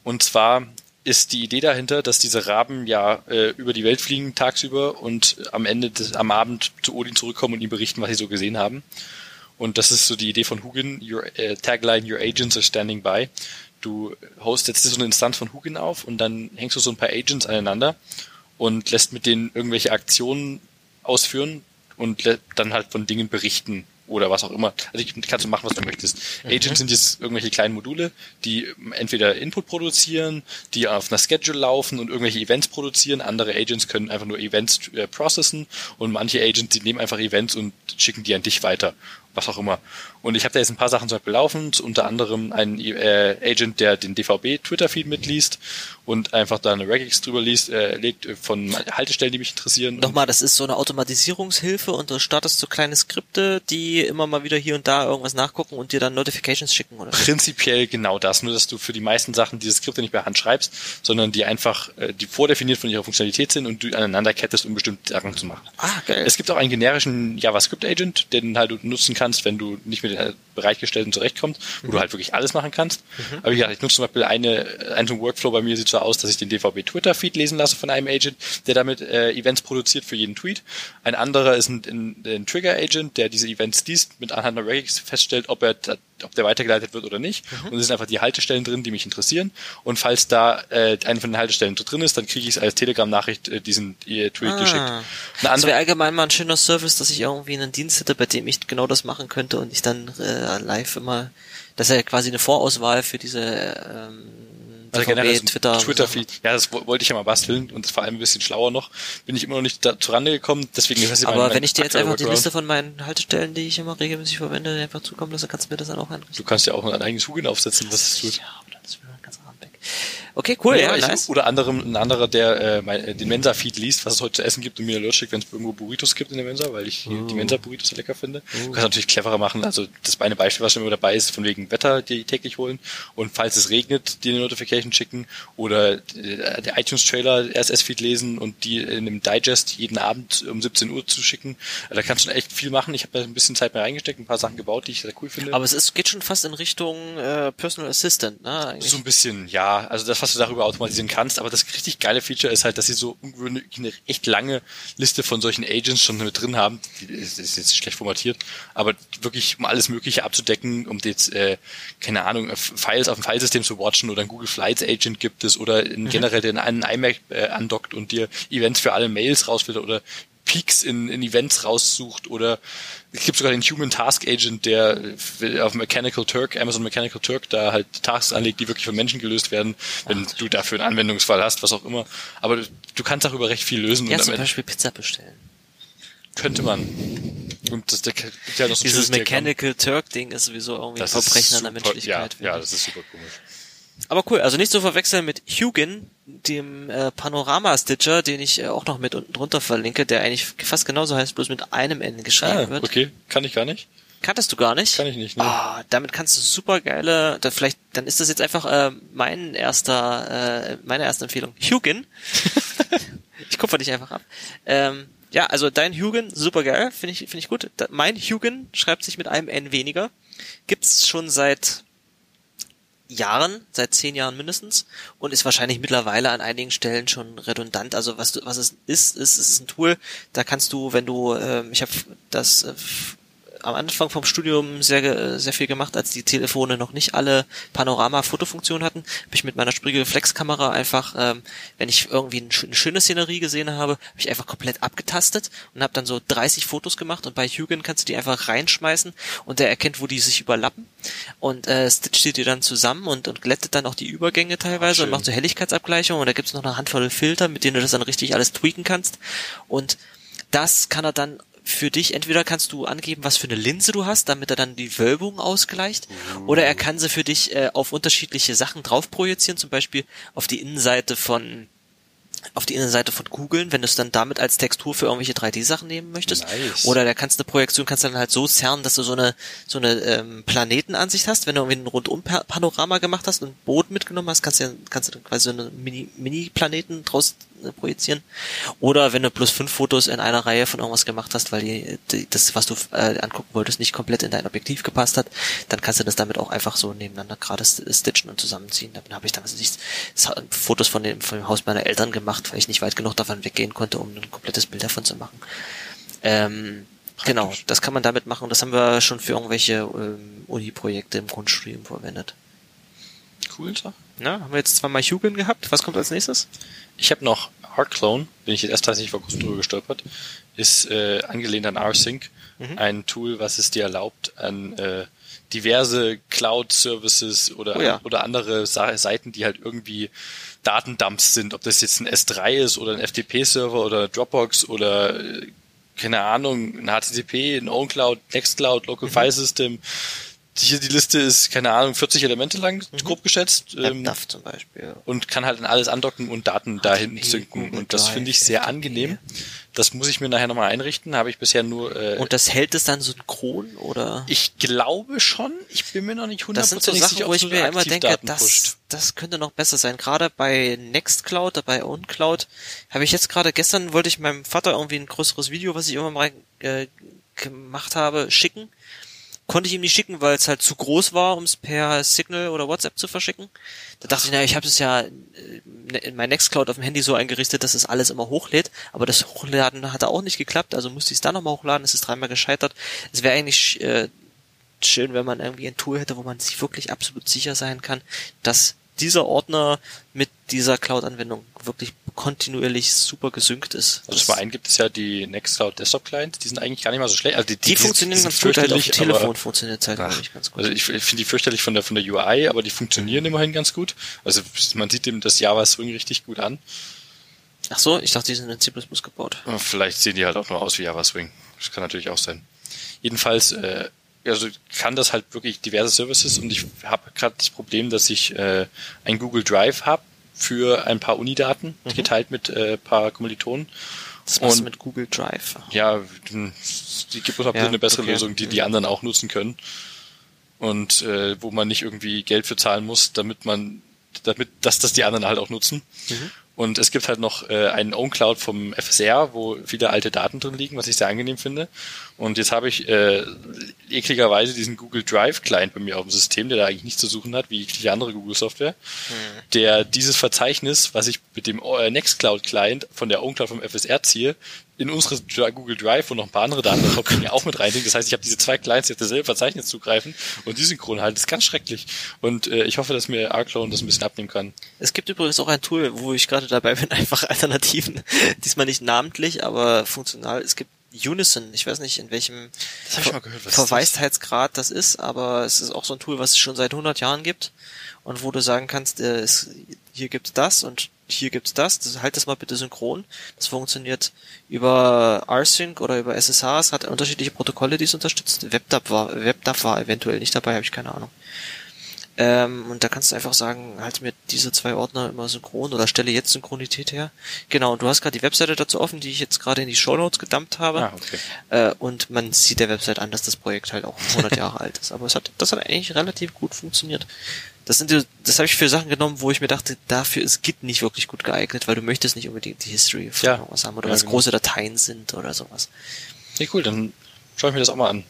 Und zwar ist die Idee dahinter, dass diese Raben ja äh, über die Welt fliegen tagsüber und am Ende des, am Abend zu Odin zurückkommen und ihm berichten, was sie so gesehen haben. Und das ist so die Idee von Hugin, your äh, Tagline, your agents are standing by. Du hostest so eine Instanz von Hugin auf und dann hängst du so ein paar Agents aneinander und lässt mit denen irgendwelche Aktionen ausführen und dann halt von Dingen berichten oder was auch immer. Also ich, kannst du machen, was du möchtest. Agents sind jetzt irgendwelche kleinen Module, die entweder Input produzieren, die auf einer Schedule laufen und irgendwelche Events produzieren. Andere Agents können einfach nur Events äh, processen und manche Agents, die nehmen einfach Events und schicken die an dich weiter. Was auch immer. Und ich habe da jetzt ein paar Sachen zum Beispiel laufen, unter anderem ein äh, Agent, der den DVB-Twitter-Feed mitliest und einfach da eine Regex drüber liest, äh, legt äh, von Haltestellen, die mich interessieren. Nochmal, das ist so eine Automatisierungshilfe und du startest so kleine Skripte, die immer mal wieder hier und da irgendwas nachgucken und dir dann Notifications schicken, oder? prinzipiell genau das, nur dass du für die meisten Sachen diese Skripte nicht per Hand schreibst, sondern die einfach, äh, die vordefiniert von ihrer Funktionalität sind und du aneinander kettest, um bestimmte Sachen zu machen. Ah, geil. Es gibt auch einen generischen JavaScript-Agent, den halt du nutzen kannst, wenn du nicht mit den bereitgestellten zurechtkommst, wo du halt wirklich alles machen kannst. Aber wie gesagt, ich nutze zum Beispiel eine, ein so ein Workflow bei mir sieht so aus, dass ich den DVB-Twitter-Feed lesen lasse von einem Agent, der damit äh, Events produziert für jeden Tweet. Ein anderer ist ein, ein, ein Trigger-Agent, der diese Events liest, mit anhand einer Regex feststellt, ob er da- ob der weitergeleitet wird oder nicht. Und es sind einfach die Haltestellen drin, die mich interessieren. Und falls da äh, eine von den Haltestellen drin ist, dann kriege ich es als Telegram-Nachricht äh, diesen äh, Tweet Ah. geschickt. Eine Das andere, wäre allgemein mal ein schöner Service, dass ich irgendwie einen Dienst hätte, bei dem ich genau das machen könnte und ich dann äh, live immer, das ist ja quasi eine Vorauswahl für diese ähm, Also generell DVB, so ein Twitter. Twitter-Feed. Ja, das wo- wollte ich ja mal basteln und vor allem ein bisschen schlauer noch. Bin ich immer noch nicht dazu rangekommen, deswegen ist das Aber mein wenn ich dir jetzt einfach die Workaround. Liste von meinen Haltestellen, die ich immer regelmäßig verwende, einfach zukommen lasse, kannst du mir das dann auch einrichten. Du kannst ja auch ein eigenes Hugin aufsetzen, was es tut. Ja, aber dann ist mir ganzer Abend weg. Okay, cool, ja, ich, nice. Oder anderem, ein anderer, der äh, mein, äh, den Mensa-Feed liest, was es heute zu essen gibt und mir Alert schickt, wenn es irgendwo Burritos gibt in der Mensa, weil ich Oh. die Mensa-Burritos so lecker finde. Du kannst natürlich cleverer machen. Also das eine Beispiel, was schon immer dabei ist, von wegen Wetter, die täglich holen. Und falls es regnet, dir eine Notification schicken. Oder äh, der iTunes-Trailer RSS-Feed lesen und die in einem Digest jeden Abend um 17 Uhr zu schicken. Da kannst du schon echt viel machen. Ich habe da ein bisschen Zeit mehr reingesteckt, ein paar Sachen gebaut, die ich sehr cool finde. Aber es ist, geht schon fast in Richtung äh, Personal Assistant, ne? Eigentlich. So ein bisschen, ja. Also das, was du darüber automatisieren kannst. Aber das richtig geile Feature ist halt, dass sie so ungewöhnlich eine echt lange Liste von solchen Agents schon mit drin haben. Die ist, jetzt schlecht formatiert. Aber wirklich, um alles Mögliche abzudecken, um jetzt, äh, keine Ahnung, Files auf dem Filesystem zu watchen oder ein Google Flights Agent gibt es oder in generell den einen iMac äh, andockt und dir Events für alle Mails rausfiltert oder Peaks in, in Events raussucht oder es gibt sogar den Human Task Agent, der auf Mechanical Turk, Amazon Mechanical Turk, da halt Tasks anlegt, die wirklich von Menschen gelöst werden, wenn du dafür einen Anwendungsfall hast, was auch immer. Aber du, kannst darüber recht viel lösen ja, zum Beispiel Pizza bestellen. könnte man. Und das, der, der noch so Dieses. Mechanical Turk-Ding ist sowieso irgendwie ein Verbrechen an der Menschlichkeit. Ja, ja, das ist super komisch. Aber cool, also nicht zu verwechseln mit Hugin, dem äh, Panorama-Stitcher, den ich äh, auch noch mit unten drunter verlinke, der eigentlich fast genauso heißt, bloß mit einem N geschrieben Ah, wird. okay, kann ich gar nicht. Kanntest du gar nicht? Kann ich nicht, ne? Ah, damit kannst du super geile, da vielleicht, dann ist das jetzt einfach äh, mein erster, äh, meine erste Empfehlung. Hugin. ich kupfer dich einfach ab. Ähm, ja, also dein Hugin, super geil, finde ich, finde ich gut. Da, mein Hugin schreibt sich mit einem N weniger. Gibt's schon seit Jahren, seit zehn Jahren mindestens und ist wahrscheinlich mittlerweile an einigen Stellen schon redundant. Also was was es ist, ist, es ist ein Tool, da kannst du, wenn du, ähm, ich habe das äh, am Anfang vom Studium sehr sehr viel gemacht, als die Telefone noch nicht alle Panorama-Fotofunktion hatten, habe ich mit meiner Spiegelreflexkamera einfach, ähm, wenn ich irgendwie eine schöne Szenerie gesehen habe, habe ich einfach komplett abgetastet und habe dann so 30 Fotos gemacht. Und bei Hugin kannst du die einfach reinschmeißen und der erkennt, wo die sich überlappen. Und äh, stitcht die dir dann zusammen und, und glättet dann auch die Übergänge teilweise Ach, und macht so Helligkeitsabgleichung und da gibt's noch eine Handvoll Filter, mit denen du das dann richtig alles tweaken kannst. Und das kann er dann für dich, entweder kannst du angeben, was für eine Linse du hast, damit er dann die Wölbung ausgleicht, oder er kann sie für dich äh, auf unterschiedliche Sachen drauf projizieren, zum Beispiel auf die Innenseite von auf die Innenseite von Kugeln, wenn du es dann damit als Textur für irgendwelche 3D-Sachen nehmen möchtest. Nice. Oder da kannst du eine Projektion kannst du dann halt so zerren, dass du so eine so eine ähm, Planetenansicht hast. Wenn du irgendwie ein Rundum-Panorama gemacht hast und ein Boot mitgenommen hast, kannst du kannst du dann quasi so eine Mini- Mini-Planeten draus äh, projizieren. Oder wenn du plus fünf Fotos in einer Reihe von irgendwas gemacht hast, weil die, die, das, was du äh, angucken wolltest, nicht komplett in dein Objektiv gepasst hat, dann kannst du das damit auch einfach so nebeneinander gerade stitchen und zusammenziehen. Damit habe ich damals nicht Fotos von dem, von dem Haus meiner Eltern gemacht, weil ich nicht weit genug davon weggehen konnte, um ein komplettes Bild davon zu machen. Ähm, genau, das kann man damit machen. Das haben wir schon für irgendwelche ähm, Uni-Projekte im Grundstudium verwendet. Cool, Sache. Na, haben wir jetzt zweimal Hugin gehabt. Was kommt als nächstes? Ich habe noch ArcClone, bin ich jetzt erst tatsächlich vor kurzem drüber gestolpert, ist äh, angelehnt an rsync, Mhm. ein Tool, was es dir erlaubt, an äh, diverse Cloud-Services oder, Oh ja. oder andere Sa Seiten, die halt irgendwie Datendumps sind, ob das jetzt ein S3 ist oder ein FTP-Server oder Dropbox oder äh, keine Ahnung, ein HTTP, ein OwnCloud, Nextcloud, Local File System. Hier die Liste ist, keine Ahnung, 40 Elemente lang, grob geschätzt. Ähm, zum Beispiel. und kann halt an alles andocken und Daten dahin HTTP, synken. Und das finde ich sehr angenehm. Das muss ich mir nachher nochmal einrichten. Habe ich bisher nur. Äh, Und das hält es dann synchron oder? ich glaube schon. Ich bin mir noch nicht Das sind so hundertprozentig Sachen, sicher, wo ob ich so mir immer denke, pusht. das, das könnte noch besser sein. Gerade bei Nextcloud, oder bei OwnCloud habe ich jetzt gerade gestern wollte ich meinem Vater irgendwie ein größeres Video, was ich immer mal äh, gemacht habe, schicken. Konnte ich ihm nicht schicken, weil es halt zu groß war, um es per Signal oder WhatsApp zu verschicken. Da dachte ich, naja, ich habe es ja äh, in mein Nextcloud auf dem Handy so eingerichtet, dass es alles immer hochlädt, aber das Hochladen hatte auch nicht geklappt, also musste ich es dann nochmal hochladen, es ist dreimal gescheitert. Es wäre eigentlich äh, schön, wenn man irgendwie ein Tool hätte, wo man sich wirklich absolut sicher sein kann, dass dieser Ordner mit dieser Cloud-Anwendung wirklich kontinuierlich super gesynkt ist. Also zum einen gibt es ja die Nextcloud Desktop Clients, die sind eigentlich gar nicht mal so schlecht. Also die, die, funktionieren sind ganz gut, halt auf dem Telefon funktioniert halt, glaube ich, ganz gut. Also ich, ich finde die fürchterlich von der von der UI, aber die funktionieren immerhin ganz gut. Also man sieht dem das Java Swing richtig gut an. Ach so, ich dachte, die sind in C++ gebaut. Vielleicht sehen die halt auch nur aus wie Java Swing. Das kann natürlich auch sein. Jedenfalls, äh, also kann das halt wirklich diverse Services und ich habe gerade das Problem, dass ich äh, ein Google Drive habe für ein paar Unidaten, Mhm. geteilt mit äh, paar Kommilitonen. Das machst Und- mit Google Drive. Ja, die gibt uns Ja, eine bessere okay. Lösung, die die anderen auch nutzen können. Und äh, wo man nicht irgendwie Geld für zahlen muss, damit man, damit, dass das die anderen halt auch nutzen. Mhm. Und es gibt halt noch äh, einen OwnCloud vom FSR, wo viele alte Daten drin liegen, was ich sehr angenehm finde. Und jetzt habe ich äh, ekligerweise diesen Google Drive Client bei mir auf dem System, der da eigentlich nichts zu suchen hat, wie jegliche andere Google Software, der dieses Verzeichnis, was ich mit dem äh, Nextcloud Client von der OwnCloud vom FSR ziehe, in unsere Google Drive und noch ein paar andere Daten bringen, auch mit reinlegen. Das heißt, ich habe diese zwei Clients, die auf dasselbe Verzeichnis zugreifen und die synchron halten. Das ist ganz schrecklich. Und äh, ich hoffe, dass mir Arclone das ein bisschen abnehmen kann. Es gibt übrigens auch ein Tool, wo ich gerade dabei bin, einfach Alternativen. Diesmal nicht namentlich, aber funktional. Es gibt Unison. Ich weiß nicht, in welchem mal gehört, Verweistheitsgrad das ist, aber es ist auch so ein Tool, was es schon seit 100 Jahren gibt und wo du sagen kannst, äh, es, hier gibt's das und hier gibt's das. das. Halt das mal bitte synchron. Das funktioniert über rsync oder über SSH. Es hat unterschiedliche Protokolle, die es unterstützt. WebDAV war, WebDAV war eventuell nicht dabei, habe ich keine Ahnung. Ähm, und da kannst du einfach sagen, halt mir diese zwei Ordner immer synchron oder stelle jetzt Synchronität her. Genau, und du hast gerade die Webseite dazu offen, die ich jetzt gerade in die Shownotes gedumpt habe. Ah, okay. Äh, und man sieht der Website an, dass das Projekt halt auch 100 Jahre alt ist. Aber es hat, das hat eigentlich relativ gut funktioniert. Das sind das habe ich für Sachen genommen, wo ich mir dachte, dafür ist Git nicht wirklich gut geeignet, weil du möchtest nicht unbedingt die History von Ja. irgendwas haben oder Ja, was genau. große Dateien sind oder sowas. Nee, cool, dann schaue ich mir das auch mal an.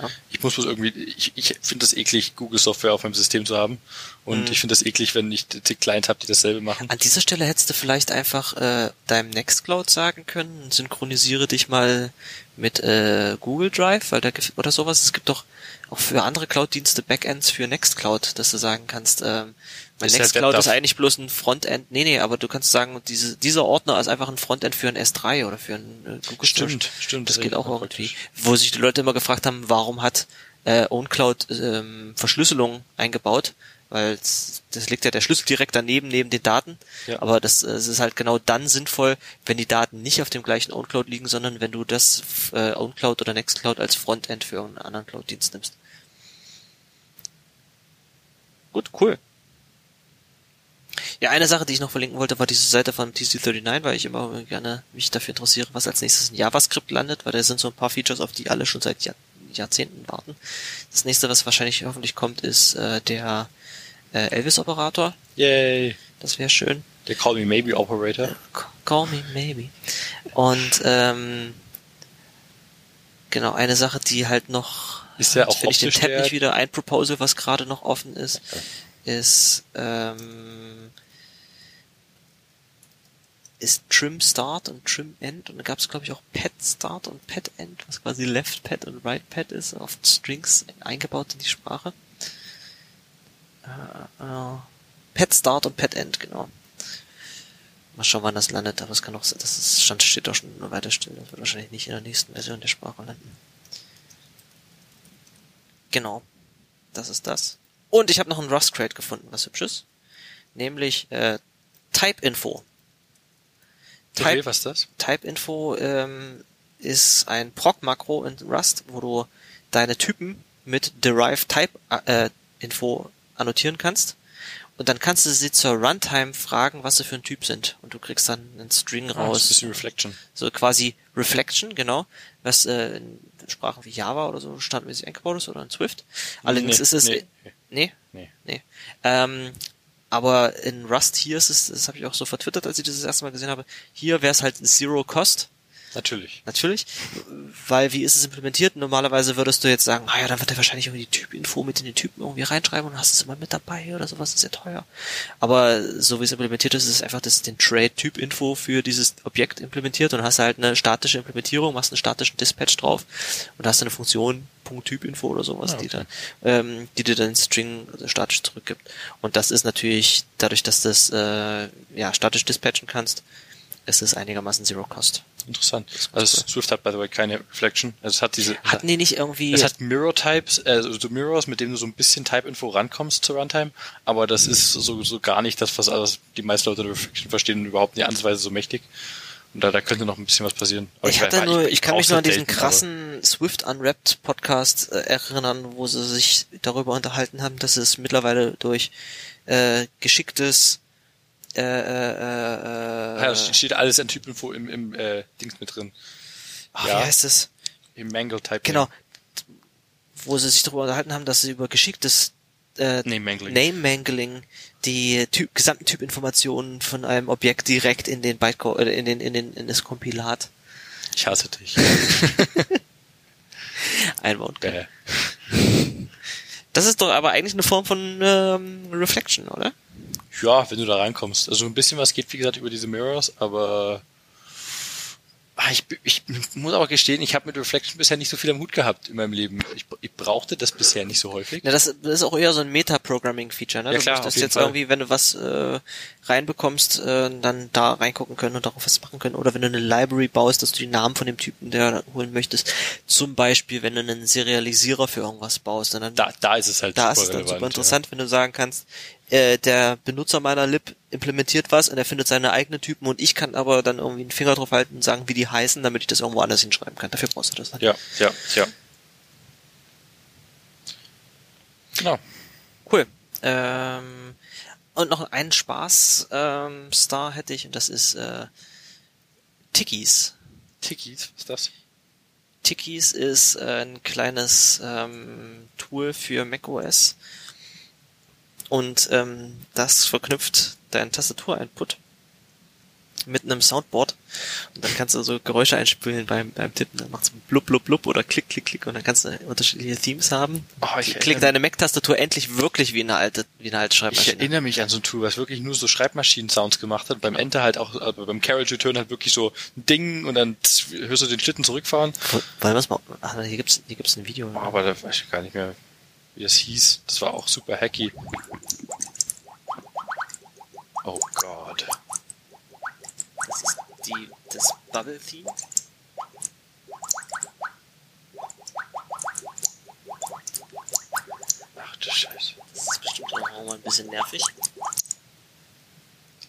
Ja. Ich muss bloß irgendwie, ich, ich finde das eklig, Google-Software auf meinem System zu haben. Und Mhm. ich finde das eklig, wenn ich die Client habe, die dasselbe machen. An dieser Stelle hättest du vielleicht einfach äh, deinem Nextcloud sagen können, synchronisiere dich mal mit äh, Google Drive, weil da oder sowas. Es gibt doch auch für andere Cloud-Dienste Backends für Nextcloud, dass du sagen kannst, ähm, mein Ist Nextcloud ist eigentlich bloß ein Frontend. Nee, nee, aber du kannst sagen, diese, dieser Ordner ist einfach ein Frontend für ein S3 oder für ein äh, Google Stimmt, Storage. stimmt, Das das geht auch irgendwie. praktisch. Wo sich die Leute immer gefragt haben, warum hat äh, OwnCloud ähm, Verschlüsselung eingebaut? Weil das liegt ja der Schlüssel direkt daneben, neben den Daten. Ja. Aber das, äh, es ist halt genau dann sinnvoll, wenn die Daten nicht auf dem gleichen OwnCloud liegen, sondern wenn du das äh, OwnCloud oder Nextcloud als Frontend für einen anderen Cloud-Dienst nimmst. Gut, cool. Ja, eine Sache, die ich noch verlinken wollte, war diese Seite von TC39, weil ich immer gerne mich dafür interessiere, was als nächstes in JavaScript landet, weil da sind so ein paar Features, auf die alle schon seit Jahr Jahrzehnten warten. Das nächste, was wahrscheinlich hoffentlich kommt, ist äh, der äh, Elvis-Operator. Yay. Das wäre schön. Der Call Me Maybe Operator. C- Call me maybe. Und ähm, genau, eine Sache, die halt noch Ist jetzt auch finde ich den Tab nicht wieder, ein Proposal, was gerade noch offen ist, ist ähm, ist Trim Start und Trim End und da gab es glaube ich auch Pad Start und Pad End, was quasi Left Pad und Right Pad ist, auf Strings eingebaut in die Sprache. Äh, äh, Pad Start und Pad End, genau. Mal schauen, wann das landet, aber es kann auch sein, das ist, stand, steht doch schon nur weiter still. Das wird wahrscheinlich nicht in der nächsten Version der Sprache landen. Genau. Das ist das. Und ich habe noch ein Rust Crate gefunden, was hübsches. Nämlich äh, Type Info. Okay, Type, was ist das? Type Info ähm, ist ein Proc-Makro in Rust, wo du deine Typen mit Derived Type äh, Info annotieren kannst. Und dann kannst du sie zur Runtime fragen, was sie für ein Typ sind. Und du kriegst dann einen String Ah, das ist ein raus. bisschen Reflection. So quasi Reflection, genau, was äh, in Sprachen wie Java oder so standardmäßig eingebaut ist oder in Swift. Allerdings Nee, ist es nee. Nee, Nee. nee. Ähm, aber in Rust hier ist es, das habe ich auch so vertwittert, als ich das das erste Mal gesehen habe. Hier wäre es halt Zero Cost, Natürlich. natürlich, weil wie ist es implementiert? Normalerweise würdest du jetzt sagen, ah ja, dann wird er wahrscheinlich irgendwie die Typinfo mit in den Typen irgendwie reinschreiben und hast es immer mit dabei oder sowas, ist ja teuer. Aber so wie es implementiert ist, ist es einfach das, den Trade-Typ-Info für dieses Objekt implementiert und hast halt eine statische Implementierung, machst einen statischen Dispatch drauf und hast eine Funktion, Punkt Typ-Info oder sowas, Ah, okay. die dann, ähm, die dir dann den String also statisch zurückgibt. Und das ist natürlich, dadurch, dass du das, äh, ja, statisch dispatchen kannst, ist es einigermaßen Zero Cost. Interessant. Also cool. Swift hat by the way keine Reflection. Also es hat diese Hatten die nicht irgendwie, es hat Mirror Types, also so Mirrors, mit denen du so ein bisschen Type Info rankommst zur Runtime, aber das ist so, so gar nicht das, was also die meisten Leute Reflection verstehen, überhaupt nicht ansatzweise so mächtig. Und da, da könnte noch ein bisschen was passieren. Aber ich hatte nur, ich, kann mich nur an diesen selten, krassen Swift Unwrapped Podcast äh, erinnern, wo sie sich darüber unterhalten haben, dass es mittlerweile durch äh, geschicktes äh, äh, äh, ja, es steht alles an Typ Info im, im äh, Dings mit drin. ach, ja. wie heißt es? Im Mangle Type. Genau. Wo sie sich darüber unterhalten haben, dass sie über geschicktes äh, Name Mangling. Name Mangling die typ, gesamten Typinformationen von einem Objekt direkt in den Bytecode, äh, in den, in den, in das Kompilat Ich hasse dich. können. Bäh. Das ist doch aber eigentlich eine Form von ähm, Reflection, oder? Ja, wenn du da reinkommst. Also ein bisschen was geht, wie gesagt, über diese Mirrors, aber ah, ich, ich muss aber gestehen, ich habe mit Reflection bisher nicht so viel am Hut gehabt in meinem Leben. Ich, ich brauchte das bisher nicht so häufig. Ja, das, das ist auch eher so ein Meta-Programming-Feature, ne? Ja, du klar, möchtest auf jeden jetzt Fall. irgendwie, wenn du was äh, reinbekommst, äh, dann da reingucken können und darauf was machen können. Oder wenn du eine Library baust, dass du die Namen von dem Typen, der holen möchtest. Zum Beispiel, wenn du einen Serialisierer für irgendwas baust, dann Da, da ist es halt da super ist es dann super interessant, wenn du sagen kannst, äh, der Benutzer meiner Lib implementiert was und er findet seine eigenen Typen und ich kann aber dann irgendwie einen Finger drauf halten und sagen, wie die heißen, damit ich das irgendwo anders hinschreiben kann. Dafür brauchst du das. Ne? Ja, ja, ja. Genau. Cool. Ähm, und noch einen Spaß-Star hätte ich, und das ist äh, Tickies. Tickies, was ist das? Tickies ist äh, ein kleines ähm, Tool für macOS und ähm, das verknüpft deinen Tastatur-Input mit einem Soundboard und dann kannst du so Geräusche einspielen beim, beim Tippen. Dann macht's blub, blub, blub oder klick, klick, klick und dann kannst du unterschiedliche Themes haben. Oh, ich Klick deine Mac-Tastatur endlich wirklich wie eine alte, wie eine alte Ich Schreibmaschine. erinnere mich an so ein Tool, was wirklich nur so Schreibmaschinen-Sounds gemacht hat. Beim Enter halt auch, also beim Carriage Return halt wirklich so ein Ding und dann hörst du den Schlitten zurückfahren. Wollen wir's mal, ach, hier gibt's, hier gibt's ein Video. Oh, aber da weiß ich gar nicht mehr, wie das hieß. Das war auch super hacky. Oh Gott. Das ist die, das Bubble Theme. Ach du Scheiße. Das ist bestimmt auch mal ein bisschen nervig.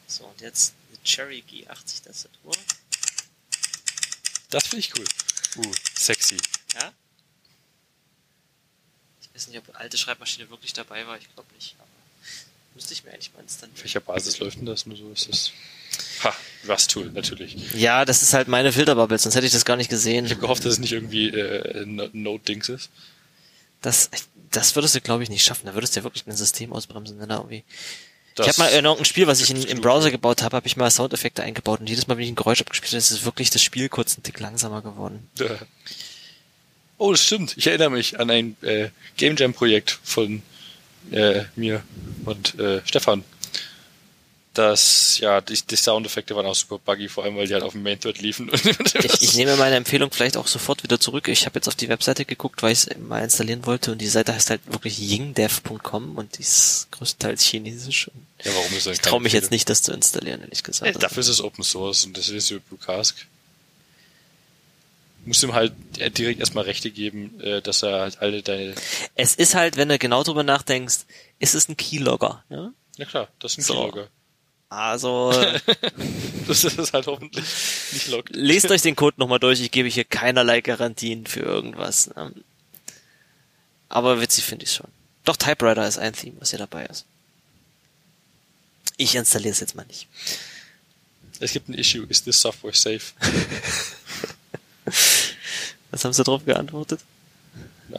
So, und jetzt eine Cherry G80 Tastatur. Das finde ich cool. Uh, sexy. Ja? Ich weiß nicht, ob alte Schreibmaschine wirklich dabei war, ich glaube nicht. Aber müsste ich mir eigentlich mal Auf installieren. welcher Basis läuft denn das? Nur so ist das. Ha, Rust-Tool, natürlich. Ja, das ist halt meine Filterbubble, sonst hätte ich das gar nicht Ich habe gesehen. gehofft, dass es nicht irgendwie äh, Node-Dings ist. Das, das würdest du, glaube ich, nicht schaffen. Da würdest du ja wirklich ein System ausbremsen, wenn da irgendwie. Das ich habe mal in irgendein Spiel, was ich in, im. Browser gebaut habe, habe ich mal Soundeffekte eingebaut und jedes Mal, wenn ich ein Geräusch abgespielt habe, ist es wirklich das Spiel kurz einen Tick langsamer geworden. Oh, das stimmt. Ich erinnere mich an ein äh, Game Jam Projekt von äh, mir und äh, Stefan. Das, ja, die, die Soundeffekte waren auch super buggy, vor allem weil die halt auf dem Main Thread liefen. Ich, ich nehme meine Empfehlung vielleicht auch sofort wieder zurück. Ich habe jetzt auf die Webseite geguckt, weil ich es mal installieren wollte und die Seite heißt halt wirklich yingdev.com und die ist größtenteils chinesisch. Ja, warum ist das ich traue mich jetzt nicht, das zu installieren, ehrlich gesagt. Äh, dafür ist es Open Source und das ist über Blue Cask. Musst ihm halt äh, direkt erstmal Rechte geben, äh, dass er halt alle deine. Es ist halt, wenn du genau drüber nachdenkst, ist es ein Keylogger. Ne? Na klar, das ist ein So. Keylogger. Also Das ist halt hoffentlich nicht log. lest euch den Code nochmal durch. Ich gebe hier keinerlei Garantien für irgendwas. Ne? Aber witzig finde ich schon. Doch Typewriter ist ein Theme, was hier dabei ist. Ich installiere es jetzt mal nicht. Es gibt ein Issue, is this software safe? Was haben sie drauf geantwortet?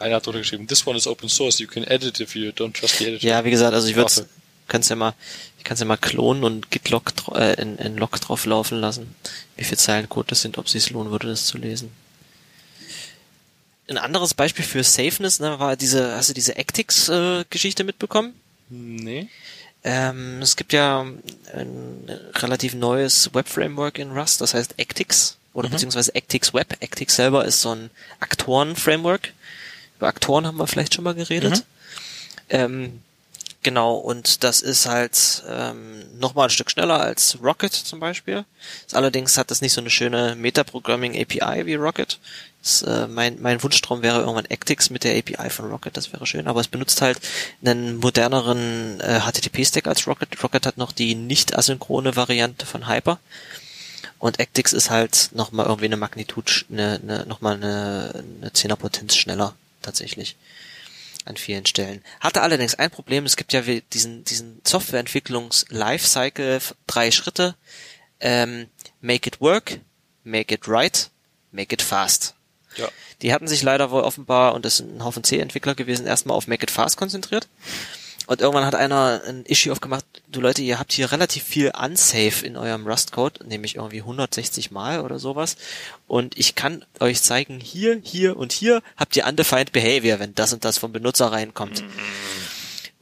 Einer hat drunter geschrieben, this one is open source, you can edit if you don't trust the editor. Ja, wie gesagt, also ich würde Warte. kann's ja mal, ich kann's ja mal klonen und Gitlog dra- äh, in, in Log drauf laufen lassen, wie viele Zeilen Code das sind, ob sich's lohnen würde, das zu lesen. Ein anderes Beispiel für Safeness, ne, war diese, hast du diese Actix-Geschichte mitbekommen? Nee. Ähm, es gibt ja ein relativ neues Web-Framework in Rust, das heißt Actix oder beziehungsweise Actix Web. Actix selber ist so ein Aktoren-Framework. Über Aktoren haben wir vielleicht schon mal geredet. Ähm, genau, und das ist halt ähm, nochmal ein Stück schneller als Rocket zum Beispiel. Das allerdings hat das nicht so eine schöne Metaprogramming-API wie Rocket. Das, äh, mein, mein Wunschtraum wäre irgendwann Actix mit der API von Rocket, das wäre schön. Aber es benutzt halt einen moderneren äh, HTTP-Stack als Rocket. Rocket hat noch die nicht asynchrone Variante von Hyper. Und Actix ist halt nochmal irgendwie eine Magnitud, eine, eine, nochmal eine, eine Zehnerpotenz schneller, tatsächlich. An vielen Stellen. Hatte allerdings ein Problem, es gibt ja wie diesen, diesen Softwareentwicklungs-Lifecycle, drei Schritte. Ähm, make it work, make it right, make it fast. Ja. Die hatten sich leider wohl offenbar, und das sind ein Haufen C-Entwickler gewesen, erstmal auf Make It Fast konzentriert. Und irgendwann hat einer ein Issue aufgemacht, du Leute, ihr habt hier relativ viel unsafe in eurem Rust-Code, nämlich irgendwie 160 Mal oder sowas. Und ich kann euch zeigen, hier, hier und hier habt ihr undefined behavior, wenn das und das vom Benutzer reinkommt.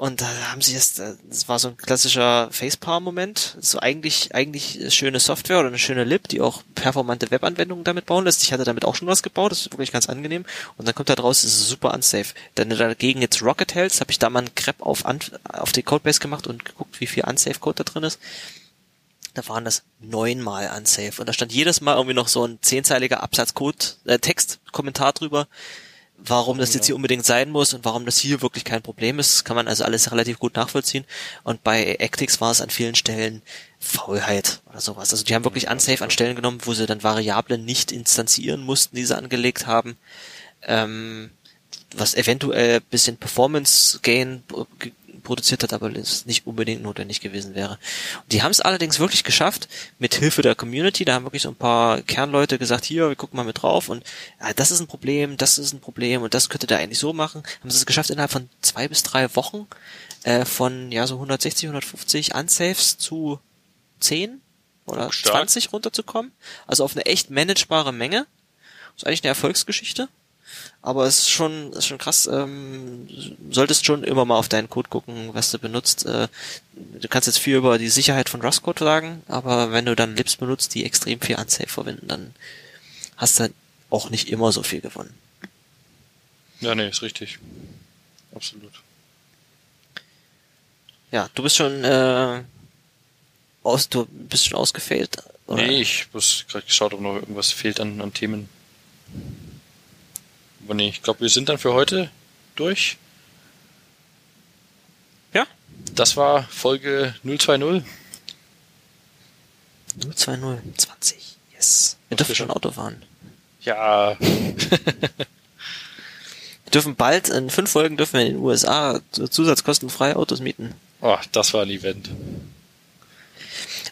Und da haben sie es, das war so ein klassischer Facepalm-Moment. So eigentlich, eigentlich schöne Software oder eine schöne Lib, die auch performante Webanwendungen damit bauen lässt. Ich hatte damit auch schon was gebaut, das ist wirklich ganz angenehm. Und dann kommt da draus, es ist super unsafe. Du dagegen jetzt Rocket hältst, habe ich da mal einen Grep auf, auf die Codebase gemacht und geguckt, wie viel unsafe Code da drin ist. Da waren das neunmal unsafe. Und da stand jedes Mal irgendwie noch so ein zehnzeiliger Absatzcode, äh, Textkommentar drüber, warum das jetzt hier unbedingt sein muss und warum das hier wirklich kein Problem ist. Kann man also alles relativ gut nachvollziehen. Und bei Actix war es an vielen Stellen Faulheit oder sowas. Also die haben wirklich unsafe an Stellen genommen, wo sie dann Variablen nicht instanzieren mussten, die sie angelegt haben. Ähm, was eventuell bisschen Performance Gain produziert hat, aber es nicht unbedingt notwendig gewesen wäre. Und die haben es allerdings wirklich geschafft, mit Hilfe der Community, da haben wirklich so ein paar Kernleute gesagt, hier, wir gucken mal mit drauf und ja, das ist ein Problem, das ist ein Problem und das könnte da eigentlich so machen. Haben sie es geschafft, innerhalb von zwei bis drei Wochen äh, von ja so 160, 150 Unsaves zu 10 oder Stark. 20 runterzukommen. Also auf eine echt managebare Menge. Das ist eigentlich eine Erfolgsgeschichte. Aber es ist schon, ist schon krass, ähm, solltest schon immer mal auf deinen Code gucken, was du benutzt. Äh, du kannst jetzt viel über die Sicherheit von Rust-Code sagen, aber wenn du dann Libs benutzt, die extrem viel Unsafe verwenden, dann hast du auch nicht immer so viel gewonnen. Ja, nee, ist richtig. Absolut. Ja, du bist schon äh, aus, du bist schon ausgefailt. Oder? Nee, ich muss gerade geschaut, ob noch irgendwas fehlt an, an Themen. Aber nee, ich glaube, wir sind dann für heute durch. Ja. Das war Folge 020. 020, 20. Yes. Wir Was dürfen wir schon schon- Auto fahren. Ja, Wir dürfen bald, in fünf Folgen dürfen wir in den USA zusatzkostenfrei Autos mieten. oh, das war ein Event.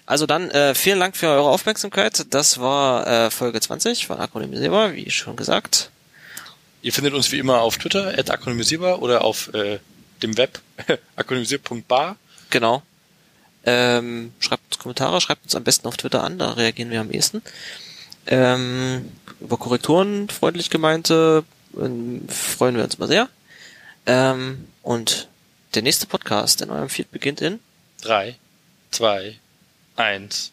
Also dann, äh, vielen Dank für eure Aufmerksamkeit. Das war äh, Folge 20 von Akronymisierbar, wie schon gesagt. Ihr findet uns wie immer auf Twitter, at akronymisierbar oder auf äh, dem Web, akronymisier.bar. Genau. Ähm, schreibt uns Kommentare, schreibt uns am besten auf Twitter an, da reagieren wir am ehesten. Ähm, über Korrekturen, freundlich gemeinte, ähm, freuen wir uns mal sehr. Ähm, und der nächste Podcast in eurem Feed beginnt in Drei, zwei, eins.